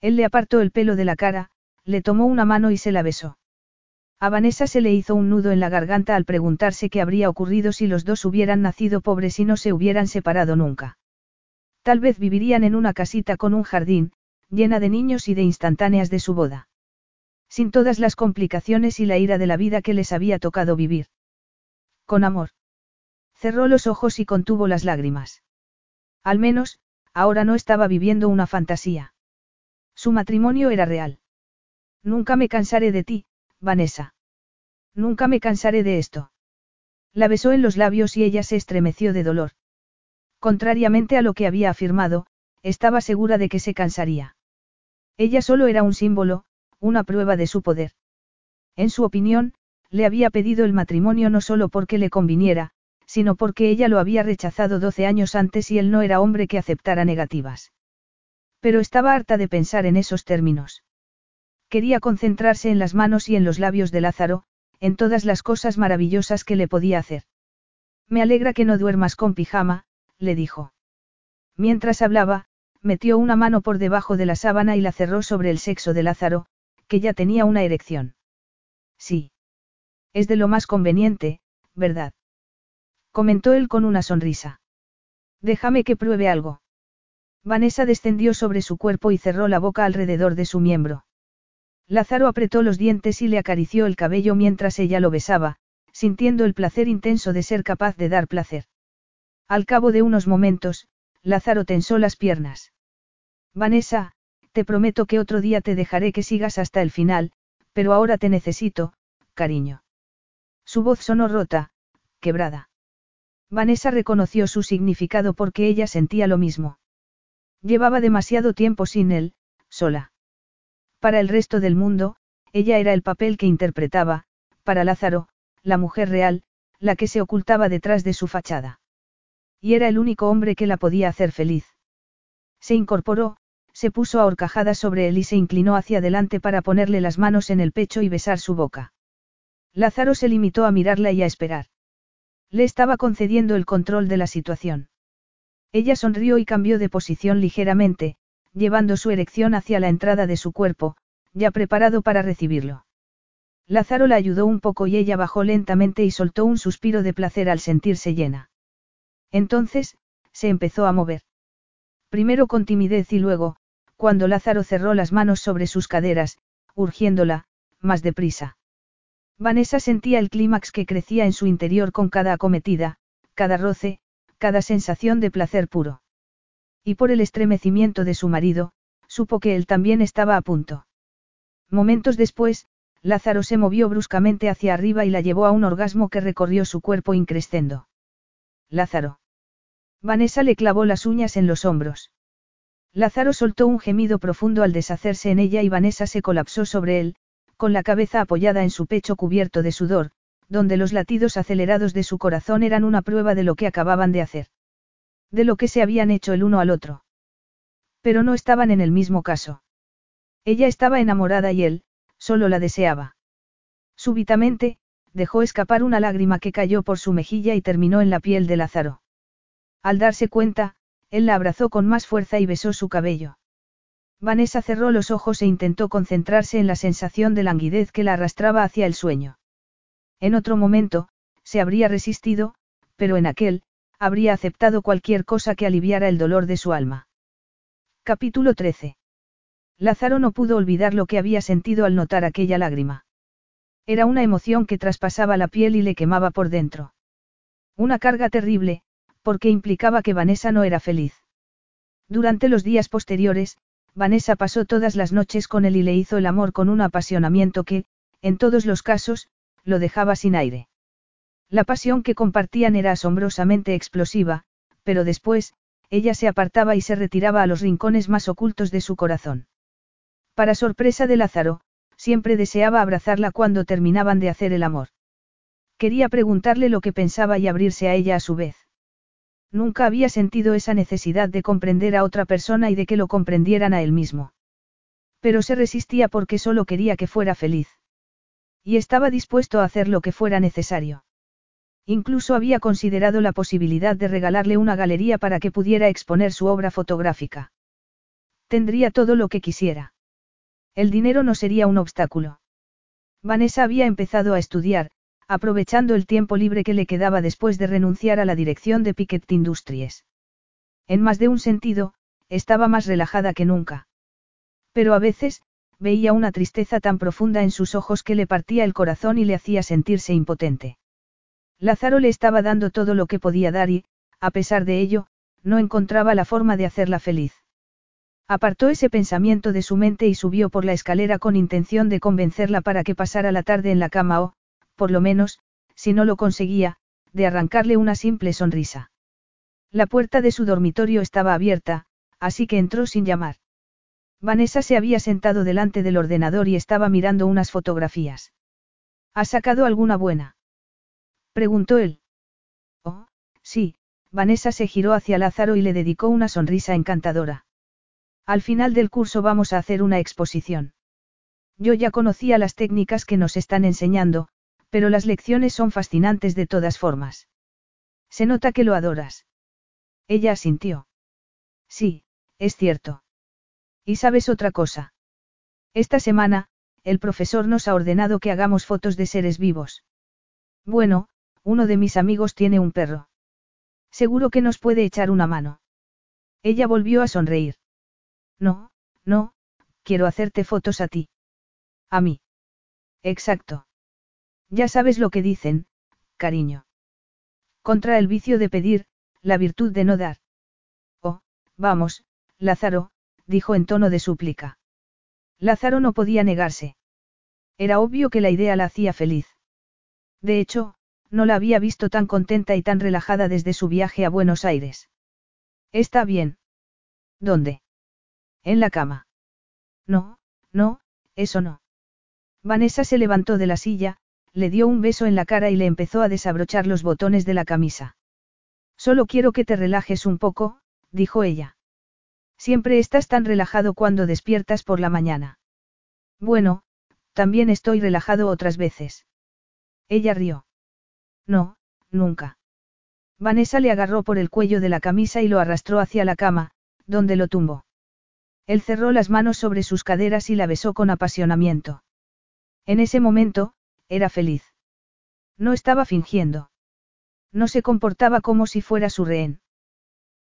Él le apartó el pelo de la cara, le tomó una mano y se la besó. A Vanessa se le hizo un nudo en la garganta al preguntarse qué habría ocurrido si los dos hubieran nacido pobres y no se hubieran separado nunca. Tal vez vivirían en una casita con un jardín, llena de niños y de instantáneas de su boda. Sin todas las complicaciones y la ira de la vida que les había tocado vivir. Con amor. Cerró los ojos y contuvo las lágrimas. Al menos, ahora no estaba viviendo una fantasía. Su matrimonio era real. Nunca me cansaré de ti, Vanessa. Nunca me cansaré de esto. La besó en los labios y ella se estremeció de dolor. Contrariamente a lo que había afirmado, estaba segura de que se cansaría. Ella solo era un símbolo, una prueba de su poder. En su opinión, le había pedido el matrimonio no solo porque le conviniera, sino porque ella lo había rechazado doce años antes y él no era hombre que aceptara negativas. Pero estaba harta de pensar en esos términos. Quería concentrarse en las manos y en los labios de Lázaro, en todas las cosas maravillosas que le podía hacer. Me alegra que no duermas con pijama, le dijo. Mientras hablaba, metió una mano por debajo de la sábana y la cerró sobre el sexo de Lázaro, que ya tenía una erección. Sí. Es de lo más conveniente, ¿verdad? Comentó él con una sonrisa. Déjame que pruebe algo. Vanessa descendió sobre su cuerpo y cerró la boca alrededor de su miembro. Lázaro apretó los dientes y le acarició el cabello mientras ella lo besaba, sintiendo el placer intenso de ser capaz de dar placer. Al cabo de unos momentos, Lázaro tensó las piernas. Vanessa, Te prometo que otro día te dejaré que sigas hasta el final, pero ahora te necesito, cariño. Su voz sonó rota, quebrada. Vanessa reconoció su significado porque ella sentía lo mismo. Llevaba demasiado tiempo sin él, sola. Para el resto del mundo, ella era el papel que interpretaba, para Lázaro, la mujer real, la que se ocultaba detrás de su fachada. Y era el único hombre que la podía hacer feliz. Se incorporó, se puso a horcajadas sobre él y se inclinó hacia adelante para ponerle las manos en el pecho y besar su boca. Lázaro se limitó a mirarla y a esperar. Le estaba concediendo el control de la situación. Ella sonrió y cambió de posición ligeramente, llevando su erección hacia la entrada de su cuerpo, ya preparado para recibirlo. Lázaro la ayudó un poco y ella bajó lentamente y soltó un suspiro de placer al sentirse llena. Entonces, se empezó a mover. Primero con timidez y luego, cuando Lázaro cerró las manos sobre sus caderas, urgiéndola, más deprisa. Vanessa sentía el clímax que crecía en su interior con cada acometida, cada roce, cada sensación de placer puro. Y por el estremecimiento de su marido, supo que él también estaba a punto. Momentos después, Lázaro se movió bruscamente hacia arriba y la llevó a un orgasmo que recorrió su cuerpo increscendo. Lázaro. Vanessa le clavó las uñas en los hombros. Lázaro soltó un gemido profundo al deshacerse en ella y Vanessa se colapsó sobre él, con la cabeza apoyada en su pecho cubierto de sudor, donde los latidos acelerados de su corazón eran una prueba de lo que acababan de hacer. De lo que se habían hecho el uno al otro. Pero no estaban en el mismo caso. Ella estaba enamorada y él, solo la deseaba. Súbitamente, dejó escapar una lágrima que cayó por su mejilla y terminó en la piel de Lázaro. Al darse cuenta, él la abrazó con más fuerza y besó su cabello. Vanessa cerró los ojos e intentó concentrarse en la sensación de languidez que la arrastraba hacia el sueño. En otro momento, se habría resistido, pero en aquel, habría aceptado cualquier cosa que aliviara el dolor de su alma. Capítulo 13. Lázaro no pudo olvidar lo que había sentido al notar aquella lágrima. Era una emoción que traspasaba la piel y le quemaba por dentro. Una carga terrible, porque implicaba que Vanessa no era feliz. Durante los días posteriores, Vanessa pasó todas las noches con él y le hizo el amor con un apasionamiento que, en todos los casos, lo dejaba sin aire. La pasión que compartían era asombrosamente explosiva, pero después, ella se apartaba y se retiraba a los rincones más ocultos de su corazón. Para sorpresa de Lázaro, siempre deseaba abrazarla cuando terminaban de hacer el amor. Quería preguntarle lo que pensaba y abrirse a ella a su vez. Nunca había sentido esa necesidad de comprender a otra persona y de que lo comprendieran a él mismo. Pero se resistía porque solo quería que fuera feliz. Y estaba dispuesto a hacer lo que fuera necesario. Incluso había considerado la posibilidad de regalarle una galería para que pudiera exponer su obra fotográfica. Tendría todo lo que quisiera. El dinero no sería un obstáculo. Vanessa había empezado a estudiar, aprovechando el tiempo libre que le quedaba después de renunciar a la dirección de Piquet Industries. En más de un sentido, estaba más relajada que nunca. Pero a veces, veía una tristeza tan profunda en sus ojos que le partía el corazón y le hacía sentirse impotente. Lázaro le estaba dando todo lo que podía dar y, a pesar de ello, no encontraba la forma de hacerla feliz. Apartó ese pensamiento de su mente y subió por la escalera con intención de convencerla para que pasara la tarde en la cama o, por lo menos, si no lo conseguía, de arrancarle una simple sonrisa. La puerta de su dormitorio estaba abierta, así que entró sin llamar. Vanessa se había sentado delante del ordenador y estaba mirando unas fotografías. ¿Has sacado alguna buena? Preguntó él. Oh, sí, Vanessa se giró hacia Lázaro y le dedicó una sonrisa encantadora. Al final del curso vamos a hacer una exposición. Yo ya conocía las técnicas que nos están enseñando, pero las lecciones son fascinantes de todas formas. Se nota que lo adoras. Ella asintió. Sí, es cierto. ¿Y sabes otra cosa? Esta semana, el profesor nos ha ordenado que hagamos fotos de seres vivos. Bueno, uno de mis amigos tiene un perro. Seguro que nos puede echar una mano. Ella volvió a sonreír. No, no, quiero hacerte fotos a ti. A mí. Exacto. Ya sabes lo que dicen, cariño. Contra el vicio de pedir, la virtud de no dar. Oh, vamos, Lázaro, dijo en tono de súplica. Lázaro no podía negarse. Era obvio que la idea la hacía feliz. De hecho, no la había visto tan contenta y tan relajada desde su viaje a Buenos Aires. Está bien. ¿Dónde? En la cama. No, no, eso no. Vanessa se levantó de la silla, le dio un beso en la cara y le empezó a desabrochar los botones de la camisa. Solo quiero que te relajes un poco, dijo ella. Siempre estás tan relajado cuando despiertas por la mañana. Bueno, también estoy relajado otras veces. Ella rió. No, nunca. Vanessa le agarró por el cuello de la camisa y lo arrastró hacia la cama, donde lo tumbó. Él cerró las manos sobre sus caderas y la besó con apasionamiento. En ese momento, era feliz. No estaba fingiendo. No se comportaba como si fuera su rehén.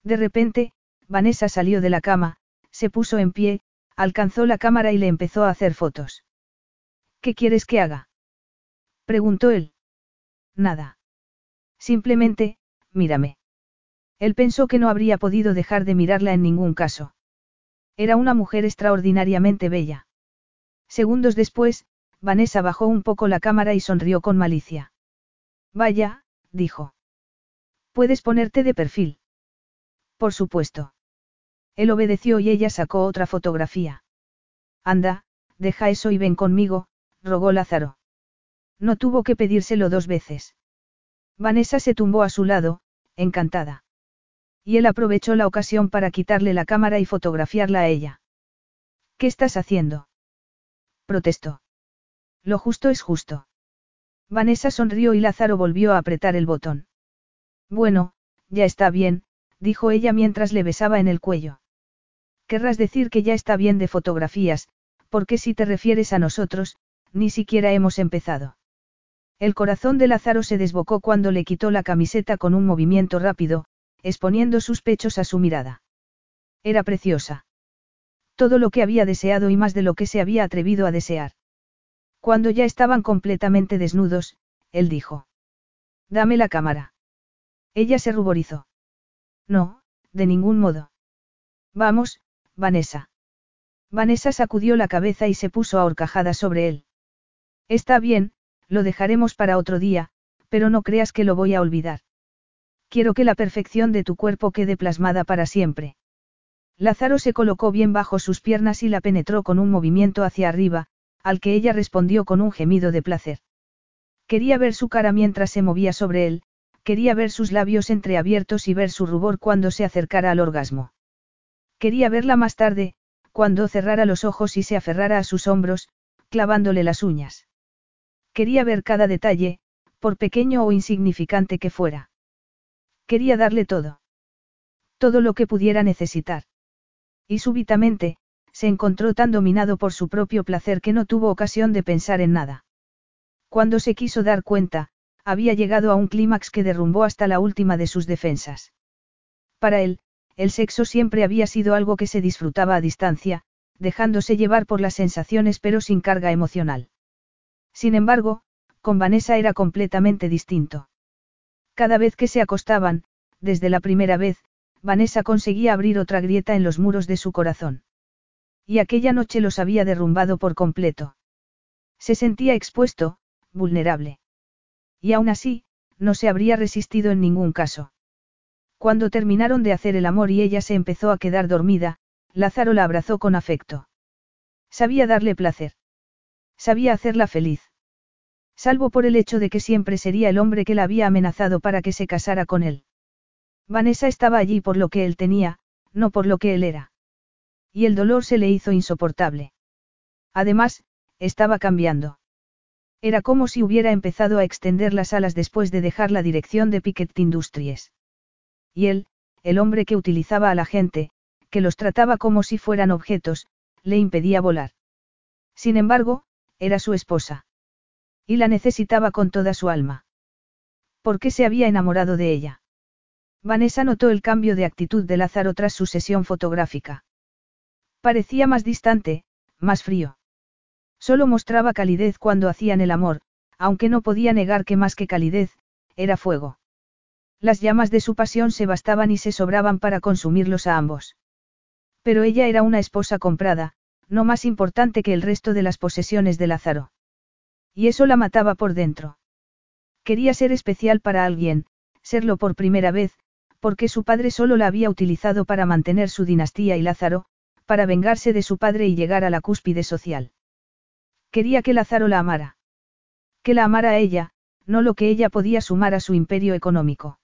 De repente, Vanessa salió de la cama, se puso en pie, alcanzó la cámara y le empezó a hacer fotos. ¿Qué quieres que haga? preguntó él. Nada. Simplemente, mírame. Él pensó que no habría podido dejar de mirarla en ningún caso. Era una mujer extraordinariamente bella. Segundos después, Vanessa bajó un poco la cámara y sonrió con malicia. Vaya, dijo. Puedes ponerte de perfil. Por supuesto. Él obedeció y ella sacó otra fotografía. Anda, deja eso y ven conmigo, rogó Lázaro. No tuvo que pedírselo dos veces. Vanessa se tumbó a su lado, encantada. Y él aprovechó la ocasión para quitarle la cámara y fotografiarla a ella. ¿Qué estás haciendo? protestó. Lo justo es justo. Vanessa sonrió y Lázaro volvió a apretar el botón. Bueno, ya está bien, dijo ella mientras le besaba en el cuello. Querrás decir que ya está bien de fotografías, porque si te refieres a nosotros, ni siquiera hemos empezado. El corazón de Lázaro se desbocó cuando le quitó la camiseta con un movimiento rápido, exponiendo sus pechos a su mirada. Era preciosa. Todo lo que había deseado y más de lo que se había atrevido a desear. Cuando ya estaban completamente desnudos, él dijo. Dame la cámara. Ella se ruborizó. No, de ningún modo. Vamos, Vanessa. Vanessa sacudió la cabeza y se puso a horcajada sobre él. Está bien, lo dejaremos para otro día, pero no creas que lo voy a olvidar. Quiero que la perfección de tu cuerpo quede plasmada para siempre. Lázaro se colocó bien bajo sus piernas y la penetró con un movimiento hacia arriba, al que ella respondió con un gemido de placer. Quería ver su cara mientras se movía sobre él, quería ver sus labios entreabiertos y ver su rubor cuando se acercara al orgasmo. Quería verla más tarde, cuando cerrara los ojos y se aferrara a sus hombros, clavándole las uñas. Quería ver cada detalle, por pequeño o insignificante que fuera. Quería darle todo. Todo lo que pudiera necesitar. Y súbitamente, se encontró tan dominado por su propio placer que no tuvo ocasión de pensar en nada. Cuando se quiso dar cuenta, había llegado a un clímax que derrumbó hasta la última de sus defensas. Para él, el sexo siempre había sido algo que se disfrutaba a distancia, dejándose llevar por las sensaciones pero sin carga emocional. Sin embargo, con Vanessa era completamente distinto. Cada vez que se acostaban, desde la primera vez, Vanessa conseguía abrir otra grieta en los muros de su corazón. Y aquella noche los había derrumbado por completo. Se sentía expuesto, vulnerable. Y aún así, no se habría resistido en ningún caso. Cuando terminaron de hacer el amor y ella se empezó a quedar dormida, Lázaro la abrazó con afecto. Sabía darle placer. Sabía hacerla feliz. Salvo por el hecho de que siempre sería el hombre que la había amenazado para que se casara con él. Vanessa estaba allí por lo que él tenía, no por lo que él era. Y el dolor se le hizo insoportable. Además, estaba cambiando. Era como si hubiera empezado a extender las alas después de dejar la dirección de Piquet Industries. Y él, el hombre que utilizaba a la gente, que los trataba como si fueran objetos, le impedía volar. Sin embargo, era su esposa. Y la necesitaba con toda su alma. ¿Por qué se había enamorado de ella? Vanessa notó el cambio de actitud de Lázaro tras su sesión fotográfica. Parecía más distante, más frío. Solo mostraba calidez cuando hacían el amor, aunque no podía negar que más que calidez, era fuego. Las llamas de su pasión se bastaban y se sobraban para consumirlos a ambos. Pero ella era una esposa comprada, no más importante que el resto de las posesiones de Lázaro. Y eso la mataba por dentro. Quería ser especial para alguien, serlo por primera vez, porque su padre solo la había utilizado para mantener su dinastía y Lázaro, para vengarse de su padre y llegar a la cúspide social. Quería que Lázaro la amara. Que la amara a ella, no lo que ella podía sumar a su imperio económico.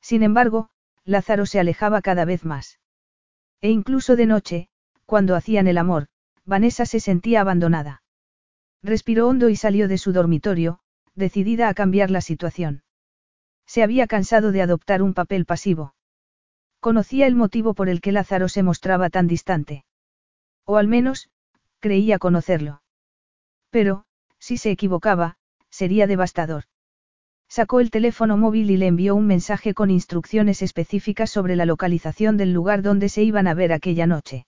Sin embargo, Lázaro se alejaba cada vez más. E incluso de noche, cuando hacían el amor, Vanessa se sentía abandonada. Respiró hondo y salió de su dormitorio, decidida a cambiar la situación. Se había cansado de adoptar un papel pasivo. Conocía el motivo por el que Lázaro se mostraba tan distante. O al menos, creía conocerlo. Pero, si se equivocaba, sería devastador. Sacó el teléfono móvil y le envió un mensaje con instrucciones específicas sobre la localización del lugar donde se iban a ver aquella noche.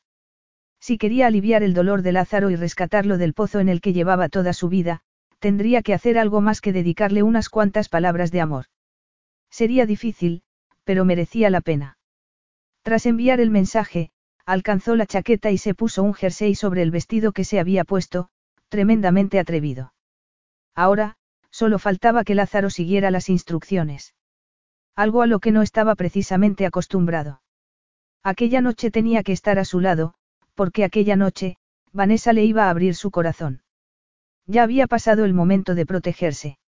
Si quería aliviar el dolor de Lázaro y rescatarlo del pozo en el que llevaba toda su vida, tendría que hacer algo más que dedicarle unas cuantas palabras de amor. Sería difícil, pero merecía la pena. Tras enviar el mensaje, alcanzó la chaqueta y se puso un jersey sobre el vestido que se había puesto, tremendamente atrevido. Ahora, solo faltaba que Lázaro siguiera las instrucciones. Algo a lo que no estaba precisamente acostumbrado. Aquella noche tenía que estar a su lado, porque aquella noche, Vanessa le iba a abrir su corazón. Ya había pasado el momento de protegerse.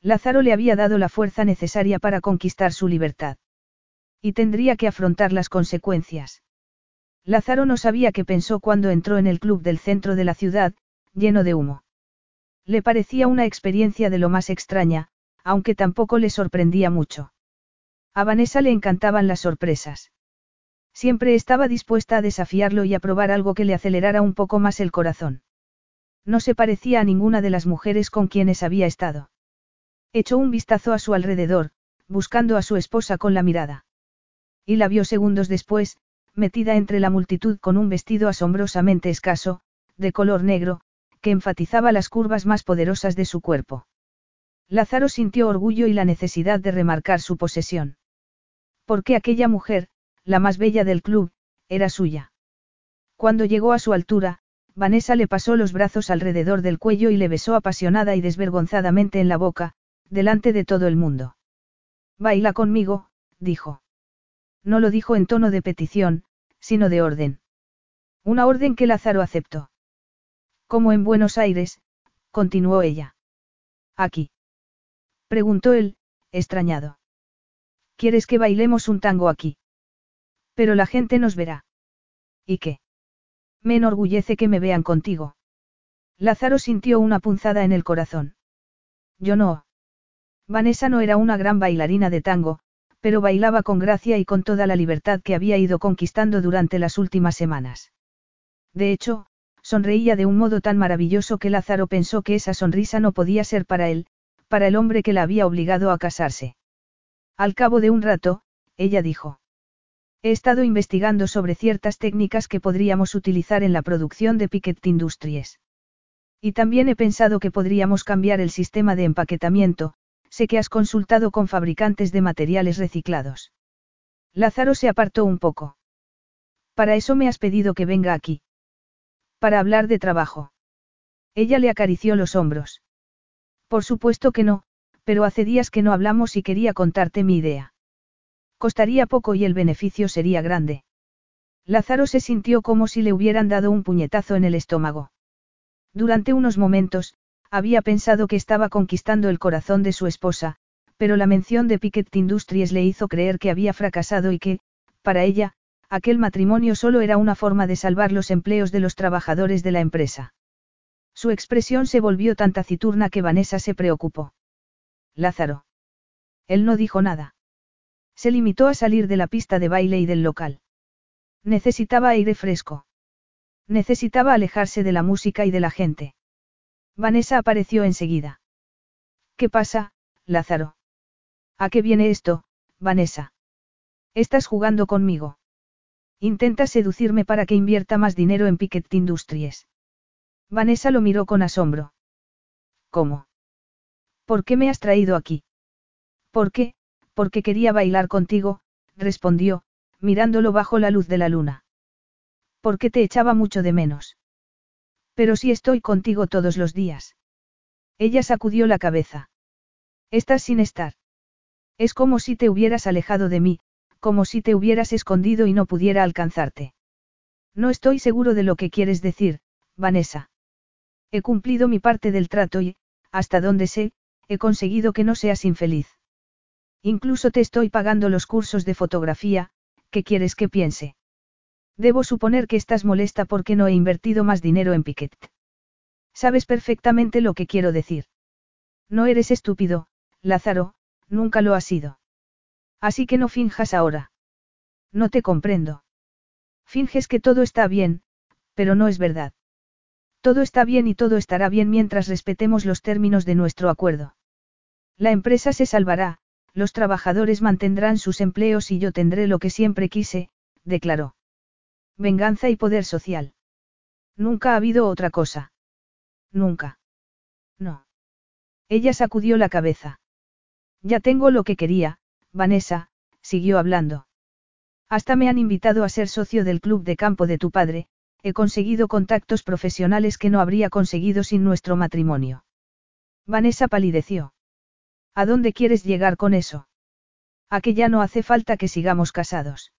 Lázaro le había dado la fuerza necesaria para conquistar su libertad. Y tendría que afrontar las consecuencias. Lázaro no sabía qué pensó cuando entró en el club del centro de la ciudad, lleno de humo. Le parecía una experiencia de lo más extraña, aunque tampoco le sorprendía mucho. A Vanessa le encantaban las sorpresas. Siempre estaba dispuesta a desafiarlo y a probar algo que le acelerara un poco más el corazón. No se parecía a ninguna de las mujeres con quienes había estado. Echó un vistazo a su alrededor, buscando a su esposa con la mirada. Y la vio segundos después, metida entre la multitud con un vestido asombrosamente escaso, de color negro, que enfatizaba las curvas más poderosas de su cuerpo. Lázaro sintió orgullo y la necesidad de remarcar su posesión. Porque aquella mujer, la más bella del club, era suya. Cuando llegó a su altura, Vanessa le pasó los brazos alrededor del cuello y le besó apasionada y desvergonzadamente en la boca, delante de todo el mundo. Baila conmigo, dijo. No lo dijo en tono de petición, sino de orden. Una orden que Lázaro aceptó. Como en Buenos Aires, continuó ella. Aquí. Preguntó él, extrañado. ¿Quieres que bailemos un tango aquí? Pero la gente nos verá. ¿Y qué? Me enorgullece que me vean contigo. Lázaro sintió una punzada en el corazón. Yo no. Vanessa no era una gran bailarina de tango, pero bailaba con gracia y con toda la libertad que había ido conquistando durante las últimas semanas. De hecho, sonreía de un modo tan maravilloso que Lázaro pensó que esa sonrisa no podía ser para él, para el hombre que la había obligado a casarse. Al cabo de un rato, ella dijo. He estado investigando sobre ciertas técnicas que podríamos utilizar en la producción de Piquet Industries. Y también he pensado que podríamos cambiar el sistema de empaquetamiento, sé que has consultado con fabricantes de materiales reciclados. Lázaro se apartó un poco. Para eso me has pedido que venga aquí. Para hablar de trabajo. Ella le acarició los hombros. Por supuesto que no, pero hace días que no hablamos y quería contarte mi idea. Costaría poco y el beneficio sería grande. Lázaro se sintió como si le hubieran dado un puñetazo en el estómago. Durante unos momentos, había pensado que estaba conquistando el corazón de su esposa, pero la mención de Piquet Industries le hizo creer que había fracasado y que, para ella, aquel matrimonio solo era una forma de salvar los empleos de los trabajadores de la empresa. Su expresión se volvió tan taciturna que Vanessa se preocupó. Lázaro. Él no dijo nada. Se limitó a salir de la pista de baile y del local. Necesitaba aire fresco. Necesitaba alejarse de la música y de la gente. Vanessa apareció enseguida. ¿Qué pasa, Lázaro? ¿A qué viene esto, Vanessa? Estás jugando conmigo. Intenta seducirme para que invierta más dinero en Piquet Industries. Vanessa lo miró con asombro. ¿Cómo? ¿Por qué me has traído aquí? ¿Por qué? Porque quería bailar contigo, respondió, mirándolo bajo la luz de la luna. Porque te echaba mucho de menos. Pero si estoy contigo todos los días. Ella sacudió la cabeza. Estás sin estar. Es como si te hubieras alejado de mí, como si te hubieras escondido y no pudiera alcanzarte. No estoy seguro de lo que quieres decir, Vanessa. He cumplido mi parte del trato y, hasta donde sé, he conseguido que no seas infeliz. Incluso te estoy pagando los cursos de fotografía, ¿qué quieres que piense? Debo suponer que estás molesta porque no he invertido más dinero en Piquet. Sabes perfectamente lo que quiero decir. No eres estúpido, Lázaro, nunca lo has sido. Así que no finjas ahora. No te comprendo. Finges que todo está bien, pero no es verdad. Todo está bien y todo estará bien mientras respetemos los términos de nuestro acuerdo. La empresa se salvará, los trabajadores mantendrán sus empleos y yo tendré lo que siempre quise, declaró. Venganza y poder social. Nunca ha habido otra cosa. Nunca. No. Ella sacudió la cabeza. Ya tengo lo que quería, Vanessa, siguió hablando. Hasta me han invitado a ser socio del club de campo de tu padre, he conseguido contactos profesionales que no habría conseguido sin nuestro matrimonio. Vanessa palideció. ¿A dónde quieres llegar con eso? A que ya no hace falta que sigamos casados.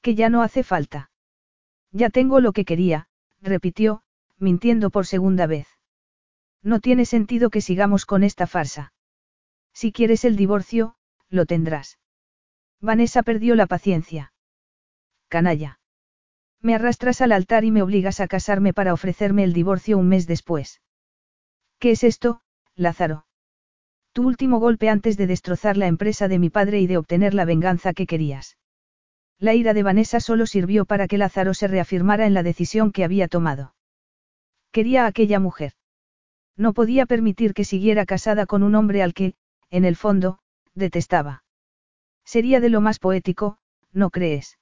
Que ya no hace falta. Ya tengo lo que quería, repitió, mintiendo por segunda vez. No tiene sentido que sigamos con esta farsa. Si quieres el divorcio, lo tendrás. Vanessa perdió la paciencia. Canalla. Me arrastras al altar y me obligas a casarme para ofrecerme el divorcio un mes después. ¿Qué es esto, Lázaro? Tu último golpe antes de destrozar la empresa de mi padre y de obtener la venganza que querías. La ira de Vanessa solo sirvió para que Lázaro se reafirmara en la decisión que había tomado. Quería a aquella mujer. No podía permitir que siguiera casada con un hombre al que, en el fondo, detestaba. Sería de lo más poético, ¿no crees?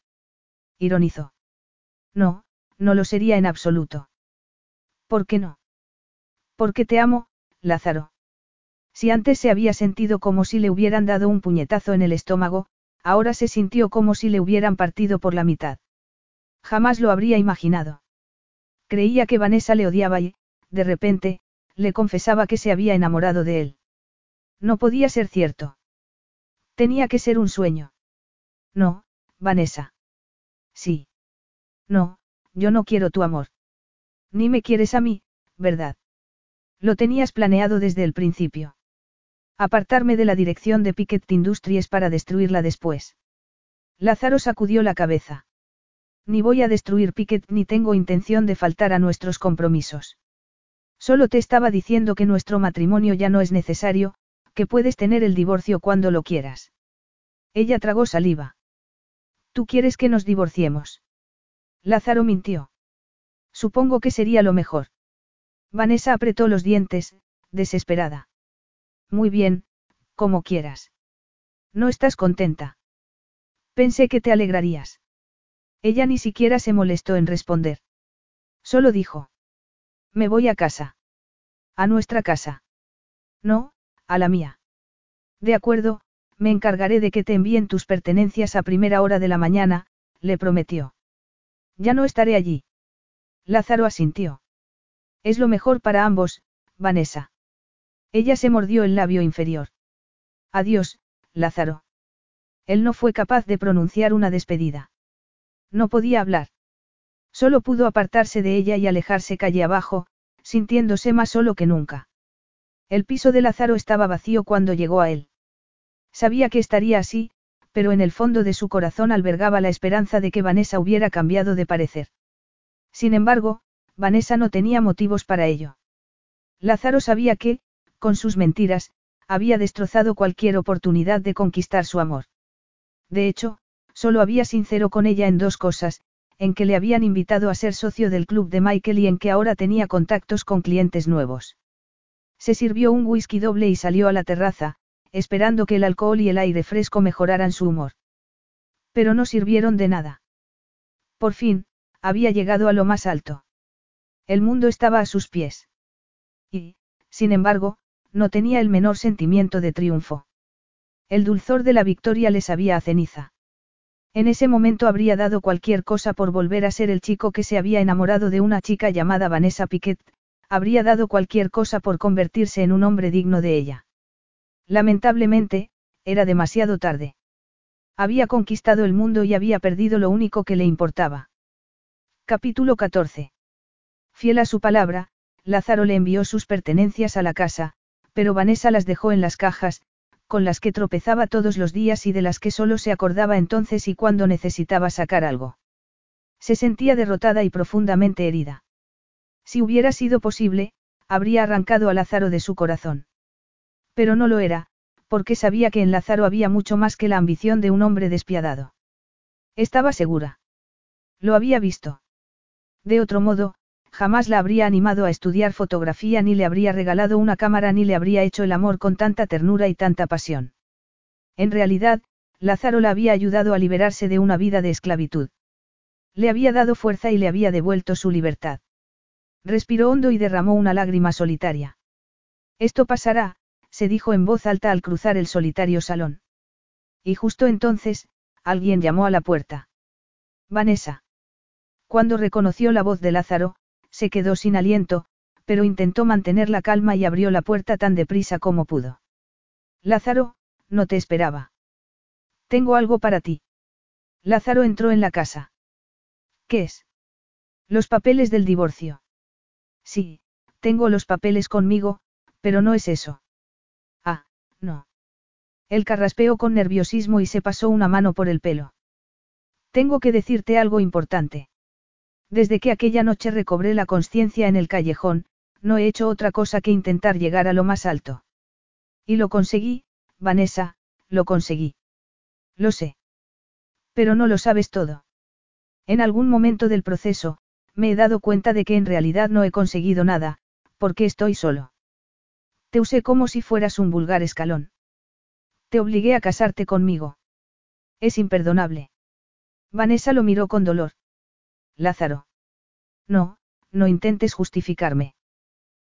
Ironizó. No, no lo sería en absoluto. ¿Por qué no? Porque te amo, Lázaro. Si antes se había sentido como si le hubieran dado un puñetazo en el estómago, ahora se sintió como si le hubieran partido por la mitad. Jamás lo habría imaginado. Creía que Vanessa le odiaba y, de repente, le confesaba que se había enamorado de él. No podía ser cierto. Tenía que ser un sueño. No, Vanessa. Sí. No, yo no quiero tu amor. Ni me quieres a mí, ¿verdad? Lo tenías planeado desde el principio. Apartarme de la dirección de Piquet Industries para destruirla después. Lázaro sacudió la cabeza. Ni voy a destruir Piquet ni tengo intención de faltar a nuestros compromisos. Solo te estaba diciendo que nuestro matrimonio ya no es necesario, que puedes tener el divorcio cuando lo quieras. Ella tragó saliva. ¿Tú quieres que nos divorciemos? Lázaro mintió. Supongo que sería lo mejor. Vanessa apretó los dientes, desesperada. Muy bien, como quieras. ¿No estás contenta? Pensé que te alegrarías. Ella ni siquiera se molestó en responder. Solo dijo. Me voy a casa. A nuestra casa. No, a la mía. De acuerdo, me encargaré de que te envíen tus pertenencias a primera hora de la mañana, le prometió. Ya no estaré allí. Lázaro asintió. Es lo mejor para ambos, Vanessa. Ella se mordió el labio inferior. Adiós, Lázaro. Él no fue capaz de pronunciar una despedida. No podía hablar. Solo pudo apartarse de ella y alejarse calle abajo, sintiéndose más solo que nunca. El piso de Lázaro estaba vacío cuando llegó a él. Sabía que estaría así, pero en el fondo de su corazón albergaba la esperanza de que Vanessa hubiera cambiado de parecer. Sin embargo, Vanessa no tenía motivos para ello. Lázaro sabía que, con sus mentiras, había destrozado cualquier oportunidad de conquistar su amor. De hecho, solo había sincero con ella en dos cosas, en que le habían invitado a ser socio del club de Michael y en que ahora tenía contactos con clientes nuevos. Se sirvió un whisky doble y salió a la terraza, esperando que el alcohol y el aire fresco mejoraran su humor. Pero no sirvieron de nada. Por fin, había llegado a lo más alto. El mundo estaba a sus pies. Y, sin embargo, no tenía el menor sentimiento de triunfo. El dulzor de la victoria le sabía a ceniza. En ese momento habría dado cualquier cosa por volver a ser el chico que se había enamorado de una chica llamada Vanessa Piquet, habría dado cualquier cosa por convertirse en un hombre digno de ella. Lamentablemente, era demasiado tarde. Había conquistado el mundo y había perdido lo único que le importaba. Capítulo 14. Fiel a su palabra, Lázaro le envió sus pertenencias a la casa, pero Vanessa las dejó en las cajas, con las que tropezaba todos los días y de las que solo se acordaba entonces y cuando necesitaba sacar algo. Se sentía derrotada y profundamente herida. Si hubiera sido posible, habría arrancado a Lázaro de su corazón. Pero no lo era, porque sabía que en Lázaro había mucho más que la ambición de un hombre despiadado. Estaba segura. Lo había visto. De otro modo, jamás la habría animado a estudiar fotografía ni le habría regalado una cámara ni le habría hecho el amor con tanta ternura y tanta pasión. En realidad, Lázaro la había ayudado a liberarse de una vida de esclavitud. Le había dado fuerza y le había devuelto su libertad. Respiró hondo y derramó una lágrima solitaria. Esto pasará, se dijo en voz alta al cruzar el solitario salón. Y justo entonces, alguien llamó a la puerta. Vanessa. Cuando reconoció la voz de Lázaro, se quedó sin aliento, pero intentó mantener la calma y abrió la puerta tan deprisa como pudo. Lázaro, no te esperaba. Tengo algo para ti. Lázaro entró en la casa. ¿Qué es? Los papeles del divorcio. Sí, tengo los papeles conmigo, pero no es eso. Ah, no. Él carraspeó con nerviosismo y se pasó una mano por el pelo. Tengo que decirte algo importante. Desde que aquella noche recobré la conciencia en el callejón, no he hecho otra cosa que intentar llegar a lo más alto. Y lo conseguí, Vanessa, lo conseguí. Lo sé. Pero no lo sabes todo. En algún momento del proceso, me he dado cuenta de que en realidad no he conseguido nada, porque estoy solo. Te usé como si fueras un vulgar escalón. Te obligué a casarte conmigo. Es imperdonable. Vanessa lo miró con dolor. Lázaro. No, no intentes justificarme.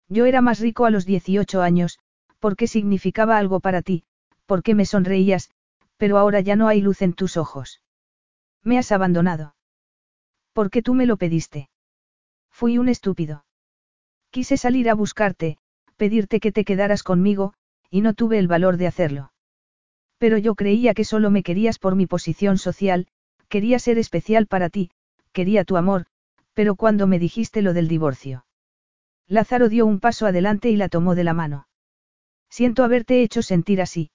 Yo era más rico a los 18 años, porque significaba algo para ti, porque me sonreías, pero ahora ya no hay luz en tus ojos. Me has abandonado. Porque tú me lo pediste. Fui un estúpido. Quise salir a buscarte, pedirte que te quedaras conmigo, y no tuve el valor de hacerlo. Pero yo creía que solo me querías por mi posición social, quería ser especial para ti, quería tu amor, pero cuando me dijiste lo del divorcio. Lázaro dio un paso adelante y la tomó de la mano. Siento haberte hecho sentir así.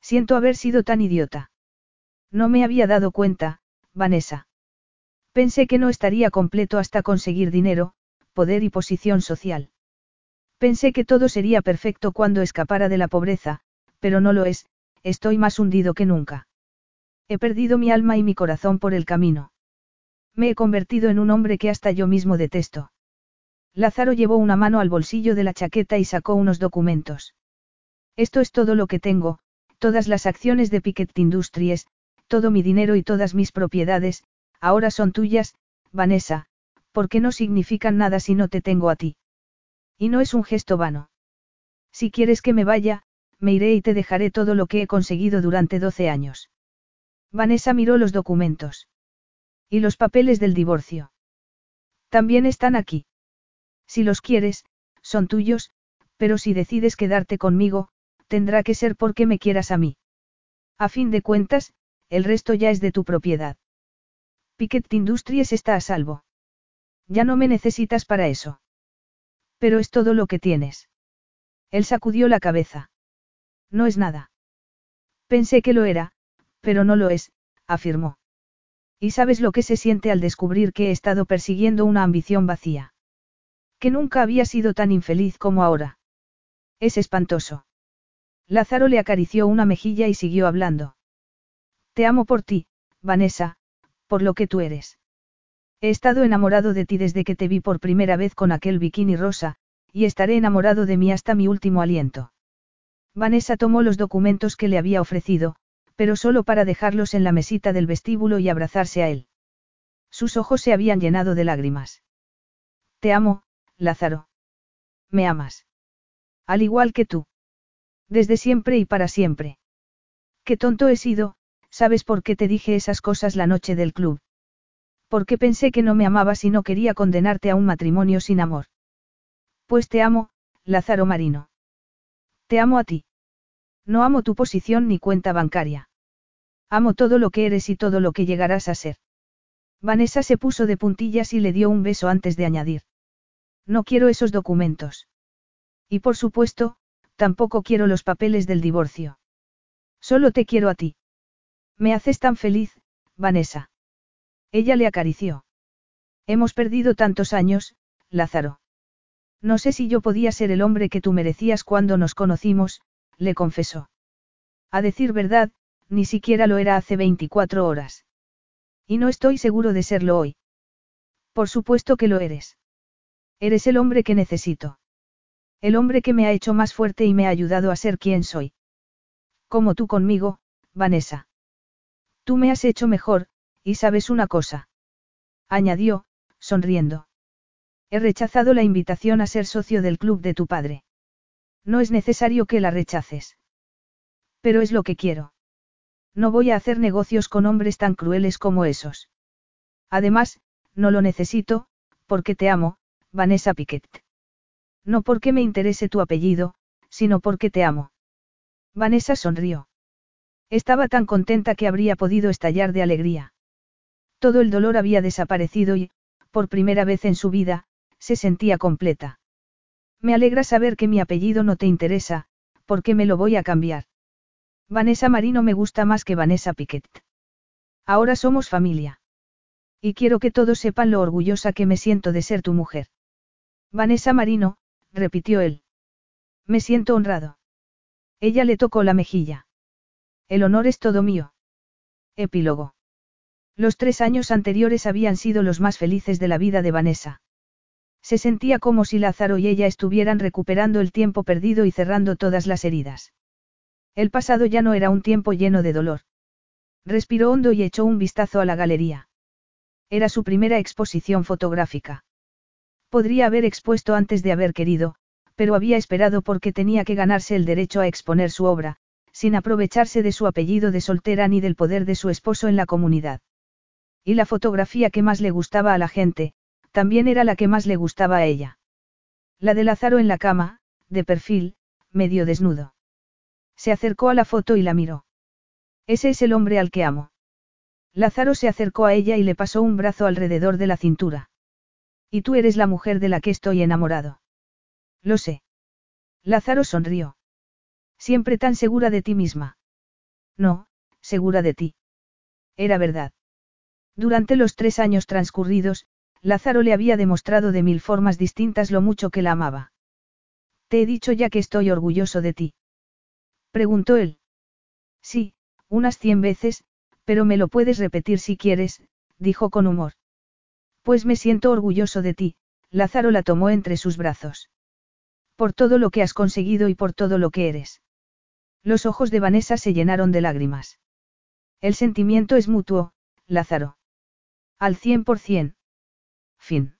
Siento haber sido tan idiota. No me había dado cuenta, Vanessa. Pensé que no estaría completo hasta conseguir dinero, poder y posición social. Pensé que todo sería perfecto cuando escapara de la pobreza, pero no lo es, estoy más hundido que nunca. He perdido mi alma y mi corazón por el camino. Me he convertido en un hombre que hasta yo mismo detesto. Lázaro llevó una mano al bolsillo de la chaqueta y sacó unos documentos. Esto es todo lo que tengo, todas las acciones de Piquet Industries, todo mi dinero y todas mis propiedades, ahora son tuyas, Vanessa, porque no significan nada si no te tengo a ti. Y no es un gesto vano. Si quieres que me vaya, me iré y te dejaré todo lo que he conseguido durante 12 años. Vanessa miró los documentos. ¿Y los papeles del divorcio? También están aquí. Si los quieres, son tuyos, pero si decides quedarte conmigo, tendrá que ser porque me quieras a mí. A fin de cuentas, el resto ya es de tu propiedad. Piquet Industries está a salvo. Ya no me necesitas para eso. Pero es todo lo que tienes. Él sacudió la cabeza. No es nada. Pensé que lo era, pero no lo es, afirmó. Y sabes lo que se siente al descubrir que he estado persiguiendo una ambición vacía. Que nunca había sido tan infeliz como ahora. Es espantoso. Lázaro le acarició una mejilla y siguió hablando. Te amo por ti, Vanessa, por lo que tú eres. He estado enamorado de ti desde que te vi por primera vez con aquel bikini rosa, y estaré enamorado de mí hasta mi último aliento. Vanessa tomó los documentos que le había ofrecido, pero solo para dejarlos en la mesita del vestíbulo y abrazarse a él. Sus ojos se habían llenado de lágrimas. Te amo, Lázaro. Me amas. Al igual que tú. Desde siempre y para siempre. Qué tonto he sido, ¿sabes por qué te dije esas cosas la noche del club? Porque pensé que no me amabas y no quería condenarte a un matrimonio sin amor. Pues te amo, Lázaro Marino. Te amo a ti. No amo tu posición ni cuenta bancaria. Amo todo lo que eres y todo lo que llegarás a ser. Vanessa se puso de puntillas y le dio un beso antes de añadir. No quiero esos documentos. Y por supuesto, tampoco quiero los papeles del divorcio. Solo te quiero a ti. Me haces tan feliz, Vanessa. Ella le acarició. Hemos perdido tantos años, Lázaro. No sé si yo podía ser el hombre que tú merecías cuando nos conocimos, le confesó. A decir verdad, ni siquiera lo era hace 24 horas. Y no estoy seguro de serlo hoy. Por supuesto que lo eres. Eres el hombre que necesito. El hombre que me ha hecho más fuerte y me ha ayudado a ser quien soy. Como tú conmigo, Vanessa. Tú me has hecho mejor, y sabes una cosa. Añadió, sonriendo. He rechazado la invitación a ser socio del club de tu padre. No es necesario que la rechaces. Pero es lo que quiero. No voy a hacer negocios con hombres tan crueles como esos. Además, no lo necesito, porque te amo, Vanessa Piquet. No porque me interese tu apellido, sino porque te amo. Vanessa sonrió. Estaba tan contenta que habría podido estallar de alegría. Todo el dolor había desaparecido y, por primera vez en su vida, se sentía completa. Me alegra saber que mi apellido no te interesa, porque me lo voy a cambiar. Vanessa Marino me gusta más que Vanessa Piquet. Ahora somos familia. Y quiero que todos sepan lo orgullosa que me siento de ser tu mujer. Vanessa Marino, repitió él. Me siento honrado. Ella le tocó la mejilla. El honor es todo mío. Epílogo. Los tres años anteriores habían sido los más felices de la vida de Vanessa. Se sentía como si Lázaro y ella estuvieran recuperando el tiempo perdido y cerrando todas las heridas. El pasado ya no era un tiempo lleno de dolor. Respiró hondo y echó un vistazo a la galería. Era su primera exposición fotográfica. Podría haber expuesto antes de haber querido, pero había esperado porque tenía que ganarse el derecho a exponer su obra, sin aprovecharse de su apellido de soltera ni del poder de su esposo en la comunidad. Y la fotografía que más le gustaba a la gente, también era la que más le gustaba a ella. La de Lázaro en la cama, de perfil, medio desnudo. Se acercó a la foto y la miró. Ese es el hombre al que amo. Lázaro se acercó a ella y le pasó un brazo alrededor de la cintura. Y tú eres la mujer de la que estoy enamorado. Lo sé. Lázaro sonrió. Siempre tan segura de ti misma. No, segura de ti. Era verdad. Durante los tres años transcurridos, Lázaro le había demostrado de mil formas distintas lo mucho que la amaba. Te he dicho ya que estoy orgulloso de ti. Preguntó él. Sí, unas cien veces, pero me lo puedes repetir si quieres, dijo con humor. Pues me siento orgulloso de ti, Lázaro la tomó entre sus brazos. Por todo lo que has conseguido y por todo lo que eres. Los ojos de Vanessa se llenaron de lágrimas. El sentimiento es mutuo, Lázaro. Al cien por cien. Fin.